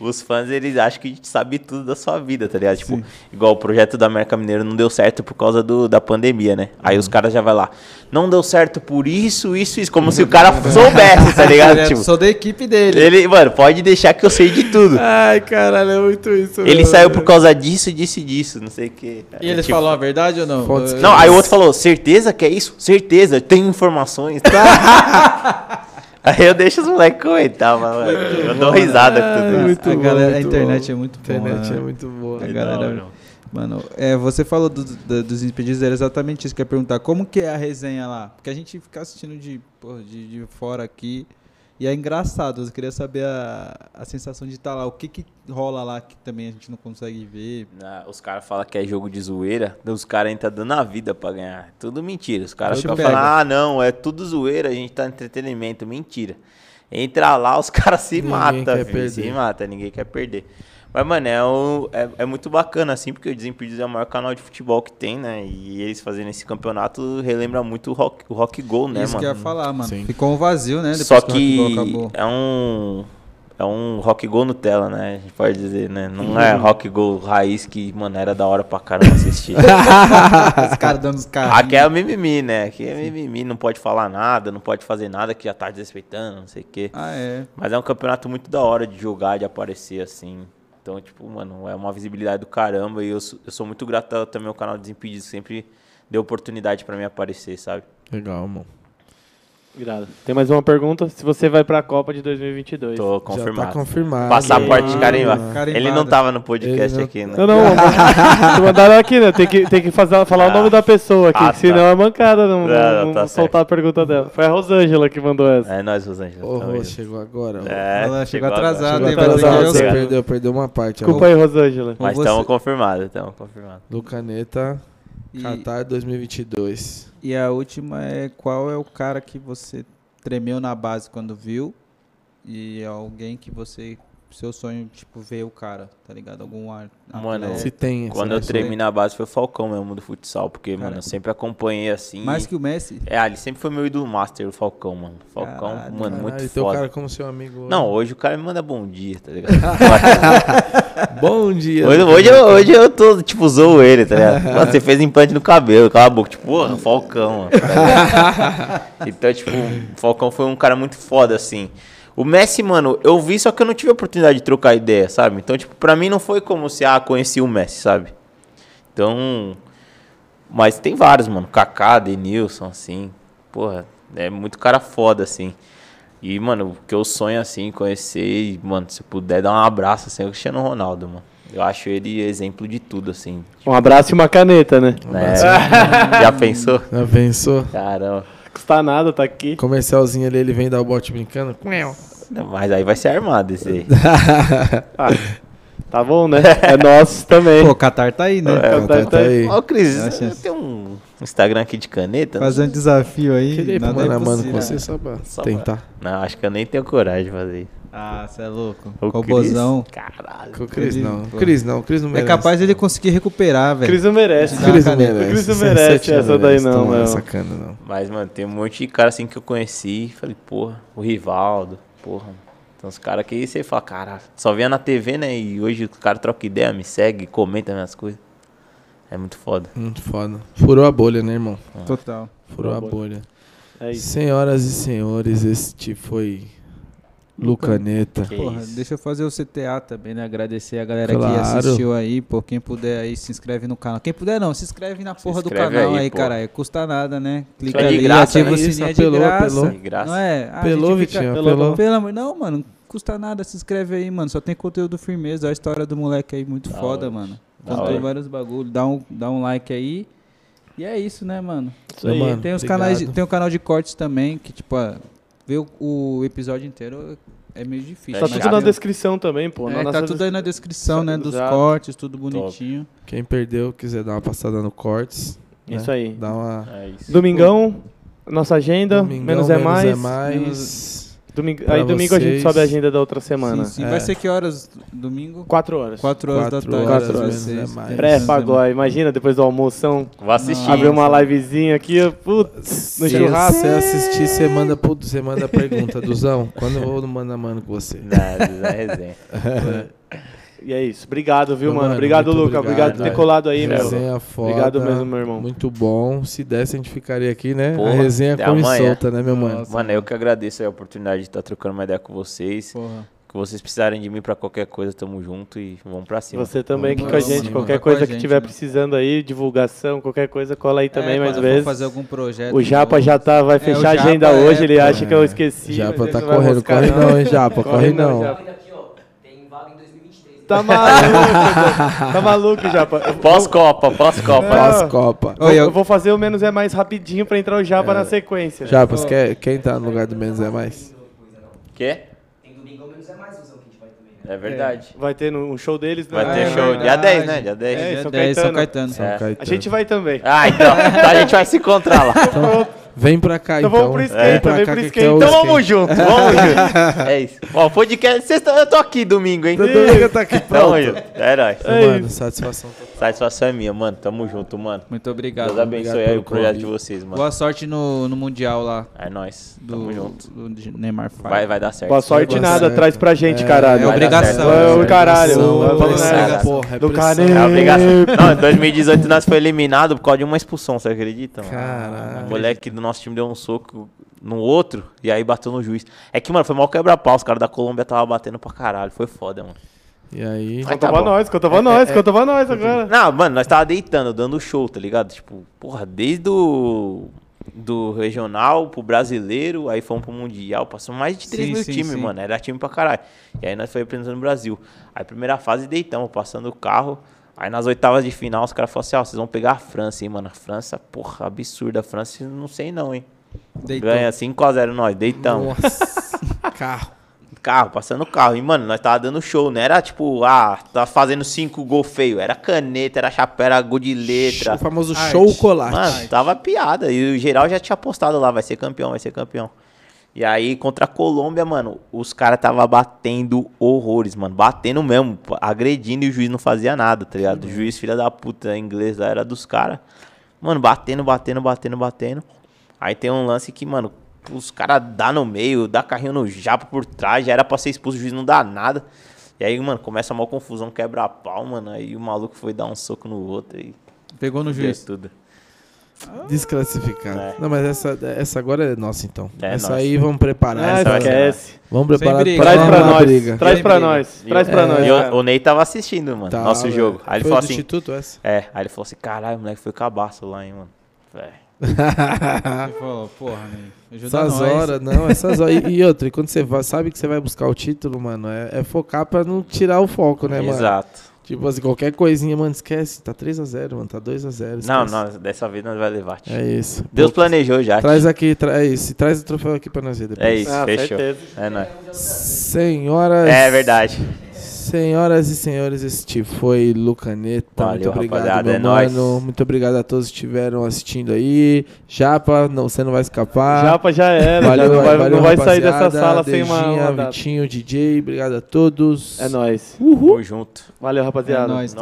os, fãs, eles acham que a gente sabe tudo da sua vida, tá ligado? Tipo, Sim. igual o projeto da América Mineiro não deu certo por causa do, da pandemia, né? Aí Uhum. os caras já vai lá, não deu certo por isso, isso, isso. Como se o cara soubesse, tá ligado? Eu tipo, sou da equipe dele. ele, mano, pode deixar que eu sei de tudo. Ai, caralho, é muito isso. Ele saiu por causa disso, disso e disso, não sei o que. E eles falaram a verdade ou não? Não, aí o outro falou, certeza que é isso? Certeza, tenho informações. aí eu deixo os moleques comentar, mano, eu dou risada com tudo isso. muito a, bom, galera, a internet bom. é muito boa. A internet né? é muito boa. A galera- Não, não. Mano, é, você falou do- do- dos impedidos, era exatamente isso que eu ia perguntar. Como que é a resenha lá? Porque a gente fica assistindo de, porra, de, de fora aqui E é engraçado, eu queria saber a, a sensação de estar lá. O que que rola lá que também a gente não consegue ver? Ah, Os caras falam que é jogo de zoeira, os caras entram dando a vida pra ganhar. Tudo mentira. Os caras ficam falando, ah, não, é tudo zoeira, a gente tá entretenimento. Mentira. Entra lá, os caras se matam, se mata, ninguém quer perder. Mas, mano, é, um- é, é muito bacana, assim, porque o Desimpedidos é o maior canal de futebol que tem, né? E eles fazendo esse campeonato relembra muito o Rock, o rock Go, né, Isso mano? que eu ia falar, mano. Sim. Ficou um vazio, né? Depois Só o Rock Go que acabou. é um é um rock go Nutella, né? A gente pode dizer, né? Não é rock go raiz que, mano, era da hora pra caramba assistir. Os caras dando os carros. Aqui é o mimimi, né? Aqui é mimimi, não pode falar nada, não pode fazer nada que já tá desrespeitando, não sei o quê. Ah, é. Mas é um campeonato muito da hora de jogar, de aparecer assim. Então, tipo, mano, é uma visibilidade do caramba. E eu, eu sou muito grato também ao canal Desimpedidos, que sempre deu oportunidade pra mim aparecer, sabe? Legal, mano. Irado. Tem mais uma pergunta. Se você vai pra Copa de 2022. Tô Já confirmado. tá confirmado. Passaporte Ah, carimbado. carimbado. Ele não tava no podcast não- aqui, né? Não, não. mas- mandaram aqui, né? Tem que, tem que fazer, falar o nome da pessoa aqui, Ah, que senão tá. é mancada não, Não, não tá soltar a pergunta dela. Foi a Rosângela que mandou essa. É nós, Rosângela. Ô, junto. chegou agora. É, Ela chegou atrasada, Chegou que- Você eu- perdeu, perdeu uma parte. Desculpa aí, Rosângela. Mas estamos confirmados, estamos confirmados. Do Caneta, E, Qatar 2022. e a última é qual é o cara que você tremeu na base quando viu e é alguém que você seu sonho tipo ver o cara, tá ligado? Algum ar. Mano, atleta. Se tem. Quando eu tremi na base foi o Falcão mesmo do futsal, porque, Cara. mano, eu sempre acompanhei assim. mais que o Messi. É, ele sempre foi meu ídolo master, o Falcão, mano. Falcão, Caralho, mano, Caralho, muito teu foda. cara como seu amigo. Não, hoje o cara me manda bom dia, tá ligado? Bom dia. hoje, hoje, eu, hoje eu tô, tipo, zoo ele, tá ligado? Mano, você fez implante no cabelo, cala a boca. Tipo, porra, Falcão, mano. tá então, tipo, o Falcão foi um cara muito foda, assim. O Messi, mano, eu vi, só que eu não tive a oportunidade de trocar ideia, sabe? Então, tipo, pra mim não foi como se, ah, conheci o Messi, sabe? Então. Mas tem vários, mano. Kaká, Denilson, assim. Porra, é muito cara foda, assim. E, mano, o que eu sonho, assim, conhecer, e, mano, se puder dar um abraço, assim, é o Cristiano Ronaldo, mano. Eu acho ele exemplo de tudo, assim. Um abraço e uma caneta, né? né? Já pensou? Já pensou? Caramba. Custa nada, tá aqui. Comercialzinho ali, ele vem dar o bote brincando. Mas aí vai ser armado esse aí. Ah, tá bom, né? É nosso também. Pô, o Qatar tá aí, né? Tá, tá, tá aí. Ó, Cris, tem um Instagram aqui de caneta? Fazer um desafio aí. Queria nada é mano com você só pra Só tentar. Não, acho que eu nem tenho coragem de fazer isso. Ah, você é louco. O Com o Cris? bozão. Caralho. Com o Cris Ele- não. pô. Cris não, Cris não É merece. capaz dele conseguir recuperar, velho. Cris não merece. Cris não merece. Cris não merece essa daí não, Toma meu. essa cana, não. Mas, mano, tem um monte de cara assim que eu conheci falei, porra, o Rivaldo, porra. Então os caras que você fala, cara, só via na TV, né? E hoje os caras trocam ideia, me segue, comenta minhas coisas. É muito foda. Muito foda. Furou a bolha, né, irmão? Total. Furou Furou a a bolha. É É isso. Senhoras e senhores, este foi Lucaneta. Que Porra, deixa eu fazer o CTA também, né? Agradecer a galera que Claro. assistiu aí, pô. Quem puder aí, se inscreve no canal. Quem puder não, se inscreve na porra do inscreve canal aí, aí. Custa nada, né? Clica é ali, graça, ativa né? o Isso, sininho é de apelou, graça. apelou. De graça. Não é? Ah, a Pelou, Vitinho, pelou. pelou. Pelo amor, não, mano, não custa nada, se inscreve aí, mano. Só tem conteúdo firmeza, a história do moleque aí muito Da foda, hora. mano. Contou vários bagulhos, dá um, dá um like aí. E é isso, né, mano? Isso aí. Mano, tem os obrigado. canais, de- tem o canal de cortes também, que tipo, ó, ver o, o episódio inteiro é meio difícil. É Tá mas tudo na descrição também, pô. é, Na tá tudo aí na descrição, né? Dos Exato. cortes, tudo bonitinho. Quem perdeu, quiser dar uma passada no Cortes. né? Isso aí. Dá uma. É isso. Domingão, nossa agenda, Domingão, menos é mais. É mais. Domingo, aí domingo a gente vocês. sobe a agenda da outra semana. Sim, sim. É. Vai ser que horas? Domingo? Quatro horas. 4 horas Quatro da tarde. horas, Quatro horas, vocês. menos é mais. Tem Pré, menos é mais. pagode. Imagina, depois do almoção, Vou assistir. Abrir uma livezinha aqui, ó, putz, no Se churrasco. você assistir, você manda, pro- você manda a pergunta, Duzão. Quando eu vou no mano a mano com você? Não, é resenha. E é isso. Obrigado, viu, mano? mano, Obrigado, Luca. Obrigado por ter obrigado. colado aí, meu. Resenha foda. Obrigado mesmo, meu irmão. Muito bom. Se desse, a gente ficaria aqui, né? Porra, a resenha até come solta, né, meu mano? Nossa. Mano, eu que agradeço aí a oportunidade de estar trocando uma ideia com vocês. Porra. Que vocês precisarem de mim pra qualquer coisa, tamo junto e vamos pra cima. Você também aqui com a gente. Qualquer coisa a que gente, tiver né? precisando aí, divulgação, qualquer coisa, cola aí também É, mais vezes. fazer algum projeto. O Japa novo. já tá, vai É, fechar a agenda é, hoje, ele acha que eu esqueci. Japa tá não correndo, corre não, hein, Japa, corre não. Japa. Tá maluco, tá maluco, Japa. Pós-Copa, pós-Copa. Pós-Copa. Eu- eu vou fazer o menos é mais rapidinho pra entrar o Japa na sequência. Japas, quer, quem tá no lugar do menos é mais? Quê? Tem domingo menos é mais usão que a gente vai também, né? É verdade. Vai ter no- um show deles, né? Vai ter é show dia verdade. 10, né? Dia 10. É, Dia São 10, São Caetano. Caetano. São É. Caetano. A gente vai também. Ah, então, então a gente vai se encontrar lá. Vem pra cá, Então então. vamos pro skate, Vem pra vem cá pro que skate. é Então vamos skate. junto, vamos junto. É isso. Ó, podcast, sexta, eu tô aqui domingo, hein? Todo mundo tá aqui Tamo pronto. junto. É nóis. É Mano, isso. satisfação total. Satisfação é minha, mano. Tamo junto, mano. Muito obrigado. Deus abençoe obrigado aí o projeto convite. de vocês, mano. Boa sorte no, no Mundial lá. É nóis. Do, Tamo junto. do Neymar Five. Vai, vai dar certo. Boa sorte Boa nada, sorte. traz pra gente, É, caralho. É obrigação. certo. É o caralho. É Do. Caneco. É obrigação. Não, em 2018 nós foi eliminado por causa de uma expulsão, você acredita, mano? Caralho. Moleque do nosso time deu um soco no outro e aí bateu no juiz. É que, mano, foi mal quebra-pau. Os caras da Colômbia tava batendo pra caralho. Foi foda, mano. E aí... Conta tá pra nós, conta pra nós, conta pra nós agora. Não, mano, nós tava deitando, dando show, tá ligado? Tipo, porra, desde o do regional pro brasileiro, aí fomos pro mundial, passou mais de 3 Sim, mil sim, times, sim. mano, era time pra caralho. E aí nós foi apresentando no Brasil. Aí primeira fase deitamos, passando o carro. Aí nas oitavas de final os caras falaram assim, ó, vocês vão pegar a França, hein, mano. A França, porra, absurda. A França, não sei não, hein. Deitou. Ganha 5x0 nós, deitamos. Nossa. Carro. Carro, passando o carro. E, mano, nós tava dando show, não era tipo, ah, tá fazendo cinco gol feio. Era caneta, era chapéu, era gol de letra. O famoso Arte. chocolate. Mano, tava piada. E o geral já tinha postado lá, vai ser campeão, vai ser campeão. E aí, contra a Colômbia, mano, os caras tava batendo horrores, mano. Batendo mesmo, agredindo e o juiz não fazia nada, tá ligado? O juiz, filha da puta, inglês lá, era dos caras. Mano, batendo, batendo, batendo, batendo. Aí tem um lance que, mano, os caras dá no meio, dá carrinho no japa por trás, já era pra ser expulso, o juiz não dá nada. E aí, mano, começa uma confusão, quebra pau, mano. Aí o maluco foi dar um soco no outro e Pegou no juiz. tudo. Desclassificado. É. Não, mas essa, essa agora é nossa, então. É essa nossa. aí vamos preparar. Ah, esquece. Vamos preparar briga. Traz pra pra nós. briga. Traz pra nós. Traz pra É. nós. E o- Ney tava assistindo, mano, Tá, nosso velho. jogo. Aí ele Foi falou do assim. Instituto essa? É, aí ele falou assim, caralho, o moleque foi cabaço lá, hein, mano. É. Ele falou, porra, Ney, ajuda Essas nós. horas, não, essas horas. E, e outra, e quando você vai, sabe que você vai buscar o título, mano, é, é focar pra não tirar o foco, né, mano? Exato. Tipo assim, qualquer coisinha, mano, esquece. Tá 3x0, mano, tá 2x0. Não, não, dessa vez nós vai levar. tio. É isso. Deus Pô, planejou já. tio. Traz aqui, tra é isso. Traz o troféu aqui pra nós ver depois. É isso, Ah, fechou. certeza. É nóis. Senhoras. É verdade. Senhoras e senhores, este foi Lucaneta. Valeu, Muito obrigado, rapaziada, meu é nóis. Muito obrigado a todos que estiveram assistindo aí. Japa, não, você não vai escapar. Japa já era, já Valeu, não vai, valeu, não vai sair dessa sala sem uma, Dejinha, uma. Vitinho, DJ, obrigado a todos. É nóis. Tamo junto. Valeu, É rapaziada. nóis.